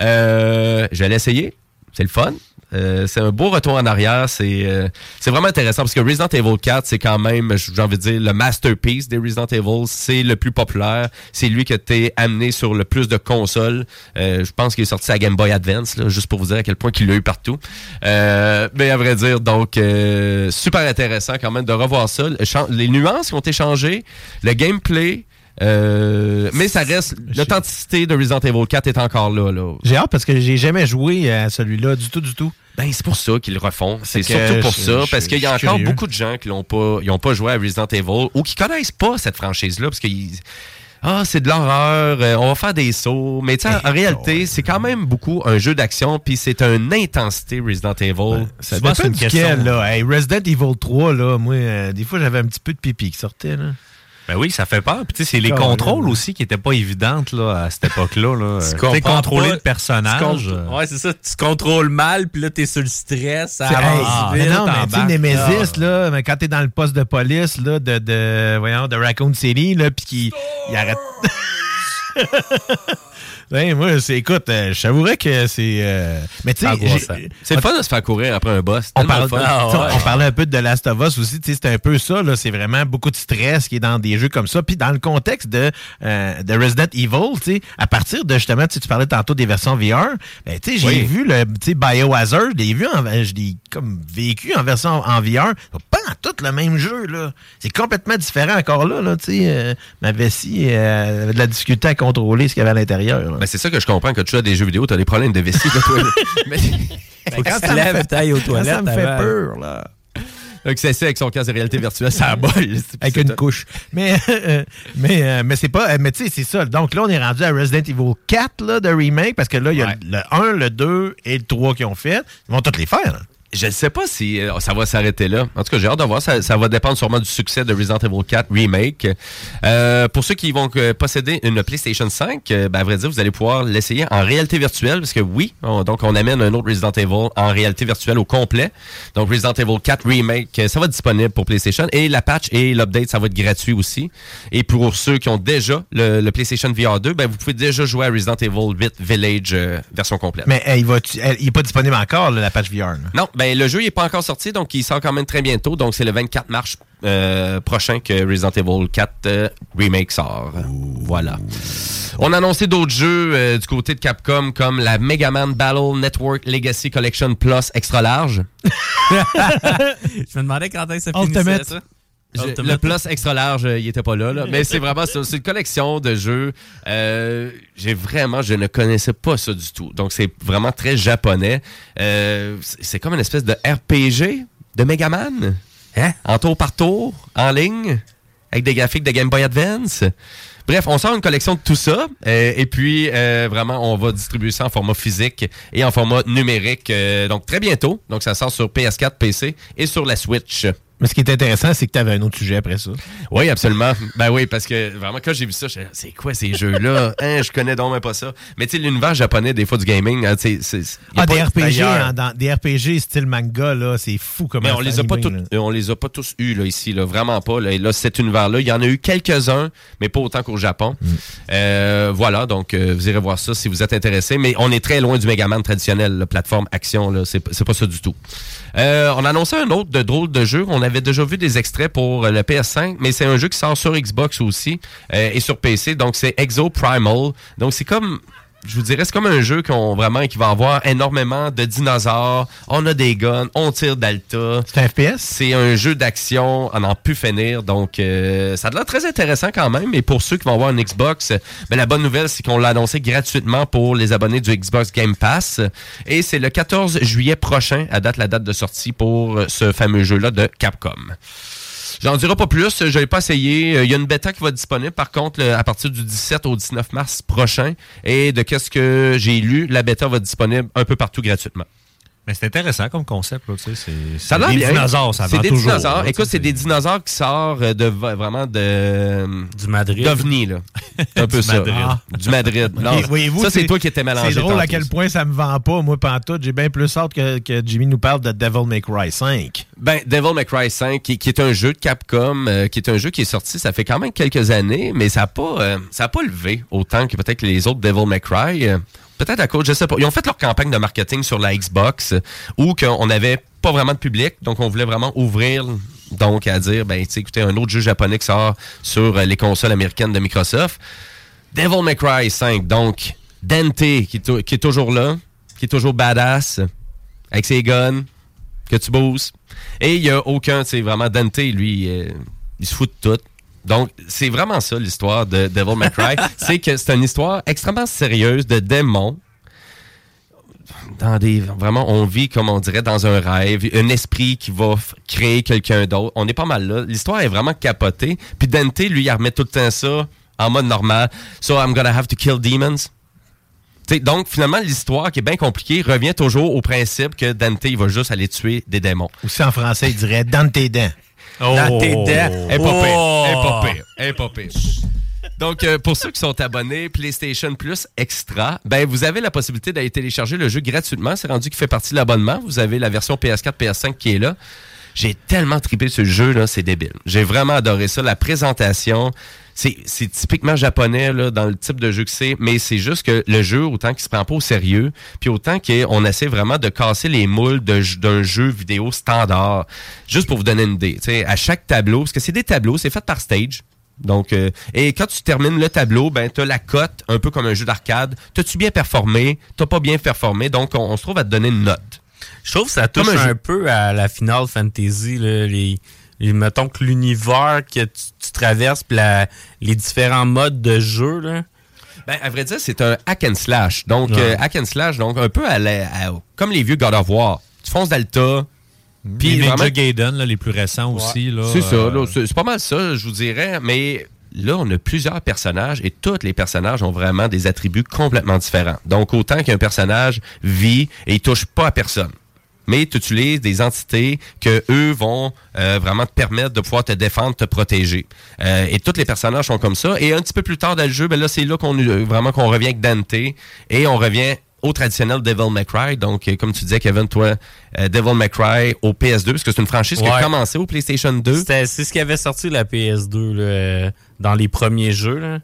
Euh, J'allais essayer. C'est le fun. Euh, c'est un beau retour en arrière. C'est euh, c'est vraiment intéressant parce que Resident Evil 4, c'est quand même, j'ai envie de dire, le masterpiece des Resident Evil. C'est le plus populaire. C'est lui qui a été amené sur le plus de consoles. Euh, je pense qu'il est sorti à Game Boy Advance, là, juste pour vous dire à quel point il l'a eu partout. Euh, mais à vrai dire, donc, euh, super intéressant quand même de revoir ça. Les nuances qui ont été changées, le gameplay. Euh, mais ça reste, l'authenticité de Resident Evil 4 est encore là. là. J'ai hâte parce que j'ai jamais joué à celui-là du tout, du tout. Ben, c'est pour ça qu'ils le refont. C'est surtout pour je- ça, je- parce qu'il y a encore curieux. beaucoup de gens qui n'ont pas, ils ont pas joué à Resident Evil ou qui connaissent pas cette franchise-là, parce qu'ils. Ah, c'est de l'horreur, euh, on va faire des sauts. Mais tu sais, en réalité, c'est quand même beaucoup un jeu d'action, puis c'est une intensité Resident Evil. Ça dépend duquel, là. Hey, Resident Evil 3, là, moi, euh, des fois, j'avais un petit peu de pipi qui sortait, là. Ben oui, ça fait peur. Puis tu sais, c'est les Carrément. contrôles aussi qui n'étaient pas évidentes là, à cette époque-là. Là. Tu contrôler pas- le personnage. tu euh, Ouais, c'est ça. Tu contrôles mal, puis là, t'es sur le stress. Ça avance mais non, mais tu. Nemesis, là, mais quand t'es dans le poste de police, là, de, de, voyons, de Raccoon City, là, pis qu'il il arrête. Ouais, moi, c'est, écoute, euh, je savourais que c'est, euh, mais tu sais, C'est le fun de se faire courir après un boss. on, parle, fun. sais, on parlait un peu de The Last of Us aussi, tu sais, c'est un peu ça, là, c'est vraiment beaucoup de stress qui est dans des jeux comme ça. Puis dans le contexte de, euh, de Resident Evil, tu sais, à partir de justement, tu sais, tu parlais tantôt des versions VR, ben, tu sais, j'ai Oui. vu le, tu sais, Biohazard, je l'ai vu, en, je l'ai comme vécu en version en VR, pas en tout le même jeu, là. C'est complètement différent encore là, là, tu sais. euh, ma vessie euh, avait de la difficulté à contrôler ce qu'il y avait à l'intérieur. Là. Ben, c'est ça que je comprends. Quand tu à des jeux vidéo, tu as des problèmes de vessie. là. Mais- Faut quand ça me fait- quand Ça me fait peur, là. Donc, c'est ça avec son casque de réalité virtuelle, ça bol. Avec une couche. Mais, euh, mais, euh, mais c'est pas. euh, Mais tu sais, c'est ça. Donc là, on est rendu à Resident Evil 4 là, de remake parce que là, il y a le 1, le 2 et le 3 qui ont fait. Ils vont tous les faire. hein. Je ne sais pas si euh, ça va s'arrêter là. En tout cas, j'ai hâte de voir. Ça, ça va dépendre sûrement du succès de Resident Evil 4 Remake. Euh, pour ceux qui vont euh, posséder une PlayStation 5, euh, ben, à vrai dire, vous allez pouvoir l'essayer en réalité virtuelle parce que oui, on- donc on amène un autre Resident Evil en réalité virtuelle au complet. Donc Resident Evil 4 Remake, euh, ça va être disponible pour PlayStation et la patch et l'update, ça va être gratuit aussi. Et pour ceux qui ont déjà le, le PlayStation VR 2, ben, vous pouvez déjà jouer à Resident Evil 8 Village version complète. Mais il, va, euh, il est pas disponible encore, là, la patch VR. là? Non, ben le jeu il est pas encore sorti, donc il sort quand même très bientôt. Donc c'est le 24 mars euh, prochain que Resident Evil 4 euh, Remake sort. Voilà. On a annoncé d'autres jeux euh, du côté de Capcom comme la Mega Man Battle Network Legacy Collection Plus extra large. Je me demandais quand est-ce que ça finissait, ça. Je- le plus extra large, euh, il était pas là, là. mais c'est vraiment. C'est une collection de jeux. Euh, j'ai vraiment, je ne connaissais pas ça du tout. Donc c'est vraiment très japonais. Euh, c'est c'est comme une espèce de RPG de Megaman. Hein? En tour par tour, en ligne, avec des graphiques de Game Boy Advance. Bref, on sort une collection de tout ça. euh, et puis, euh, vraiment, on va distribuer ça en format physique et en format numérique. euh, donc, très bientôt. Donc, ça sort sur PS4, PC et sur la Switch. Mais ce qui est intéressant, c'est que tu avais un autre sujet après ça. Oui, absolument. Ben oui, parce que vraiment, quand j'ai vu ça, c'est quoi ces jeux-là? Hein, je connais donc même pas ça. Mais tu sais, l'univers japonais, des fois, du gaming, hein, c'est. Ah, pas des RPG, hein, dans- des RPG style manga, là, c'est fou comment Mais on les a pas là. on les a pas tous eus là ici là, vraiment pas là. Et là cet univers là, il y en a eu quelques-uns, mais pas autant qu'au Japon. Mm. Euh, voilà, donc euh, vous irez voir ça si vous êtes intéressé, mais on est très loin du Megaman traditionnel, la plateforme action là, c'est pas ça du tout. Euh, on a annoncé un autre de drôle de jeu, on avait déjà vu des extraits pour euh, le PS5, mais c'est un jeu qui sort sur Xbox aussi euh, et sur PC, donc c'est Exo Primal. Donc c'est comme je vous dirais, c'est comme un jeu qu'on vraiment qui va avoir énormément de dinosaures. On a des guns, on tire d'Alta. C'est un FPS? C'est un jeu d'action, on n'en peut finir. Donc, euh, ça a l'air très intéressant quand même. Et pour ceux qui vont avoir une Xbox, ben, la bonne nouvelle, c'est qu'on l'a annoncé gratuitement pour les abonnés du Xbox Game Pass. Et c'est le 14 juillet prochain, à date la date de sortie pour ce fameux jeu-là de Capcom. J'en dirai pas plus, je l'ai pas essayé. Euh, Il y a une bêta qui va être disponible par contre à partir du 17 au 19 mars prochain. Et de qu'est-ce que j'ai lu, la bêta va être disponible un peu partout gratuitement. Mais c'est intéressant comme concept, là, tu sais. c'est- des bien. dinosaures, ça C'est vend des toujours. dinosaures. là, Écoute, c'est des dinosaures qui sortent de vraiment de du Madrid. d'OVNI là. C'est un peu ça. Madrid. Ah. Du Madrid. Non, Et voyez-vous, ça c'est toi qui étais mélangé. C'est drôle à quel ça. point ça me vend pas, moi, pantoute. J'ai bien plus hâte que, que Jimmy nous parle de Devil May Cry 5. Ben, Devil May Cry 5, qui, qui est un jeu de Capcom, euh, qui est un jeu qui est sorti, ça fait quand même quelques années, mais ça n'a pas, euh, ça a pas levé autant que peut-être les autres Devil May Cry. Euh, peut-être à cause, je sais pas. Ils ont fait leur campagne de marketing sur la Xbox, euh, où qu'on n'avait pas vraiment de public, donc on voulait vraiment ouvrir, donc à dire, ben, écoutez, un autre jeu japonais qui sort sur euh, les consoles américaines de Microsoft. Devil May Cry 5, donc Dante, qui est, toujours là, qui est toujours badass, avec ses guns, que tu bouses. Et il n'y a aucun, sais, vraiment, Dante, lui, euh, il se fout de tout. Donc, c'est vraiment ça l'histoire de Devil May Cry. c'est que c'est une histoire extrêmement sérieuse de démons. Dans des, vraiment, on vit, comme on dirait, dans un rêve. Un esprit qui va créer quelqu'un d'autre. On est pas mal là. L'histoire est vraiment capotée. Puis Dante, lui, il remet tout le temps ça en mode normal. So, I'm gonna have to kill demons. T'sais, donc, finalement, l'histoire qui est bien compliquée revient toujours au principe que Dante, il va juste aller tuer des démons. Aussi en français, il dirait dans tes dents. Dans tes dents. Elle est pas pire. Oh. Elle pas pire. Pas pire. Donc, euh, pour ceux qui sont abonnés PlayStation Plus Extra, ben vous avez la possibilité d'aller télécharger le jeu gratuitement. C'est rendu qui fait partie de l'abonnement. Vous avez la version PS4, PS5 qui est là. J'ai tellement trippé ce jeu là, c'est débile. J'ai vraiment adoré ça. La présentation, c'est typiquement japonais là, dans le type de jeu que c'est, mais c'est juste que le jeu, autant qu'il se prend pas au sérieux, puis autant qu'on essaie vraiment de casser les moules d'un jeu vidéo standard. Juste pour vous donner une idée, tu sais, à chaque tableau, parce que c'est des tableaux, c'est fait par stage. Donc, euh, et quand tu termines le tableau, ben, tu as la cote, un peu comme un jeu d'arcade. T'as-tu bien performé? T'as pas bien performé? Donc, on, on se trouve à te donner une note. Je trouve que ça touche Comme un un, peu à la Final Fantasy. Là, les, les- mettons que l'univers que tu, tu traverses, puis les différents modes de jeu. Là. Ben, à vrai dire, c'est un hack and slash. Donc, Ouais. euh, hack and slash, donc un peu à la- à- comme les vieux God of War. Tu fonces d'Alta. Puis Ninja vraiment- Gaiden, là, les plus récents aussi. là, C'est ça, euh, c'est pas mal ça, je vous dirais, mais là, on a plusieurs personnages et tous les personnages ont vraiment des attributs complètement différents. Donc, autant qu'un personnage vit et il touche pas à personne. Mais tu utilises des entités que eux vont euh, vraiment te permettre de pouvoir te défendre, te protéger. Euh, et tous les personnages sont comme ça. Et un petit peu plus tard dans le jeu, ben là, c'est là qu'on euh, vraiment qu'on revient avec Dante et on revient au traditionnel Devil May Cry. Donc, euh, comme tu disais, Kevin, toi, euh, Devil May Cry au PS2, parce que c'est une franchise qui a commencé au PlayStation 2. C'était- C'est ce qui avait sorti la PS2 là, euh, dans les premiers jeux. Là.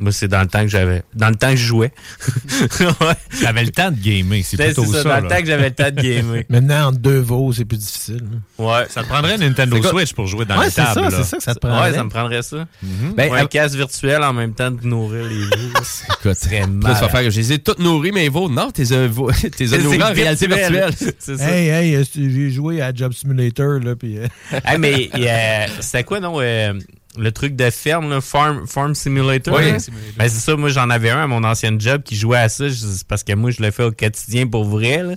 Moi, c'est dans le temps que j'avais. Dans le temps que je jouais. ouais. J'avais le temps de gamer, c'est C'est plutôt ça, ça. dans le là. temps que j'avais le temps de gamer. Maintenant, en deux veaux, c'est plus difficile. Ouais. Ça te prendrait une Nintendo C'est quoi? Switch pour jouer dans Ouais, les c'est tables. ça, là. c'est ça que ça te prendrait. Ouais, ça me prendrait ça. Ben, Ou à- un casque virtuel en même temps de nourrir les veaux. Écoute, très Là, mal. tu vas faire, je les ai toutes nourries, mais Vaux, non, t'es un vo- t'es un C'est nourri en réalité virtuel. virtuelle. C'est ça. Hey, hey, euh, j'ai joué à Job Simulator, là, puis... euh, Hey, mais euh, c'était quoi, non? euh, le truc de ferme, là, Farm, Farm Simulator? Oui. Ben, c'est ça, moi j'en avais un à mon ancien job qui jouait à ça, parce que moi je le fais au quotidien pour vrai. là.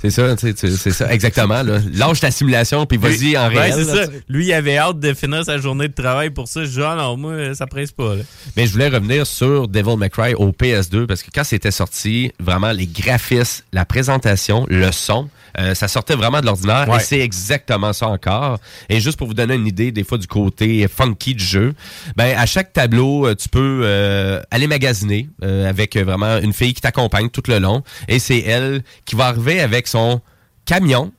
C'est ça, tu sais, tu- c'est ça, exactement. là. Lâche ta simulation, puis vas-y en Ouais, réel. c'est là, ça. Lui, il avait hâte de finir sa journée de travail pour ça. Je dis, ah non, moi, ça presse pas. Là. Mais je voulais revenir sur Devil May Cry au PS2 parce que quand c'était sorti, vraiment les graphismes, la présentation, le son, euh, ça sortait vraiment de l'ordinaire Ouais. et c'est exactement ça encore. Et juste pour vous donner une idée des fois du côté funky du jeu, ben à chaque tableau, euh, tu peux euh, aller magasiner euh, avec vraiment une fille qui t'accompagne tout le long et c'est elle qui va arriver avec son camion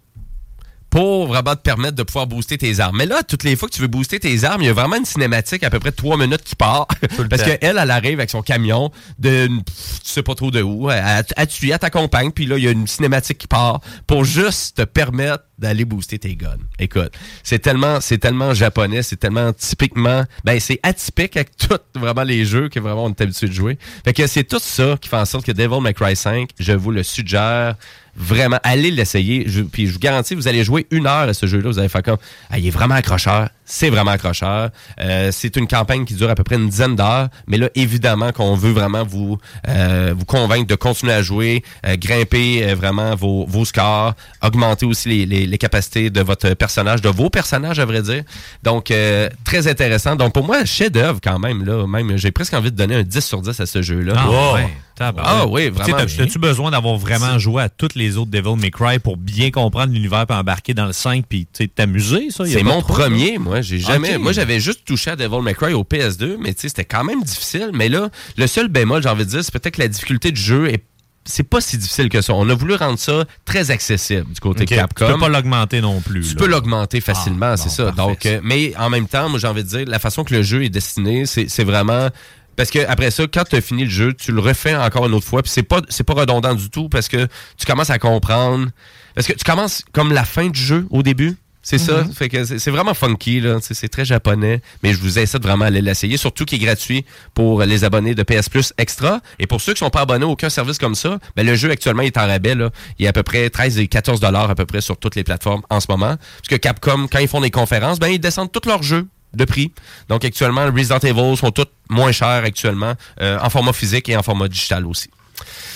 pour vraiment te permettre de pouvoir booster tes armes. Mais là, toutes les fois que tu veux booster tes armes, il y a vraiment une cinématique à peu près trois minutes qui part. Parce qu'elle, elle arrive avec son camion de pff, tu sais pas trop de où. Elle, elle, tu elle t'accompagne, puis là, il y a une cinématique qui part pour juste te permettre d'aller booster tes guns. Écoute, c'est tellement, c'est tellement japonais, c'est tellement typiquement, ben c'est atypique avec tous vraiment les jeux que vraiment on est habitué de jouer. Fait que c'est tout ça qui fait en sorte que Devil May Cry 5, je vous le suggère vraiment, allez l'essayer. Je- Puis je vous garantis, vous allez jouer une heure à ce jeu-là. Vous allez faire comme, ah, il est vraiment accrocheur. C'est vraiment accrocheur. Euh, c'est une campagne qui dure à peu près une dizaine d'heures. Mais là, évidemment qu'on veut vraiment vous, euh, vous convaincre de continuer à jouer, euh, grimper euh, vraiment vos, vos scores, augmenter aussi les, les- les capacités de votre personnage, de vos personnages, à vrai dire. Donc, euh, très intéressant. Donc, pour moi, chef-d'œuvre quand même. là. Même, j'ai presque envie de donner un 10 sur 10 à ce jeu-là. Ah, Oh. ouais. Ah oui, vraiment. T'as-tu besoin d'avoir vraiment joué à toutes les autres Devil May Cry pour bien comprendre l'univers puis embarquer dans le 5 puis t'amuser, ça? C'est mon trop, premier, moi. J'ai jamais. Moi, j'avais juste touché à Devil May Cry au PS2, mais c'était quand même difficile. Mais là, le seul bémol, j'ai envie de dire, c'est peut-être que la difficulté du jeu est c'est pas si difficile que ça. On a voulu rendre ça très accessible du côté. Capcom. Tu peux pas l'augmenter non plus. Tu là. peux l'augmenter facilement, Ah, c'est bon, ça. parfait, Donc, euh, mais en même temps, moi j'ai envie de dire, la façon que le jeu est destiné, c'est c'est vraiment parce que après ça, quand tu as fini le jeu, tu le refais encore une autre fois, puis c'est pas c'est pas redondant du tout parce que tu commences à comprendre. Parce que tu commences comme la fin du jeu au début. C'est ça, Mhm. fait que c'est c'est vraiment funky là, c'est très japonais, mais je vous incite vraiment à aller l'essayer, surtout qu'il est gratuit pour les abonnés de PS Plus Extra. Et pour ceux qui sont pas abonnés à aucun service comme ça, ben le jeu actuellement est en rabais là, il a à peu près 13 et 14 dollars à peu près sur toutes les plateformes en ce moment, parce que Capcom quand ils font des conférences, ben ils descendent tous leurs jeux de prix. Donc actuellement, Resident Evil sont tous moins chers actuellement euh, en format physique et en format digital aussi.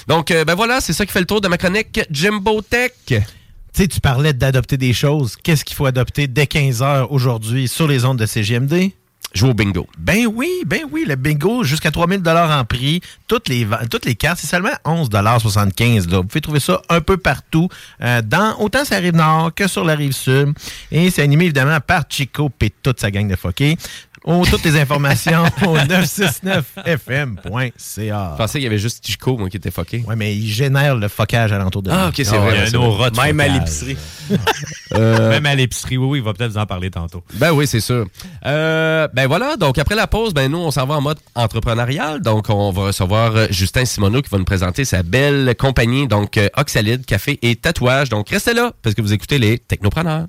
Donc euh, ben voilà, c'est ça qui fait le tour de ma chronique Jimbo Tech. Tu sais, tu parlais d'adopter des choses. Qu'est-ce qu'il faut adopter dès 15 heures aujourd'hui sur les ondes de CGMD? Jouer au bingo. Ben oui, ben oui, le bingo jusqu'à 3000 dollars en prix. Toutes les, toutes les cartes, c'est seulement 11,75 là. Vous pouvez trouver ça un peu partout, euh, dans, autant sur la rive nord que sur la rive sud. Et c'est animé évidemment par Chico et toute sa gang de fuckés. Oh, toutes les informations au 969fm.ca. Je pensais qu'il y avait juste Chico moi, qui était fucké. Ouais, mais il génère le fuckage alentour de Ah, ok, c'est vrai. Il y a c'est un vrai. aura de Même à focage. l'épicerie. Euh, Même à l'épicerie, oui, oui, il va peut-être vous en parler tantôt. Ben oui, c'est sûr. Euh, ben voilà, donc après la pause, ben nous, on s'en va en mode entrepreneurial. Donc, on va recevoir euh, Justin Simoneau qui va nous présenter sa belle compagnie, donc euh, Oxalide, Café et Tatouage. Donc, restez là, parce que vous écoutez les Technopreneurs.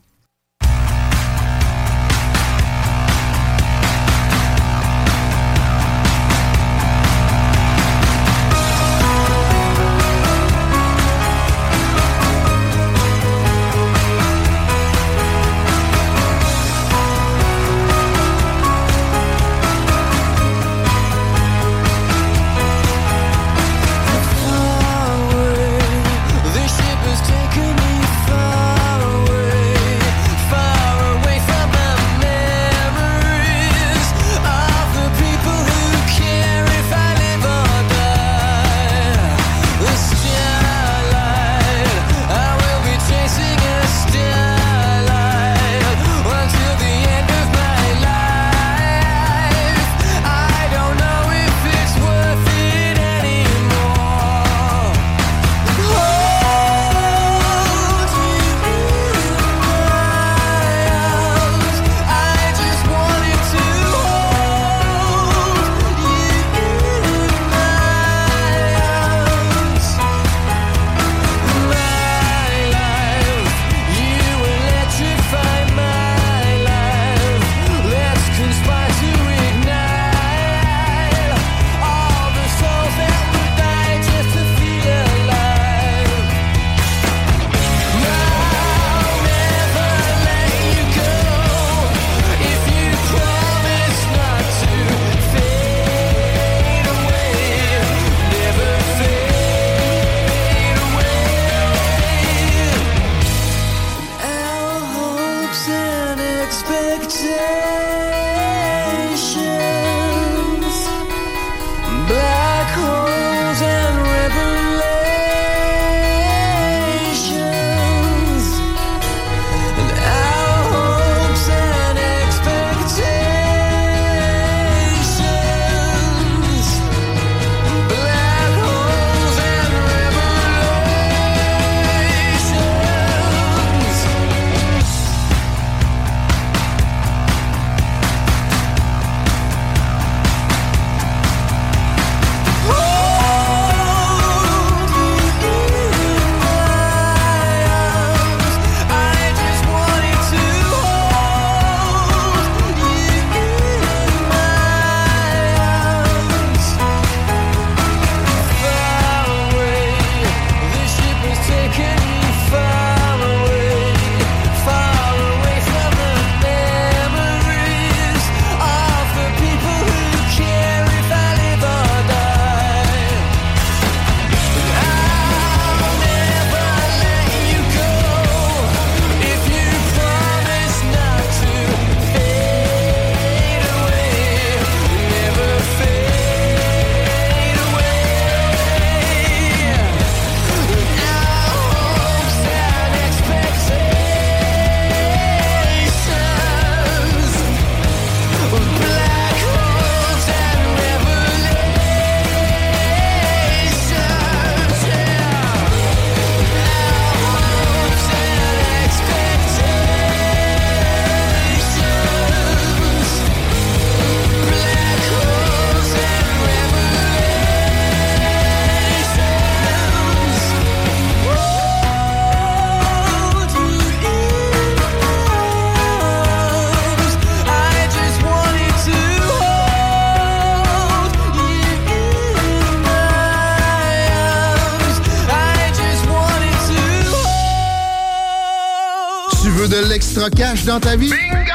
L'extra cash dans ta vie? Bingo!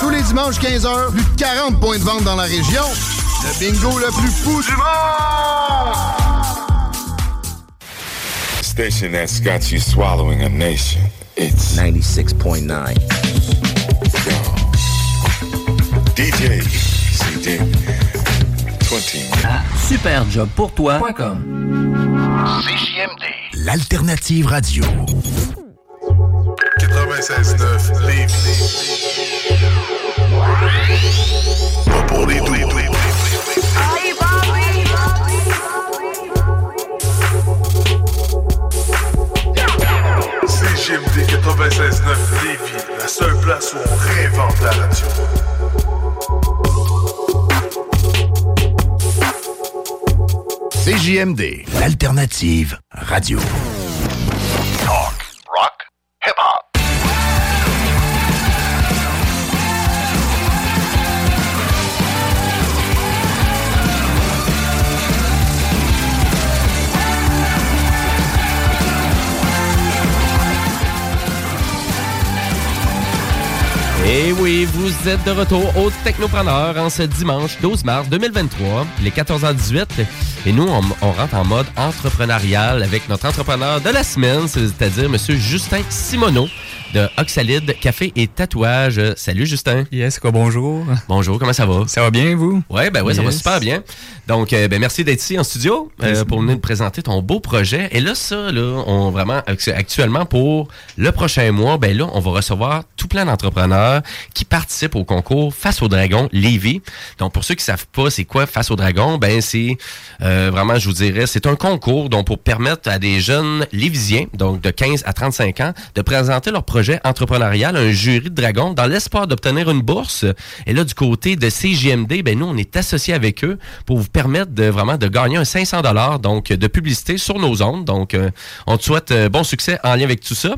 Tous les dimanches 15h, plus de 40 points de vente dans la région. Le bingo le plus fou du monde! Station that's got you swallowing a nation. It's 96.9. DJ CD 20. À superjobpourtoi.com. CJMD. L'alternative radio. 96.9 Lévis. Pas les. CJMD 96.9 Lévis, la seule place où on réinvente la radio. CJMD. L'alternative radio. Vous êtes de retour au Technopreneur en ce dimanche 12 mars 2023. Il est 14h18 et nous, on, on rentre en mode entrepreneurial avec notre entrepreneur de la semaine, c'est-à-dire M. Justin Simoneau de Oxalide Café et Tatouage. Salut Justin. Yes, quoi, bonjour. Bonjour, comment ça va? Ça va bien, vous? Ouais, ben ouais, ça va super bien. Donc, euh, ben merci d'être ici en studio euh, pour venir nous présenter ton beau projet. Et là, ça, là, on vraiment actu- actuellement pour le prochain mois, ben là, on va recevoir tout plein d'entrepreneurs qui participent au concours Face au Dragon Lévis. Donc, pour ceux qui savent pas, c'est quoi Face au Dragon, ben c'est euh, vraiment, je vous dirais, c'est un concours donc pour permettre à des jeunes lévisiens, donc de 15 à 35 ans, de présenter leur projet entrepreneurial à un jury de dragons dans l'espoir d'obtenir une bourse. Et là, du côté de CJMD, ben nous, on est associés avec eux pour vous permettre de vraiment de gagner un 500 dollars donc de publicité sur nos ondes. Donc, euh, on te souhaite euh, bon succès en lien avec tout ça.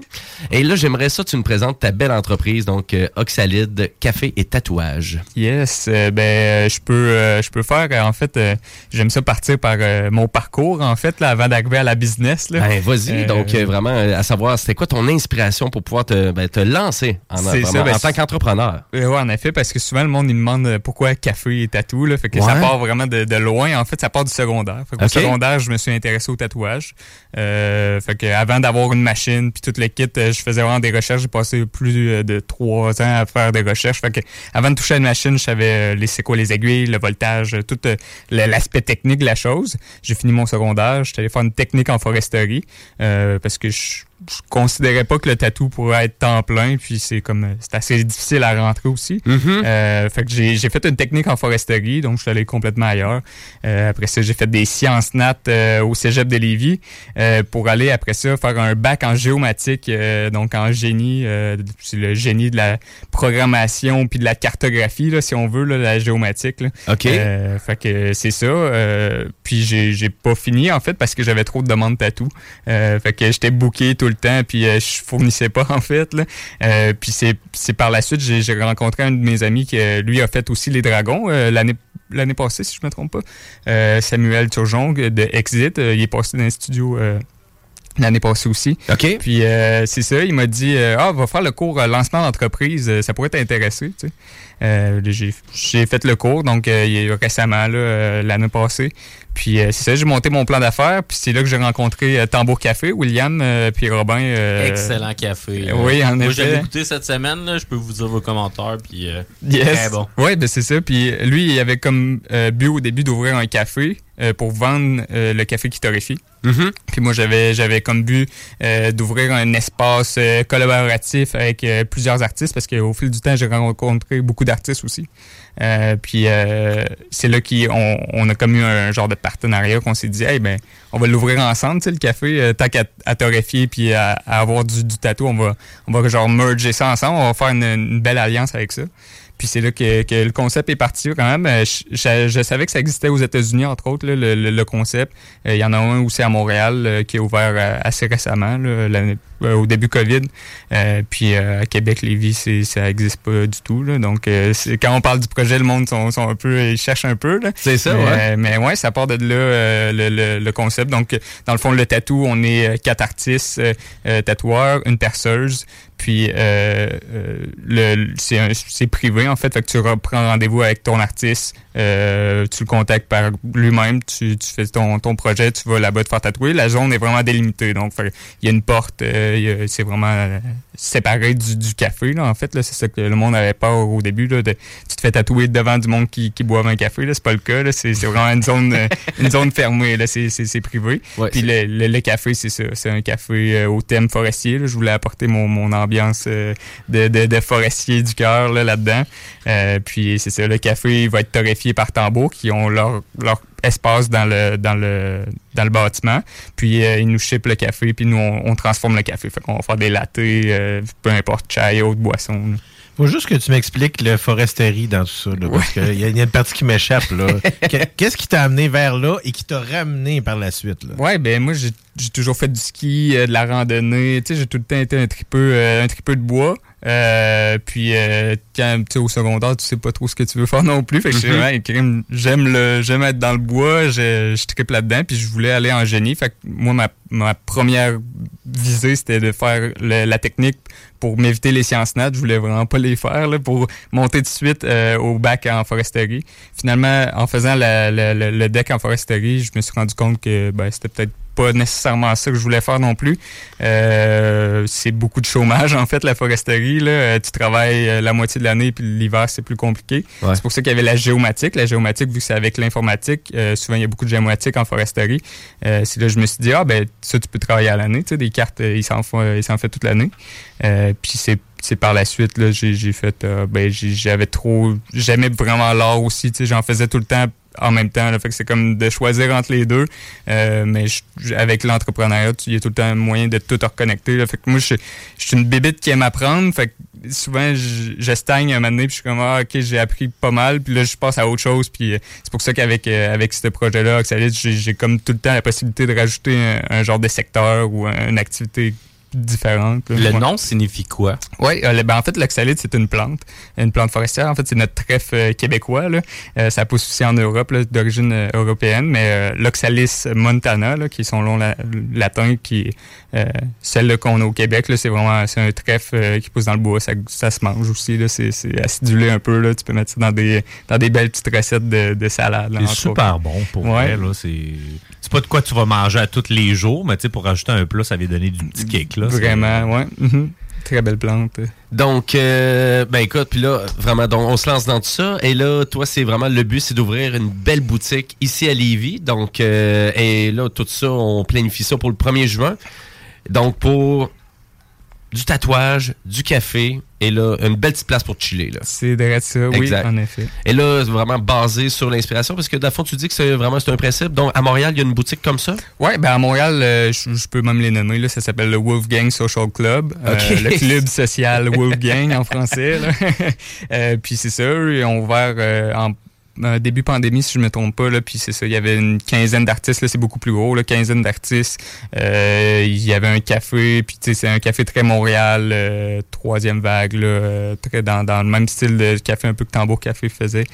Et là, j'aimerais ça, tu nous présentes ta belle entreprise, donc Oxalide Café et Tatouage. Yes, euh, ben euh, je peux euh, je peux faire en fait j'aime ça partir par mon parcours en fait là avant d'arriver à la business là. Ben, vas-y. Donc, vraiment, à savoir, c'était quoi ton inspiration pour pouvoir te, ben, te lancer en, vraiment, ça, ben, en tant qu'entrepreneur? Ouais, en effet, parce que souvent le monde il me demande pourquoi café et tatou. Là, fait que Ouais. ça part vraiment de, de loin. En fait, ça part du secondaire. Fait Ok. secondaire, je me suis intéressé au tatouage. Fait que avant d'avoir une machine puis tout le kit, je faisais vraiment des recherches. J'ai passé plus de trois ans à faire des recherches. Fait avant de toucher à une machine, je savais euh, les c'est les aiguilles, le voltage, euh, tout euh, l'aspect technique de la chose. J'ai fini mon secondaire. J'étais allé faire une technique en foresterie parce que je je considérais pas que le tatou pourrait être temps plein, puis c'est comme euh, c'est assez difficile à rentrer aussi. Euh, fait que j'ai j'ai fait une technique en foresterie, donc je suis allé complètement ailleurs. Euh, après ça, j'ai fait des sciences nat euh, au Cégep de Lévis pour aller après ça faire un bac en géomatique, donc en génie, c'est le génie de la programmation puis de la cartographie là, si on veut là, la géomatique. Là. OK. Fait que c'est ça. puis j'ai j'ai pas fini en fait parce que j'avais trop de demandes tatou. Fait que j'étais booké tout le temps puis euh, je fournissais pas en fait. Là. Euh, puis c'est par la suite j'ai rencontré un de mes amis qui euh, lui a fait aussi les dragons euh, l'année l'année passée si je me trompe pas. Samuel Turjong de Exit. il est passé dans les studios. L'année passée aussi. OK. Puis euh, c'est ça, il m'a dit euh, Ah, va faire le cours lancement d'entreprise, ça pourrait t'intéresser. Tu sais. Euh, j'ai, fait le cours, donc euh, il y a récemment, euh, l'année passée. Puis euh, c'est ça, j'ai monté mon plan d'affaires, puis c'est là que j'ai rencontré Tambour Café, William, puis Robin. Excellent café. Oui, en Moi, effet. j'ai goûté cette semaine. là, Je peux vous dire vos commentaires. Puis, Yes. Très bon. Ouais, ben c'est ça. Puis lui, il avait comme but au début d'ouvrir un café euh, pour vendre euh, le café qui torréfie. Mm-hmm. Puis moi, j'avais j'avais comme but euh, d'ouvrir un espace collaboratif avec plusieurs artistes parce qu'au fil du temps, j'ai rencontré beaucoup d'artistes aussi. Euh, puis euh, c'est là qu'on on a comme eu un genre de partenariat qu'on s'est dit, hey, ben, on va l'ouvrir ensemble, tu sais, le café, euh, tant qu'à à torréfier puis à, avoir du, du tatou, on va, on va genre merger ça ensemble, on va faire une, belle alliance avec ça. Puis c'est là que, le concept est parti quand même. Euh, Je, savais que ça existait aux États-Unis, entre autres, le, le- concept. Il y en a un aussi à Montréal qui est ouvert assez récemment, l'année euh, au début COVID. Euh, puis euh, à Québec, Lévis, c'est, ça n'existe pas du tout. Là. Donc, euh, c'est- quand on parle du projet, le monde sont, sont un peu, ils cherchent un peu. Là. C'est ça, mais, ouais. mais ouais, ça part de là euh, le, le- le concept. Donc, dans le fond, le tatou, on est quatre artistes tatoueurs, une perceuse. Puis euh, euh, le, c'est, un- c'est privé en fait, fait que tu reprends rendez-vous avec ton artiste, euh, tu le contactes par lui-même, tu, tu fais ton, ton projet, tu vas là-bas te faire tatouer. La zone est vraiment délimitée, donc il y a une porte, euh, c'est vraiment euh, séparé du, du café là. En fait, là, c'est ça que le monde avait peur au début là, de, tu te fais tatouer devant du monde qui, qui boive un café là, c'est pas le cas. Là, c'est, c'est vraiment une zone, euh, une zone fermée là, c'est, c'est, c'est privé. Puis le, le, le café, c'est ça, c'est un café euh, au thème forestier. là. Je voulais apporter mon, mon ambiance de, de, de forestier du cœur là, là-dedans. Euh, puis c'est ça, le café il va être torréfié par tambour qui ont leur, leur espace dans le dans le dans le bâtiment. Puis euh, ils nous shippent le café, puis nous on, on transforme le café. Fait qu'on va faire des lattés, euh, peu importe, chai, autre boisson. là. Faut juste que tu m'expliques le foresterie dans tout ça, là, parce qu'il y, y a une partie qui m'échappe. là. Que- Qu'est-ce qui t'a amené vers là et qui t'a ramené par la suite? Là? Ouais, ben moi j'ai j'ai toujours fait du ski, euh, de la randonnée. Tu sais, j'ai tout le temps été un tripeux, euh, un tripeux de bois. Euh, puis euh, quand tu sais au secondaire, tu sais pas trop ce que tu veux faire non plus. Fait que Mhm. j'aime le j'aime être dans le bois, je, je tripe là-dedans, puis je voulais aller en génie. Fait que moi ma, ma première visée c'était de faire le- la technique pour m'éviter les sciences nat. Je voulais vraiment pas les faire là, pour monter de suite euh, au bac en foresterie. Finalement, en faisant la- la- la- le deck en foresterie, je me suis rendu compte que ben, c'était peut-être pas nécessairement ça que je voulais faire non plus. Euh, c'est beaucoup de chômage, en fait, la foresterie. Là. Euh, Tu travailles euh, la moitié de l'année, puis l'hiver, c'est plus compliqué. C'est pour ça qu'il y avait la géomatique. La géomatique, vu que c'est avec l'informatique, euh, souvent, il y a beaucoup de géomatique en foresterie. Euh, c'est là que je me suis dit, ah, ben, ça, tu peux travailler à l'année. Tu sais, des cartes, ils s'en font, ils s'en fait toute l'année. Puis c'est c'est par la suite là j'ai fait euh, ben j'avais trop j'aimais vraiment l'art aussi tu sais j'en faisais tout le temps en même temps là, fait que c'est comme de choisir entre les deux. Euh, mais avec l'entrepreneuriat il y a tout le temps un moyen de tout reconnecter là. fait que moi je suis une bébite qui aime apprendre. Fait que souvent je, je un moment donné puis je suis comme ah ok j'ai appris pas mal. Puis là je passe à autre chose. Puis euh, c'est pour ça qu'avec euh, avec ce projet là Oxalis j'ai comme tout le temps la possibilité de rajouter un, genre de secteur ou un- une activité Le Ouais. nom signifie quoi? Oui, ben en fait, l'oxalide, c'est une plante, une plante forestière. En fait, c'est notre trèfle euh, québécois. Là. Euh, ça pousse aussi en Europe, là, d'origine euh, européenne, mais euh, l'Oxalis montana, là, qui est son la- latin, qui est euh, celle qu'on a au Québec, là, c'est vraiment c'est un trèfle euh, qui pousse dans le bois. Ça, ça se mange aussi. Là, c'est, acidulé un peu. Là. Tu peux mettre ça dans des, dans des belles petites recettes de, de salade. là, C'est super bon pour Ouais. vrai. là. C'est pas de quoi tu vas manger à tous les jours, mais tu sais, pour rajouter un plat, ça va donner du petit kick. Là. Vraiment, ouais. Mhm. Très belle plante. Donc, euh, ben écoute, puis là, vraiment, donc, on se lance dans tout ça. Et là, toi, c'est vraiment le but, c'est d'ouvrir une belle boutique ici à Lévis. Donc, euh, et là, tout ça, on planifie ça pour le 1er juin. Donc, pour du tatouage, du café, et là, une belle petite place pour chiller. Là. C'est de ça, oui, en effet. Et là, c'est vraiment basé sur l'inspiration, parce que, dans le fond, tu dis que c'est vraiment c'est un principe. Donc, à Montréal, il y a une boutique comme ça? Ouais, ben à Montréal, euh, je peux même les nommer. Là, ça s'appelle le Wolfgang Social Club, Euh, le club social Wolfgang en français. là. Euh, puis c'est ça, ils ont ouvert en euh, début pandémie, si je me trompe pas. Là, puis c'est ça, il y avait une quinzaine d'artistes. Là, c'est beaucoup plus gros, là, quinzaine d'artistes. Euh, il y avait un café, puis tu sais, c'est un café très Montréal, euh, troisième vague, là, euh, très dans, dans le même style de café un peu que Tambour Café faisait.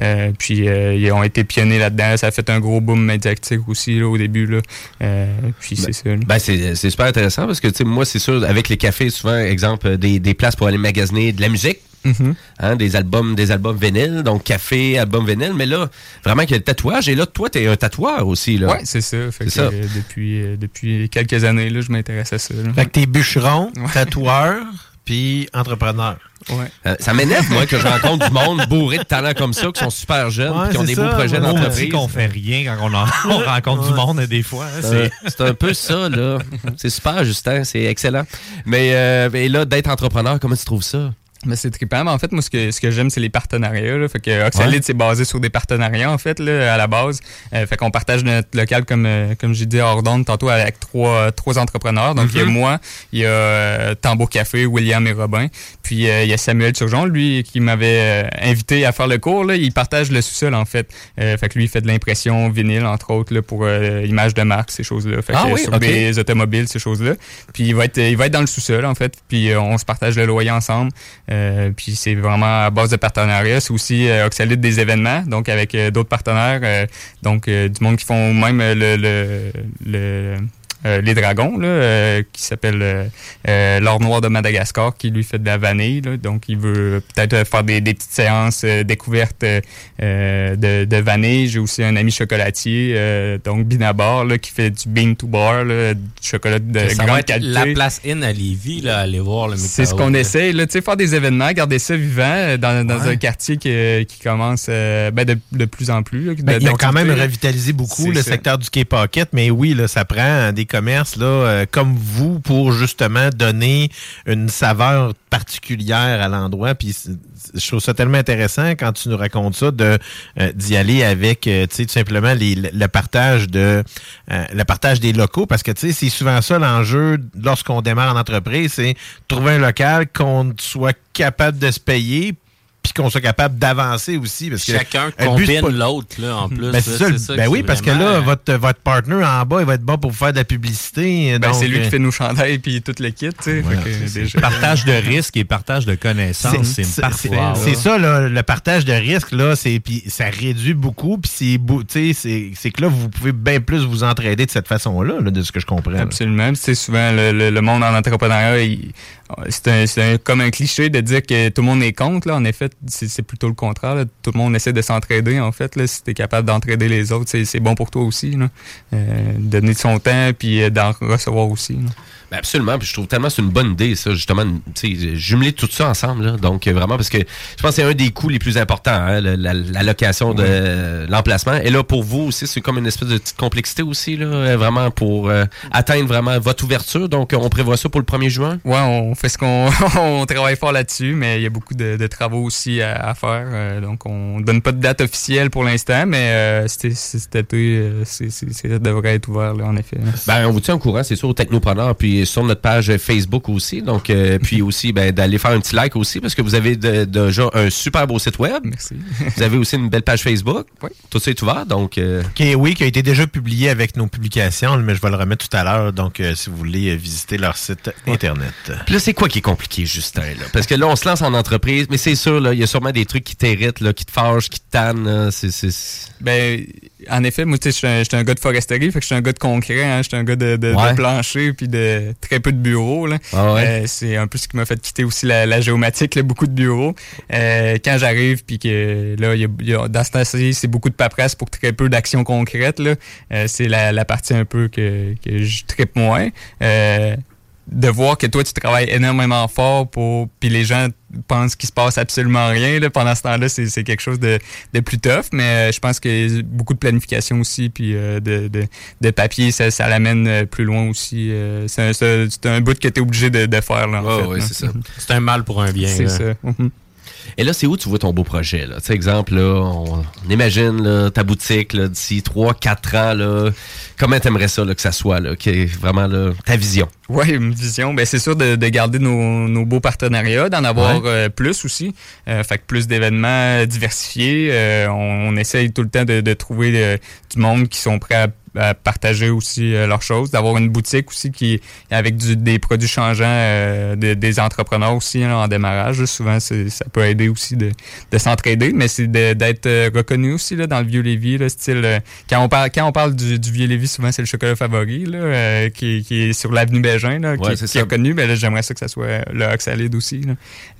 Euh, puis euh, ils ont été pionniers là-dedans. Ça a fait un gros boom médiatique aussi là, au début. Là. Euh, puis c'est ça. là. Ben, c'est c'est super intéressant parce que, tu sais, moi, c'est sûr, avec les cafés, souvent, exemple, des, des places pour aller magasiner de la musique. Mhm. Hein, des albums des albums vinyles, donc café, album vinyle, mais là, vraiment qu'il y a le tatouage, et là, toi, t'es un tatoueur aussi, là. Ouais, c'est ça. Fait que, ça. euh, depuis, euh, depuis quelques années, là, je m'intéresse à ça. là. Fait que t'es bûcheron, tatoueur, puis entrepreneur. Ouais. Euh, ça m'énerve, moi, que je rencontre du monde bourré de talents comme ça, qui sont super jeunes, Ouais, qui ont des beaux projets On dit d'entreprise. qu'on fait rien quand on, en- on rencontre du monde des fois. hein, c'est- C'est un peu ça, là. C'est super, Justin. C'est excellent. Mais, euh, mais là, d'être entrepreneur, comment tu trouves ça? Mais c'est trippant. Mais en fait, moi, ce que, ce que j'aime, c'est les partenariats. Là. Fait que Oxalide, Ouais. c'est basé sur des partenariats, en fait, là, à la base. Euh, fait qu'on partage notre local, comme, euh, comme j'ai dit hors d'onde tantôt, avec trois, trois entrepreneurs. Donc, il y a Mhm. moi, il y a euh, Tambour Café, William et Robin. Puis, euh, il y a Samuel Turgeon, lui, qui m'avait euh, invité à faire le cours. Là. Il partage le sous-sol, en fait. Euh, fait que lui, il fait de l'impression vinyle, entre autres, là, pour euh, images de marque, ces choses-là. Fait Ah que, oui, sur des automobiles, ces choses-là. Puis il va être, il va être dans le sous-sol, en fait. Puis on se partage le loyer ensemble. Euh, puis c'est vraiment à base de partenariat. C'est aussi euh, Oxalide des événements, donc avec euh, d'autres partenaires. euh, donc du monde qui font même le, le, le- euh, les dragons, là, euh, qui s'appelle euh, euh, l'or noir de Madagascar, qui lui fait de la vanille. là. donc, il veut peut-être euh, faire des, des petites séances euh, découvertes de, de vanille. J'ai aussi un ami chocolatier, euh, donc Binabar, là, qui fait du bean to bar, là, du chocolat de Ça va grande être qualité. la place in à Lévis, là, aller voir le C'est ce qu'on essaye, là, tu sais, faire des événements, garder ça vivant dans, dans Ouais. un quartier qui, qui commence euh, ben, de, de plus en plus. là, Ben, ils ont quand même revitalisé beaucoup le ça. secteur du Cape Pocket, mais oui, là, ça prend des commerces là, euh, comme vous pour justement donner une saveur particulière à l'endroit. Puis je trouve ça tellement intéressant quand tu nous racontes ça de euh, d'y aller avec euh, tout simplement le partage de euh, le partage des locaux parce que c'est souvent ça l'enjeu lorsqu'on démarre en entreprise, c'est trouver un local qu'on soit capable de se payer puis qu'on soit capable d'avancer aussi parce que Chacun combine pas- l'autre, là, en plus. ben, c'est ça, ça ben oui, parce que là, votre, votre partner en bas, il va être bon pour vous faire de la publicité. Ben, donc, c'est lui euh, qui fait nos chandails puis tout le kit, tu sais. Voilà, déjà- Partage de risque et partage de connaissances, c'est c'est- parfait. c'est- là. C'est ça, là, le partage de risques, là, c'est puis ça réduit beaucoup, puis c'est beau- tu sais, c'est c'est que là, vous pouvez bien plus vous entraider de cette façon-là, là, de ce que je comprends. Absolument. C'est souvent le, le- le monde en entrepreneuriat, il- c'est un- comme un cliché de dire que tout le monde est contre. Là. En effet, c'est plutôt le contraire. là. Tout le monde essaie de s'entraider. En fait, là. si tu es capable d'entraider les autres, c'est c'est bon pour toi aussi. Là. Euh, donner de son temps puis euh, d'en recevoir aussi. là. Ben absolument, puis je trouve tellement que c'est une bonne idée, ça, justement, tu sais, jumeler tout ça ensemble, là. Donc, euh, vraiment, parce que je pense que c'est un des coûts les plus importants, hein, la, la location de l'emplacement. Et là, pour vous aussi, c'est comme une espèce de petite complexité aussi, là, euh, vraiment, pour euh, atteindre vraiment votre ouverture. Donc, on prévoit ça pour le 1er juin. Ouais, on fait ce qu'on on travaille fort là-dessus, mais il y a beaucoup de, de travaux aussi à, à faire. euh, donc, on donne pas de date officielle pour l'instant, mais euh, c'était- cet été, ça devrait être ouvert, là, en effet. Ben, on vous tient au courant, c'est sûr, au Technopreneur, puis sur notre page Facebook aussi. Donc, euh, puis aussi, ben, d'aller faire un petit like aussi, parce que vous avez de- déjà un super beau site web. Merci. Vous avez aussi une belle page Facebook. Oui. Tout ça est ouvert, donc... euh, oui, qui a été déjà publié avec nos publications, mais je vais le remettre tout à l'heure. Donc, euh, si vous voulez visiter leur site Internet. Puis là, c'est quoi qui est compliqué, Justin? Là? Parce que là, on se lance en entreprise, mais c'est sûr, là, il y a sûrement des trucs qui t'irritent, là, qui te fâchent, qui te tannent. c'est- Ben, en effet, moi, tu sais, je suis un- un gars de foresterie, fait que je suis un gars de concret, hein, je suis un gars de, de, de plancher, puis de très peu de bureaux. Là. Ah ouais. Euh, c'est un peu ce qui m'a fait quitter aussi la, la géomatique, là, beaucoup de bureaux. Euh, quand j'arrive, puis que là, y a, y a- dans ce temps-ci, c'est beaucoup de paperasse pour très peu d'actions concrètes. Là. Euh, c'est la, la partie un peu que, que je trippe moins. De voir que toi, tu travailles énormément fort pour. Puis les gens pensent qu'il se passe absolument rien. Là, pendant ce temps-là, c'est c'est quelque chose de, de plus tough. Mais euh, je pense que beaucoup de planification aussi, puis euh, de, de, de papier, ça, ça l'amène euh, plus loin aussi. Euh, c'est un, un bout que tu es obligé de, de faire. Là, en fait, là. c'est ça. C'est un mal pour un bien. C'est ça. Mhm. Et là, c'est où tu vois ton beau projet? Là? Tu sais, exemple, là, on, on imagine là, ta boutique d'ici 3-4 ans. Là, comment t'aimerais ça là, que ça soit? Là, qui est vraiment là, ta vision? Oui, une vision. Ben, c'est sûr de, de garder nos, nos beaux partenariats, d'en avoir Ouais. euh, plus aussi. Euh, fait que plus d'événements diversifiés. Euh, on, on essaye tout le temps de, de trouver euh, du monde qui sont prêts à, à partager aussi euh, leurs choses, d'avoir une boutique aussi qui avec du- des produits changeants euh, de- des entrepreneurs aussi en démarrage. Souvent, ça peut aider aussi de, de s'entraider, mais c'est d'être euh, reconnu aussi là, dans le vieux Lévis, là, style euh, quand on parle quand on parle du, du vieux Lévis, souvent c'est le chocolat favori là, euh, qui, qui est sur l'avenue Bégin, là, qui, est- qui est. Ben j'aimerais ça que ça soit le Oxalide aussi, là,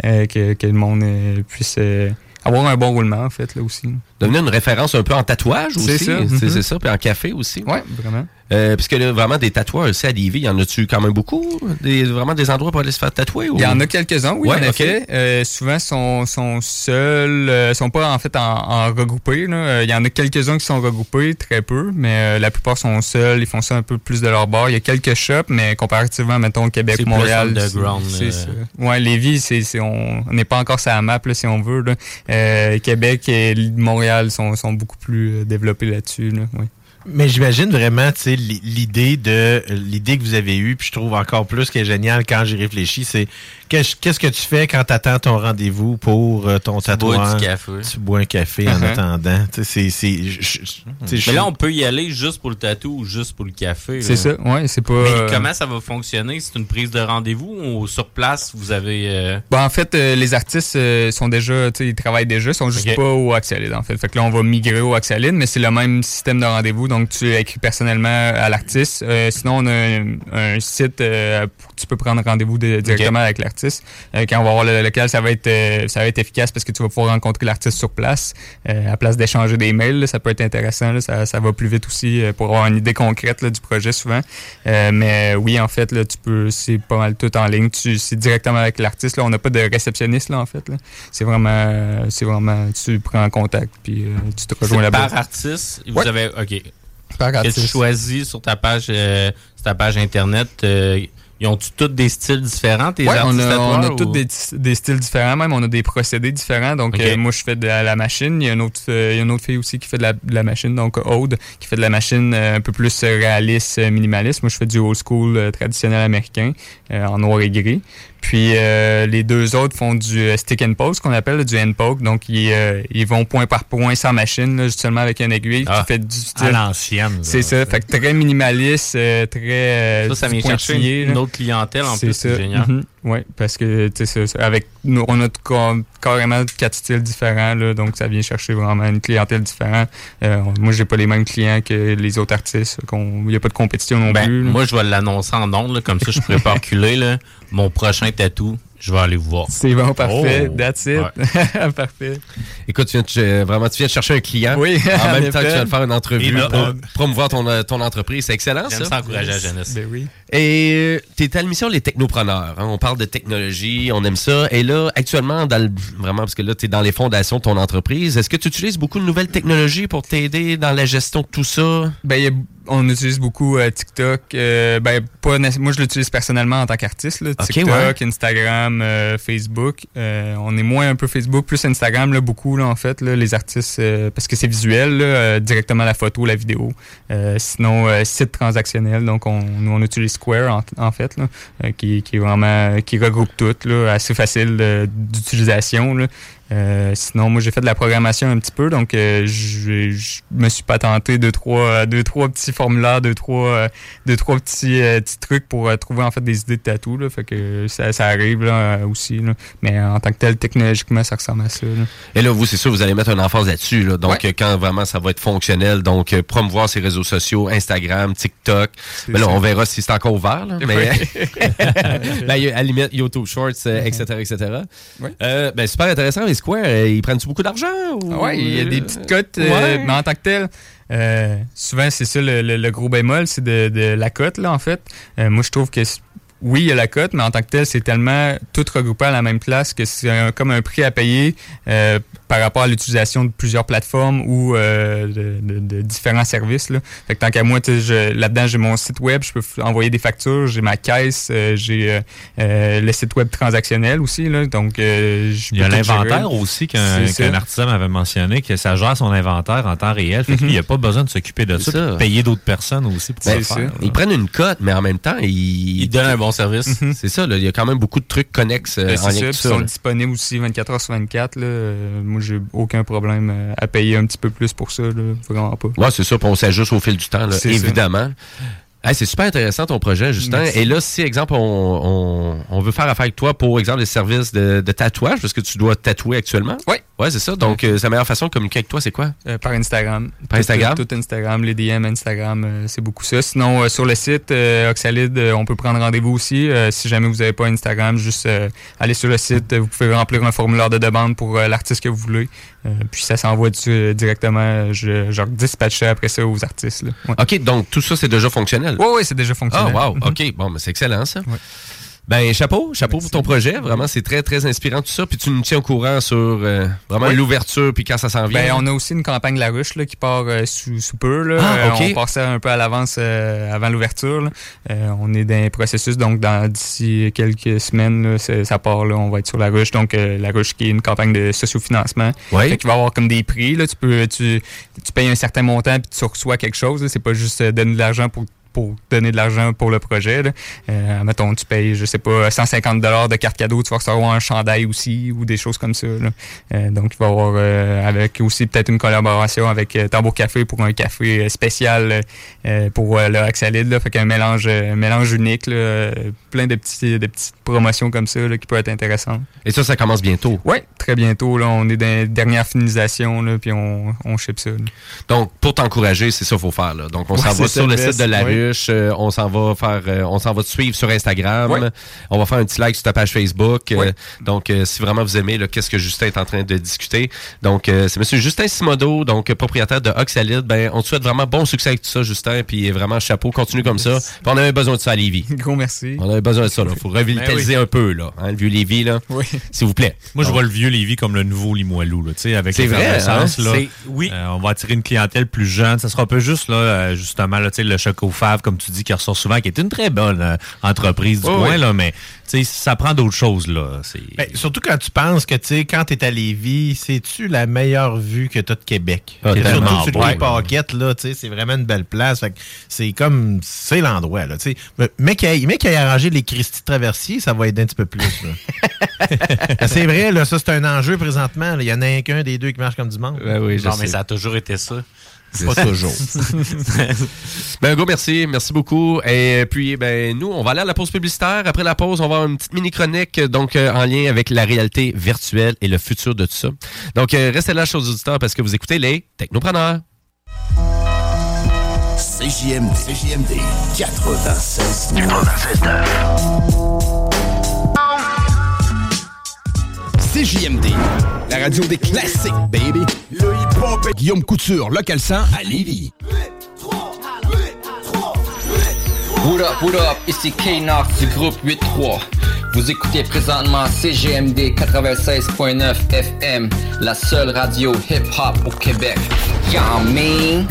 euh, que, que le monde euh, puisse euh, avoir un bon roulement en fait là aussi. là. Devenir une référence un peu en tatouage C'est aussi. ça. C'est Mhm. c'est ça, puis en café aussi. Ouais, vraiment. Euh, puisque là, vraiment des tatoueurs aussi à Lévis, y en a-tu quand même beaucoup? Des, vraiment des endroits pour aller se faire tatouer? ou- Il y en a quelques-uns, oui, Ouais, en ok. effet. Euh, souvent, sont, sont seuls, euh, sont pas en fait en, en regroupés. là. Euh, Il y en a quelques-uns qui sont regroupés, très peu, mais euh, la plupart sont seuls. Ils font ça un peu plus de leur bord. Il y a quelques shops, mais comparativement, mettons, Québec, C'est plus Montréal. underground, c'est- euh. c'est ça. Ouais, Lévis, c'est, c'est- on on n'est pas encore sur la map, là, si on veut. là. Euh, Québec et Montréal sont, beaucoup plus euh, développés là-dessus. Mais j'imagine vraiment, tu l'idée de l'idée que vous avez eue, puis je trouve encore plus que génial quand j'y réfléchis, c'est qu'est-ce que tu fais quand tu attends ton rendez-vous pour euh, ton bois tatouage? du café. Tu bois un café en Uh-huh. attendant. Tu sais, c'est- Mais là, on peut y aller juste pour le tatou ou juste pour le café. C'est là. ça, ouais, c'est pas. Mais euh, comment ça va fonctionner? C'est une prise de rendez-vous ou sur place, vous avez... euh, Bon, en fait, euh, les artistes euh, sont déjà, tu sais, ils travaillent déjà, ils sont juste pas au Axalid, en fait. Fait que là, on va migrer au Axalid, mais c'est le même système de rendez-vous, donc tu écris personnellement à l'artiste. Euh, sinon, on a un, un site euh, où tu peux prendre rendez-vous de- directement avec l'artiste. Euh, quand on va voir le local, ça va être euh, ça va être efficace parce que tu vas pouvoir rencontrer l'artiste sur place. Euh, à place d'échanger des mails, là, ça peut être intéressant. là, ça, ça va plus vite aussi euh, pour avoir une idée concrète là, du projet souvent. Euh, mais oui, en fait, là, tu peux, c'est pas mal tout en ligne. Tu, c'est directement avec l'artiste. Là, on n'a pas de réceptionniste là, en fait. Là. C'est vraiment, c'est vraiment, tu prends contact puis euh, tu te rejoins là-bas. par artiste? Vous Ouais. avez... OK. Que tu choisis sur ta page, euh, sur ta page Internet, euh, ils ont-tu tous des styles différents, tes Ouais, on artistes a, on a tous ou- des, des styles différents, même on a des procédés différents. Donc, euh, moi, je fais de la, la machine. Il y, a une autre, euh, il y a une autre fille aussi qui fait de la, de la machine, donc Aude, qui fait de la machine euh, un peu plus euh, réaliste, euh, minimaliste. Moi, je fais du old school euh, traditionnel américain, euh, en noir et gris. Puis euh, les deux autres font du euh, stick and poke, ce qu'on appelle là, du hand poke. Donc ils, euh, ils vont point par point sans machine, là, seulement avec une aiguille. Ah, qui fait du style. à l'ancienne. C'est ça. Fait que très minimaliste, euh, très. euh, Ça, ça du vient chercher pointillé, une là. autre clientèle, en plus, c'est génial. Mhm. Oui, parce que avec nous, on a ca- carrément quatre styles différents, là, donc ça vient chercher vraiment une clientèle différente. Euh, moi, j'ai pas les mêmes clients que les autres artistes. Il n'y a pas de compétition non Ben, plus. là. moi, je vais l'annoncer en ondes, comme ça, je pourrais pas reculer. Là. Mon prochain tatou, je vais aller vous voir. C'est bon, parfait. Oh. That's it. Ouais. parfait. Écoute, tu viens de- euh, vraiment, tu viens de chercher un client. Oui, En même temps que tu viens de faire une entrevue pour on- promouvoir ton, euh, ton entreprise. C'est excellent, J'aime ça. ça encourager la jeunesse. Ben oui. Et tu es à l'émission Les Technopreneurs. hein. On parle de technologie, on aime ça. Et là, actuellement, dans le- vraiment, parce que là, tu es dans les fondations de ton entreprise, est-ce que tu utilises beaucoup de nouvelles technologies pour t'aider dans la gestion de tout ça? Ben, il y a- on utilise beaucoup euh, TikTok. euh, ben, pas moi, je l'utilise personnellement en tant qu'artiste. TikTok, ouais. Instagram, euh, Facebook. Euh, on est moins un peu Facebook, plus Instagram, là, beaucoup, là, en fait, là, les artistes, euh, parce que c'est visuel, là, directement la photo, la vidéo. Euh, sinon, site transactionnel. Donc, on, nous, on utilise Square, en, en fait, là, qui, qui est vraiment, qui regroupe tout, là, assez facile d'utilisation. Euh, sinon, moi, j'ai fait de la programmation un petit peu, donc euh, je je me suis patenté deux trois, deux, trois petits formulaires, deux, trois, euh, deux, trois petits, euh, petits trucs pour euh, trouver en fait des idées de tatou. Là, fait que ça, ça arrive là, euh, aussi. Là. Mais en tant que tel, technologiquement, ça ressemble à ça. là. Et là, vous, c'est sûr, vous allez mettre un emphase là-dessus. là. Donc, Ouais. euh, quand vraiment ça va être fonctionnel, donc euh, promouvoir ses réseaux sociaux, Instagram, TikTok. Ben là, ça. on verra si c'est encore ouvert. Là, mais. Ben, à la limite, YouTube Shorts, euh, etc., etc. Ouais. Euh, ben, super intéressant. Square, euh, ils prennent-tu beaucoup d'argent? Ou... Ouais, il y a des petites cotes, euh, mais en tant que tel, euh, souvent c'est ça le, le- le gros bémol, c'est de, de la cote là en fait. Euh, moi je trouve que oui, il y a la cote, mais en tant que tel, c'est tellement tout regroupé à la même place que c'est comme un prix à payer euh, par rapport à l'utilisation de plusieurs plateformes ou euh, de, de- de différents services. Là. Fait que tant qu'à moi, là-dedans, j'ai mon site web, je peux envoyer des factures, j'ai ma caisse, euh, j'ai euh, le site web transactionnel aussi. Là, donc, euh, je Il y a l'inventaire aussi qu'un artisan m'avait mentionné, que ça gère son inventaire en temps réel. Fait Mhm. qu'il n'y a pas besoin de s'occuper de ça, de payer d'autres personnes aussi pour Ben, le faire. Ils prennent une cote, mais en même temps, ils, Ils donnent un bon service. C'est ça, là, il y a quand même beaucoup de trucs connexes Ben, en ça, ils sont là. disponibles aussi 24 heures sur 24. Là. Euh, moi, j'ai aucun problème euh, à payer un petit peu plus pour ça. Là. Vraiment pas. Ouais, c'est ça, on s'ajuste au fil du temps, là, C'est ça. évidemment. Hey, c'est super intéressant ton projet, Justin. Merci. Et là, si, exemple, on, on, on veut faire affaire avec toi pour, exemple, des services de, de tatouage, parce que tu dois tatouer actuellement? Oui. Ouais, c'est ça. Donc, euh, c'est la meilleure façon de communiquer avec toi, c'est quoi? Euh, par Instagram. Par Instagram? Tout, tout Instagram, les DM Instagram, euh, c'est beaucoup ça. Sinon, euh, sur le site Oxalide, on peut prendre rendez-vous aussi. Si jamais vous n'avez pas Instagram, juste allez sur le site. Vous pouvez remplir un formulaire de demande pour l'artiste que vous voulez. Puis ça s'envoie dessus, directement. Je, je dispatcherai après ça aux artistes. là. Ouais. OK, donc tout ça, c'est déjà fonctionnel. Oui, oui, c'est déjà fonctionnel. Ah, wow. OK, bon, mais c'est excellent, ça. Ben, chapeau, chapeau pour ton projet. Vraiment, c'est très, très inspirant tout ça. Puis tu nous tiens au courant sur euh, vraiment Oui. l'ouverture, puis quand ça s'en vient. Ben, on a aussi une campagne La Ruche là, qui part euh, sous, sous peu. Là. Ah, Euh, on part ça un peu à l'avance euh, avant l'ouverture. on est dans un processus, donc dans d'ici quelques semaines, là, ça part. Là, on va être sur La Ruche. Donc, La Ruche qui est une campagne de sociofinancement. Oui. Fait qu'il va y avoir comme des prix. Là. Tu, peux, tu, tu payes un certain montant puis tu reçois quelque chose. C'est pas juste donner de l'argent pour pour donner de l'argent pour le projet. Là. Euh, mettons, tu payes, je sais pas, 150 de carte cadeau, tu vas recevoir un chandail aussi ou des choses comme ça. là. Euh, donc, il va y avoir euh, avec aussi peut-être une collaboration avec euh, Tambour Café pour un café euh, spécial pour le Axalide. Fait qu'un mélange, mélange unique, plein de, petits, de petites promotions comme ça là, qui peuvent être intéressantes. Et ça, ça commence bientôt. Oui, très bientôt. Là, on est dans les dernières finalisations, là, puis on, on ship ça. là. Donc, pour t'encourager, c'est ça qu'il faut faire. Là. Donc, on Ouais, s'en va sur le best. site de La. Ruche. euh, on s'en va faire, euh, on s'en va te suivre sur Instagram. Ouais. On va faire un petit like sur ta page Facebook. Euh, donc, euh, si vraiment vous aimez, là, qu'est-ce que Justin est en train de discuter. Donc, euh, c'est Monsieur Justin Simodo, donc propriétaire de Oxalide. Ben, on te souhaite vraiment bon succès avec tout ça, Justin. Puis vraiment chapeau, continue comme ça. Puis on avait besoin de ça à Lévis. Gros merci. On avait besoin de ça. Il faut revitaliser un peu, là, hein, le vieux Lévis, là. Oui. S'il vous plaît. Moi, je vois le vieux Lévis comme le nouveau Limoilou, là, tu sais, avec C'est vrai, hein? là. Oui. on va attirer une clientèle plus jeune. Ça sera un peu juste, là, euh, justement, là, tu sais, le choc au fave, comme tu dis, qui ressort souvent, qui est une très bonne euh, entreprise du coin, oui. là, mais, tu sais, ça prend d'autres choses, là. C'est... Ben, surtout quand tu penses que, tu sais, quand t'es à Lévis, c'est-tu la meilleure vue que t'as de Québec? Ah, surtout sur ouais. les paquettes, là, tu sais, c'est vraiment une belle place. Fait que c'est comme, c'est l'endroit, là, tu sais. Mais- mais qu'il ait arrangé les Christie traversiers, ça va aider un petit peu plus. Ben, c'est vrai, là, ça, c'est un enjeu présentement. Il y en a qu'un des deux qui marche comme du monde. oui, je non, mais ça a toujours été ça. Pas toujours. Ben, un gros merci. Merci beaucoup. Et puis, ben, nous, on va aller à la pause publicitaire. Après la pause, on va avoir une petite mini-chronique, donc, euh, en lien avec la réalité virtuelle et le futur de tout ça. Donc, euh, restez là, chers auditeurs, parce que vous écoutez les Technopreneurs. CJMD, CJMD 96 CJMD, la radio des classiques, baby. Le hip-hop. Guillaume Couture, local 100 à Lévis. What up, what up, ici K-Nox du groupe 8-3. Vous écoutez présentement CGMD 96.9 FM, la seule radio hip-hop au Québec. Y'all mean?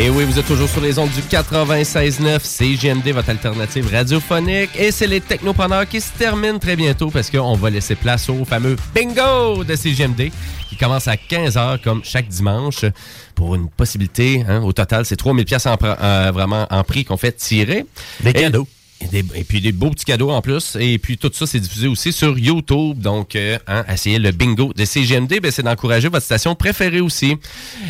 Et oui, vous êtes toujours sur les ondes du 96.9 CGMD, votre alternative radiophonique. Et c'est les technopreneurs qui se terminent très bientôt parce qu'on va laisser place au fameux bingo de CGMD qui commence à 15h comme chaque dimanche pour une possibilité. hein, au total, c'est 3000 pièces euh, vraiment en prix qu'on fait tirer. Des cadeaux. Et, des- et puis des beaux petits cadeaux en plus. Et puis tout ça, c'est diffusé aussi sur YouTube. Donc, euh, hein, essayez le bingo de CGMD, ben, c'est d'encourager votre station préférée aussi.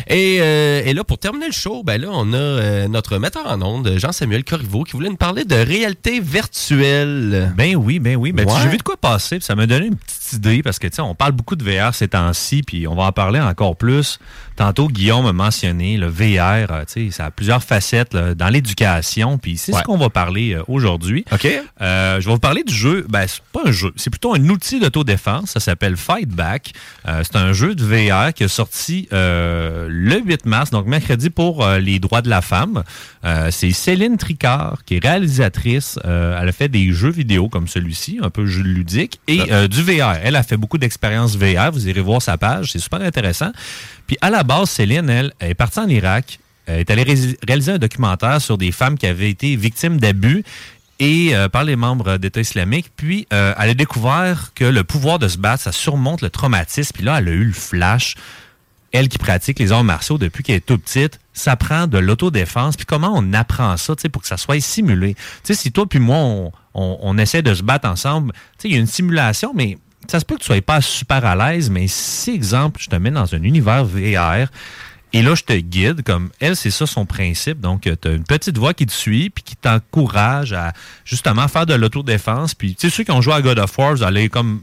Et, euh, et là, pour terminer le show, ben là, on a euh, notre metteur en ondes, Jean-Samuel Corriveau, qui voulait nous parler de réalité virtuelle. Ben oui, ben oui. Ben, Ouais. J'ai vu de quoi passer, ça m'a donné une petite idée, parce que, tu sais, on parle beaucoup de VR ces temps-ci, puis on va en parler encore plus. Tantôt, Guillaume a mentionné le VR, euh, tu sais, ça a plusieurs facettes là, dans l'éducation, puis c'est Ouais. ce qu'on va parler euh, aujourd'hui. OK. Euh, je vais vous parler du jeu. Ben, c'est pas un jeu, c'est plutôt un outil d'autodéfense. Ça s'appelle Fight Back. Euh, c'est un jeu de VR qui est sorti le 8 mars, donc mercredi pour les droits de la femme. C'est Céline Tricard qui est réalisatrice. Elle a fait des jeux vidéo comme celui-ci, un peu jeu ludique, et du VR. Elle a fait beaucoup d'expériences VR. Vous irez voir sa page, c'est super intéressant. Puis à la base, Céline, elle, elle est partie en Irak. Elle est allée ré- réaliser un documentaire sur des femmes qui avaient été victimes d'abus et euh, par les membres d'État islamique. Puis, euh, elle a découvert que le pouvoir de se battre, ça surmonte le traumatisme. Puis là, elle a eu le flash. elle qui pratique les arts martiaux depuis qu'elle est toute petite, ça prend de l'autodéfense. Puis comment on apprend ça, tu pour que ça soit simulé? Tu sais, si toi puis moi, on, essaie de se battre ensemble, tu il y a une simulation, mais ça se peut que tu sois pas super à l'aise, mais si, exemple, je te mets dans un univers VR, et là, je te guide, comme elle, c'est ça son principe. Donc, tu as une petite voix qui te suit, puis qui t'encourage à justement faire de l'autodéfense. Puis, tu sais, ceux qui ont joué à God of War, vous allez comme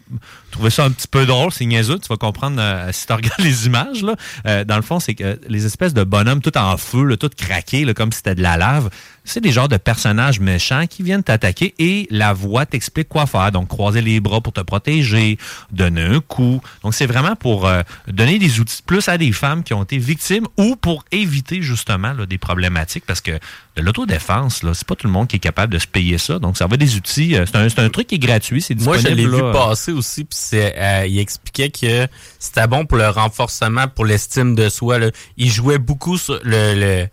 trouver ça un petit peu drôle, c'est niaiseux. Tu vas comprendre euh, si tu regardes les images. Là. Euh, dans le fond, c'est que les espèces de bonhommes tout en feu, là, tout craqués, là, comme si c'était de la lave, c'est des genres de personnages méchants qui viennent t'attaquer et la voix t'explique quoi faire. Donc, croiser les bras pour te protéger, donner un coup. Donc, c'est vraiment pour euh, donner des outils plus à des femmes qui ont été victimes ou pour éviter justement là, des problématiques parce que de l'autodéfense, là, c'est pas tout le monde qui est capable de se payer ça. Donc, ça va des outils. euh, C'est un, c'est un truc qui est gratuit, c'est Moi, disponible. je l'ai vu là, passer aussi, puis c'est, euh, il expliquait que c'était bon pour le renforcement, pour l'estime de soi. Là. Il jouait beaucoup sur le, le-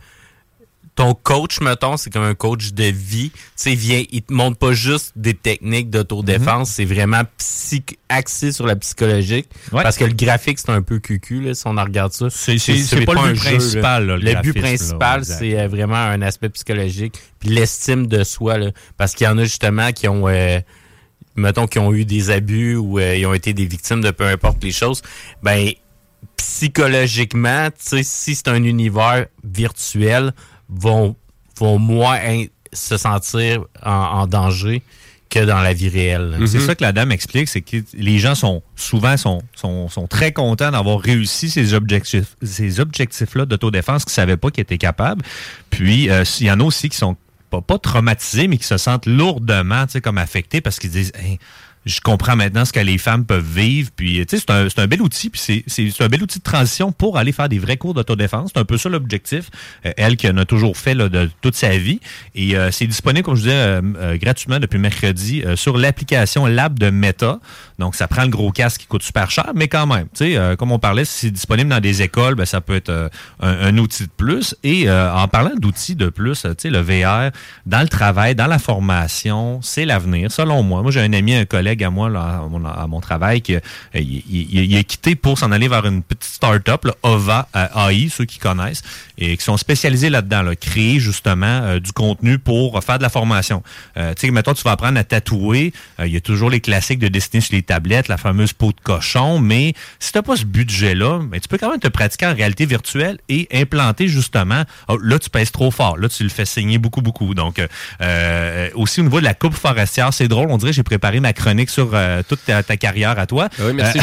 ton coach, mettons, c'est comme un coach de vie. Tu sais, il vient, il te montre pas juste des techniques d'autodéfense, Mhm. c'est vraiment psych- axé sur la psychologique. Parce que le graphique, c'est un peu cucu, là, si on en regarde ça. C'est- c'est pas le but jeu, principal, là, le le but principal, c'est euh, vraiment un aspect psychologique. Puis l'estime de soi, là. Parce qu'il y en a justement qui ont... euh, mettons, qui ont eu des abus ou euh, ils ont été des victimes de peu importe les choses, ben psychologiquement, tu sais, si c'est un univers virtuel, vont, vont moins in- se sentir en, en danger que dans la vie réelle. C'est ça que la dame explique, c'est que les gens sont souvent sont, sont, sont très contents d'avoir réussi ces objectifs, ces objectifs-là d'autodéfense qu'ils ne savaient pas qu'ils étaient capables. Puis euh, il y en a aussi qui sont pas, pas traumatisés, mais qui se sentent lourdement tu sais, comme affectés parce qu'ils disent Hey, je comprends maintenant ce que les femmes peuvent vivre. Puis, c'est un, un bel outil. Puis, c'est- un bel outil de transition pour aller faire des vrais cours d'autodéfense. C'est un peu ça l'objectif. Euh, elle qui en a toujours fait là, de toute sa vie. Et euh, c'est disponible, comme je disais, euh, euh, gratuitement depuis mercredi euh, sur l'application Lab de Meta. Donc, ça prend le gros casque qui coûte super cher, mais quand même, tu sais, comme on parlait, si c'est disponible dans des écoles, ben, ça peut être un, un outil de plus. Et en parlant d'outils de plus, tu sais, le VR, dans le travail, dans la formation, c'est l'avenir, selon moi. Moi, j'ai un ami, un collègue à moi, à, mon, travail, qui euh, il, a quitté pour s'en aller vers une petite start-up, OVA euh, AI, ceux qui connaissent, et qui sont spécialisés là-dedans, là, créer justement euh, du contenu pour faire de la formation. Tu sais, mettons, tu vas apprendre à tatouer, il y a toujours les classiques de dessiner sur les tablettes, la fameuse peau de cochon, mais si tu n'as pas ce budget-là, ben, tu peux quand même te pratiquer en réalité virtuelle et implanter justement, oh, là, tu pèses trop fort, là, tu le fais saigner beaucoup, beaucoup. Donc, aussi au niveau de la coupe forestière, c'est drôle, on dirait j'ai préparé ma chronique sur euh, toute ta, ta carrière à toi. Oui, merci,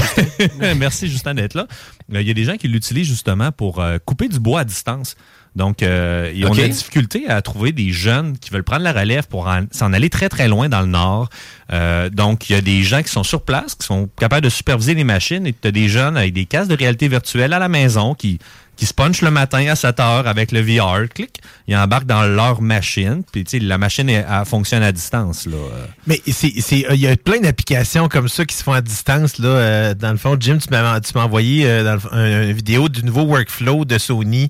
Euh, merci Justin d'être là. Euh, Il y a des gens qui l'utilisent justement pour couper du bois à distance. Donc, euh, ils ont Ok. de la difficulté à trouver des jeunes qui veulent prendre la relève pour en- s'en aller très, très loin dans le nord. Euh, donc, il y a des gens qui sont sur place, qui sont capables de superviser les machines, et tu as des jeunes avec des casques de réalité virtuelle à la maison qui, qui se punchent le matin à 7 heures avec le VR. Clic, ils embarquent dans leur machine, puis la machine fonctionne à distance. Là. Euh, Mais euh, il y a plein d'applications comme ça qui se font à distance. Là, Euh, dans le fond, Jim, tu m'as, envoyé euh, dans une vidéo du nouveau workflow de Sony.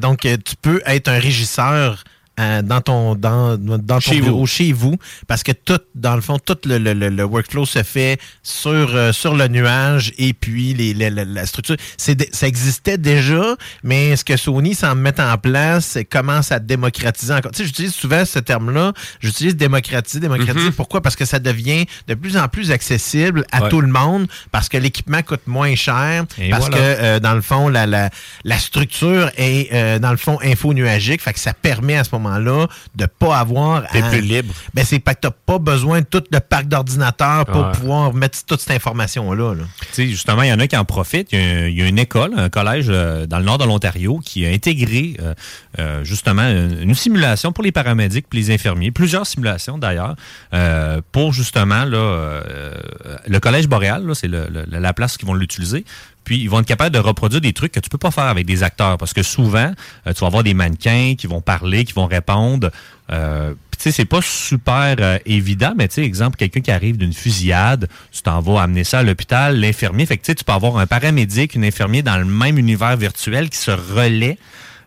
Donc, tu peux être un régisseur euh, dans ton dans, dans ton Chez bureau, vous. chez vous, parce que tout, dans le fond, tout le, le- le- le workflow se fait sur euh, sur le nuage et puis les, les- la, la structure. C'est ça existait déjà, mais ce que Sony s'en met en place, c'est commence à démocratiser encore. Tu sais, j'utilise souvent ce terme-là. J'utilise démocratiser, démocratiser. Mhm. Pourquoi? Parce que ça devient de plus en plus accessible à Ouais. tout le monde, parce que l'équipement coûte moins cher, Et parce voilà. que euh, dans le fond, la, la, la structure est euh, dans le fond info-nuagique, fait que ça permet à ce moment-là de pas avoir T'es à- plus libre. Ben c'est pas que t'as pas besoin de tout le parc d'ordinateurs pour Ouais. pouvoir mettre toute cette information-là. là. Tu sais, justement, il y en a qui en profitent. Il y a, il y a une école, un collège euh, dans le nord de l'Ontario qui a intégré euh, euh, justement une, simulation pour les paramédics et les infirmiers, plusieurs simulations d'ailleurs, pour justement là, le collège boréal, là, c'est la place qu'ils vont l'utiliser. Puis ils vont être capables de reproduire des trucs que tu peux pas faire avec des acteurs parce que souvent euh, tu vas avoir des mannequins qui vont parler, qui vont répondre. Euh, tu sais c'est pas super euh, évident, mais tu sais exemple quelqu'un qui arrive d'une fusillade, tu t'en vas amener ça à l'hôpital, l'infirmier, fait que tu peux avoir un paramédic, une infirmier dans le même univers virtuel qui se relaie.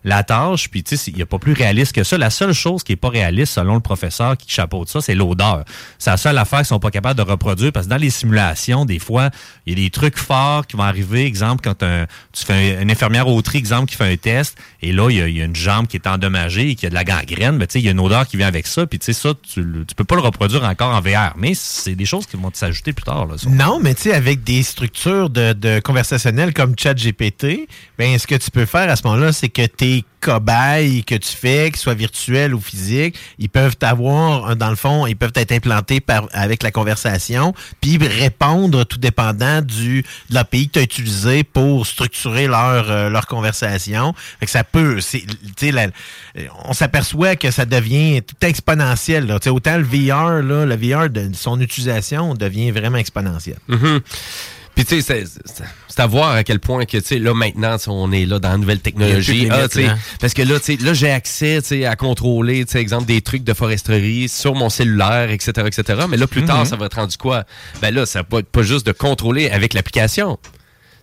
La tâche. Puis, tu sais, il n'y a pas plus réaliste que ça. La seule chose qui est pas réaliste, selon le professeur qui chapeaute ça, c'est l'odeur. C'est la seule affaire qu'ils sont pas capables de reproduire parce que dans les simulations, des fois, il y a des trucs forts qui vont arriver. Exemple, quand un- tu fais un- une infirmière au tri, exemple, qui fait un test, et là, il y a, une jambe qui est endommagée et qui a de la gangrène, ben, tu sais, il y a une odeur qui vient avec ça. Puis, tu sais, ça, tu, tu peux pas le reproduire encore en VR. Mais c'est des choses qui vont s'ajouter plus tard. Non, mais tu sais, avec des structures de, conversationnelles comme ChatGPT, ben ce que tu peux faire à ce moment-là, c'est que tes cobayes que tu fais, qu'ils soient virtuels ou physiques, ils peuvent t'avoir, euh, dans le fond, ils peuvent être implantés avec la conversation, puis répondre tout dépendant du, de l'API que tu as utilisé pour structurer leur, euh, leur conversation. Ça peut, c'est, la- on s'aperçoit que ça devient tout exponentiel. Là. Autant le VR, le VR, de son utilisation devient vraiment exponentielle. Mhm. Puis tu sais, c'est- à voir à quel point que tu sais là maintenant on est là dans la nouvelle technologie. Ah, limites, parce que là, tu sais, là j'ai accès tu sais, à contrôler, tu sais, exemple des trucs de foresterie sur mon cellulaire, etc., etc. Mais là plus tard, Mhm. ça va être rendu quoi? Ben là, ça va être pas juste de contrôler avec l'application.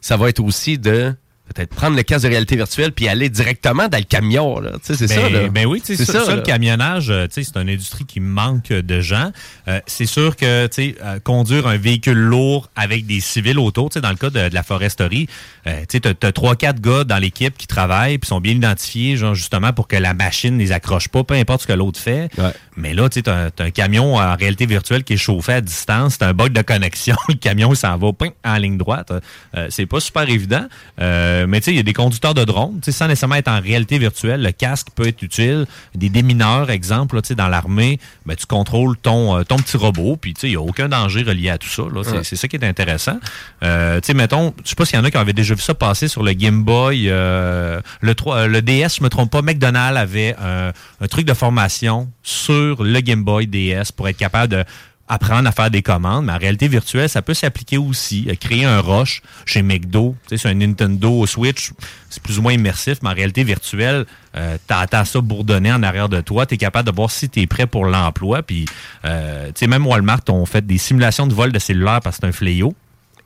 Ça va être aussi de peut-être prendre le casque de réalité virtuelle puis aller directement dans le camion c'est ça Ben- là. Ben oui, sais, ça, ça, là. le camionnage, euh, tu sais, c'est une industrie qui manque de gens. Euh, c'est sûr que, euh, conduire un véhicule lourd avec des civils autour, tu sais, dans le cas de, de la foresterie, euh, tu sais, t'as- t'as trois, quatre gars dans l'équipe qui travaillent puis sont bien identifiés, genre, justement, pour que la machine les accroche pas, peu importe ce que l'autre fait. Mais là, tu sais, t'as t'as un camion en réalité virtuelle qui est chauffé à distance, t'as un bug de connexion, le camion s'en va ping, en ligne droite. Euh, c'est pas super évident. Euh, mais tu sais, il y a des conducteurs de drones, tu sais, sans nécessairement être en réalité virtuelle, le casque peut être utile. Des démineurs, exemple, tu sais, dans l'armée, ben, tu contrôles ton, euh, ton petit robot, puis tu sais, il n'y a aucun danger relié à tout ça. là. C'est Ouais. c'est ça qui est intéressant. Euh, tu sais, mettons, je sais pas s'il y en a qui avaient déjà vu ça passer sur le Game Boy, euh, le, 3, euh, le DS, je me trompe pas, McDonald's avait un truc de formation sur le Game Boy DS pour être capable de apprendre à faire des commandes, mais en réalité virtuelle, ça peut s'appliquer aussi. Euh, Créer un rush chez McDo, tu sais, sur un Nintendo Switch, c'est plus ou moins immersif, mais en réalité virtuelle, euh, t'entends ça bourdonner en arrière de toi, tu es capable de voir si tu es prêt pour l'emploi. Puis, euh, tu sais, même Walmart ont fait des simulations de vol de cellulaire parce que c'est un fléau.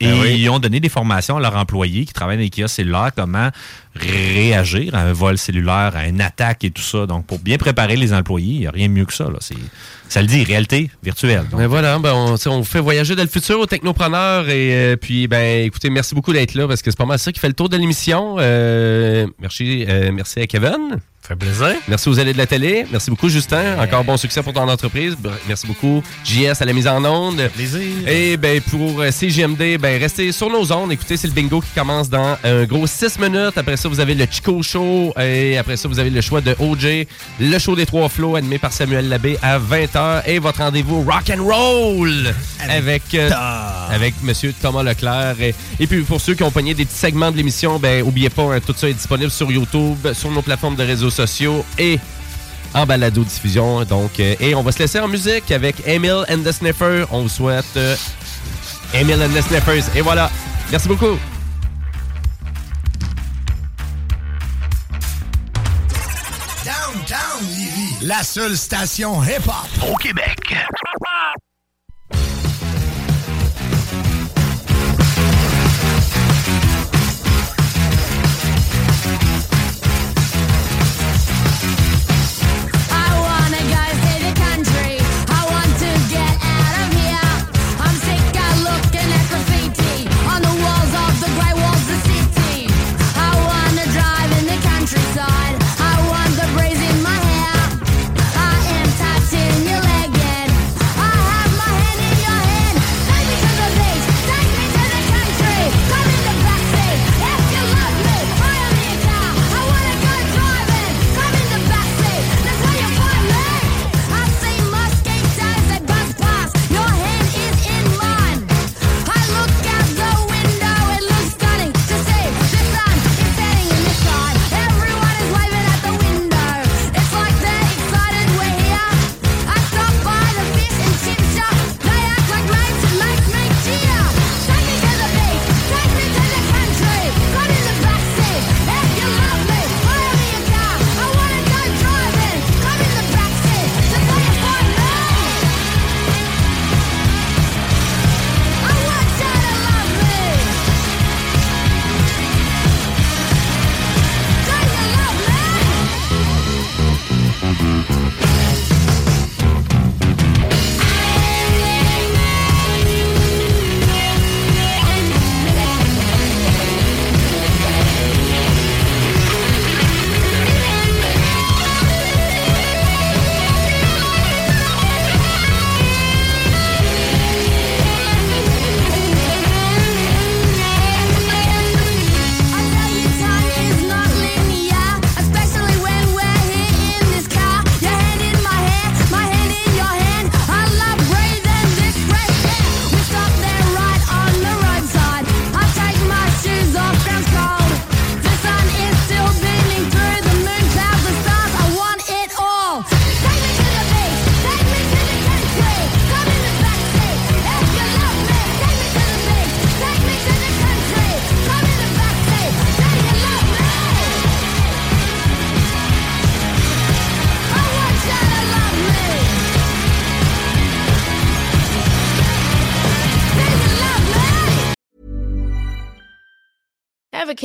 Et Ben oui. ils ont donné des formations à leurs employés qui travaillent dans les kiosques cellulaires, comment réagir à un vol cellulaire, à une attaque et tout ça. Donc, pour bien préparer les employés, il n'y a rien de mieux que ça. Là. Ça le dit, réalité virtuelle. Donc, Ben voilà, ben on vous fait voyager dans le futur aux technopreneurs et euh, puis ben écoutez, merci beaucoup d'être là parce que c'est pas mal ça qui fait le tour de l'émission. Euh, merci, euh, merci à Kevin. Fait plaisir. Merci aux allées de la télé. Merci beaucoup Justin. Encore bon succès pour ton entreprise. Merci beaucoup JS à la mise en onde. Plaisir. Et ben pour euh, CGMD, ben restez sur nos ondes. Écoutez, c'est le bingo qui commence dans un gros 6 minutes. Après ça, vous avez le Chico Show et après ça, vous avez le choix de OJ, le show des trois flots animé par Samuel Labbé à 20h et votre rendez-vous rock and roll avec euh, avec monsieur Thomas Leclerc et, et puis pour ceux qui ont pogné des petits segments de l'émission, ben oubliez pas hein, tout ça est disponible sur YouTube, sur nos plateformes de réseaux sociaux et en balado diffusion donc euh, et on va se laisser en musique avec Emil and the Sniffer. On vous souhaite euh, Emil and the Sniffers et voilà. Merci beaucoup. Downtown Lévis, la seule station hip-hop au Québec.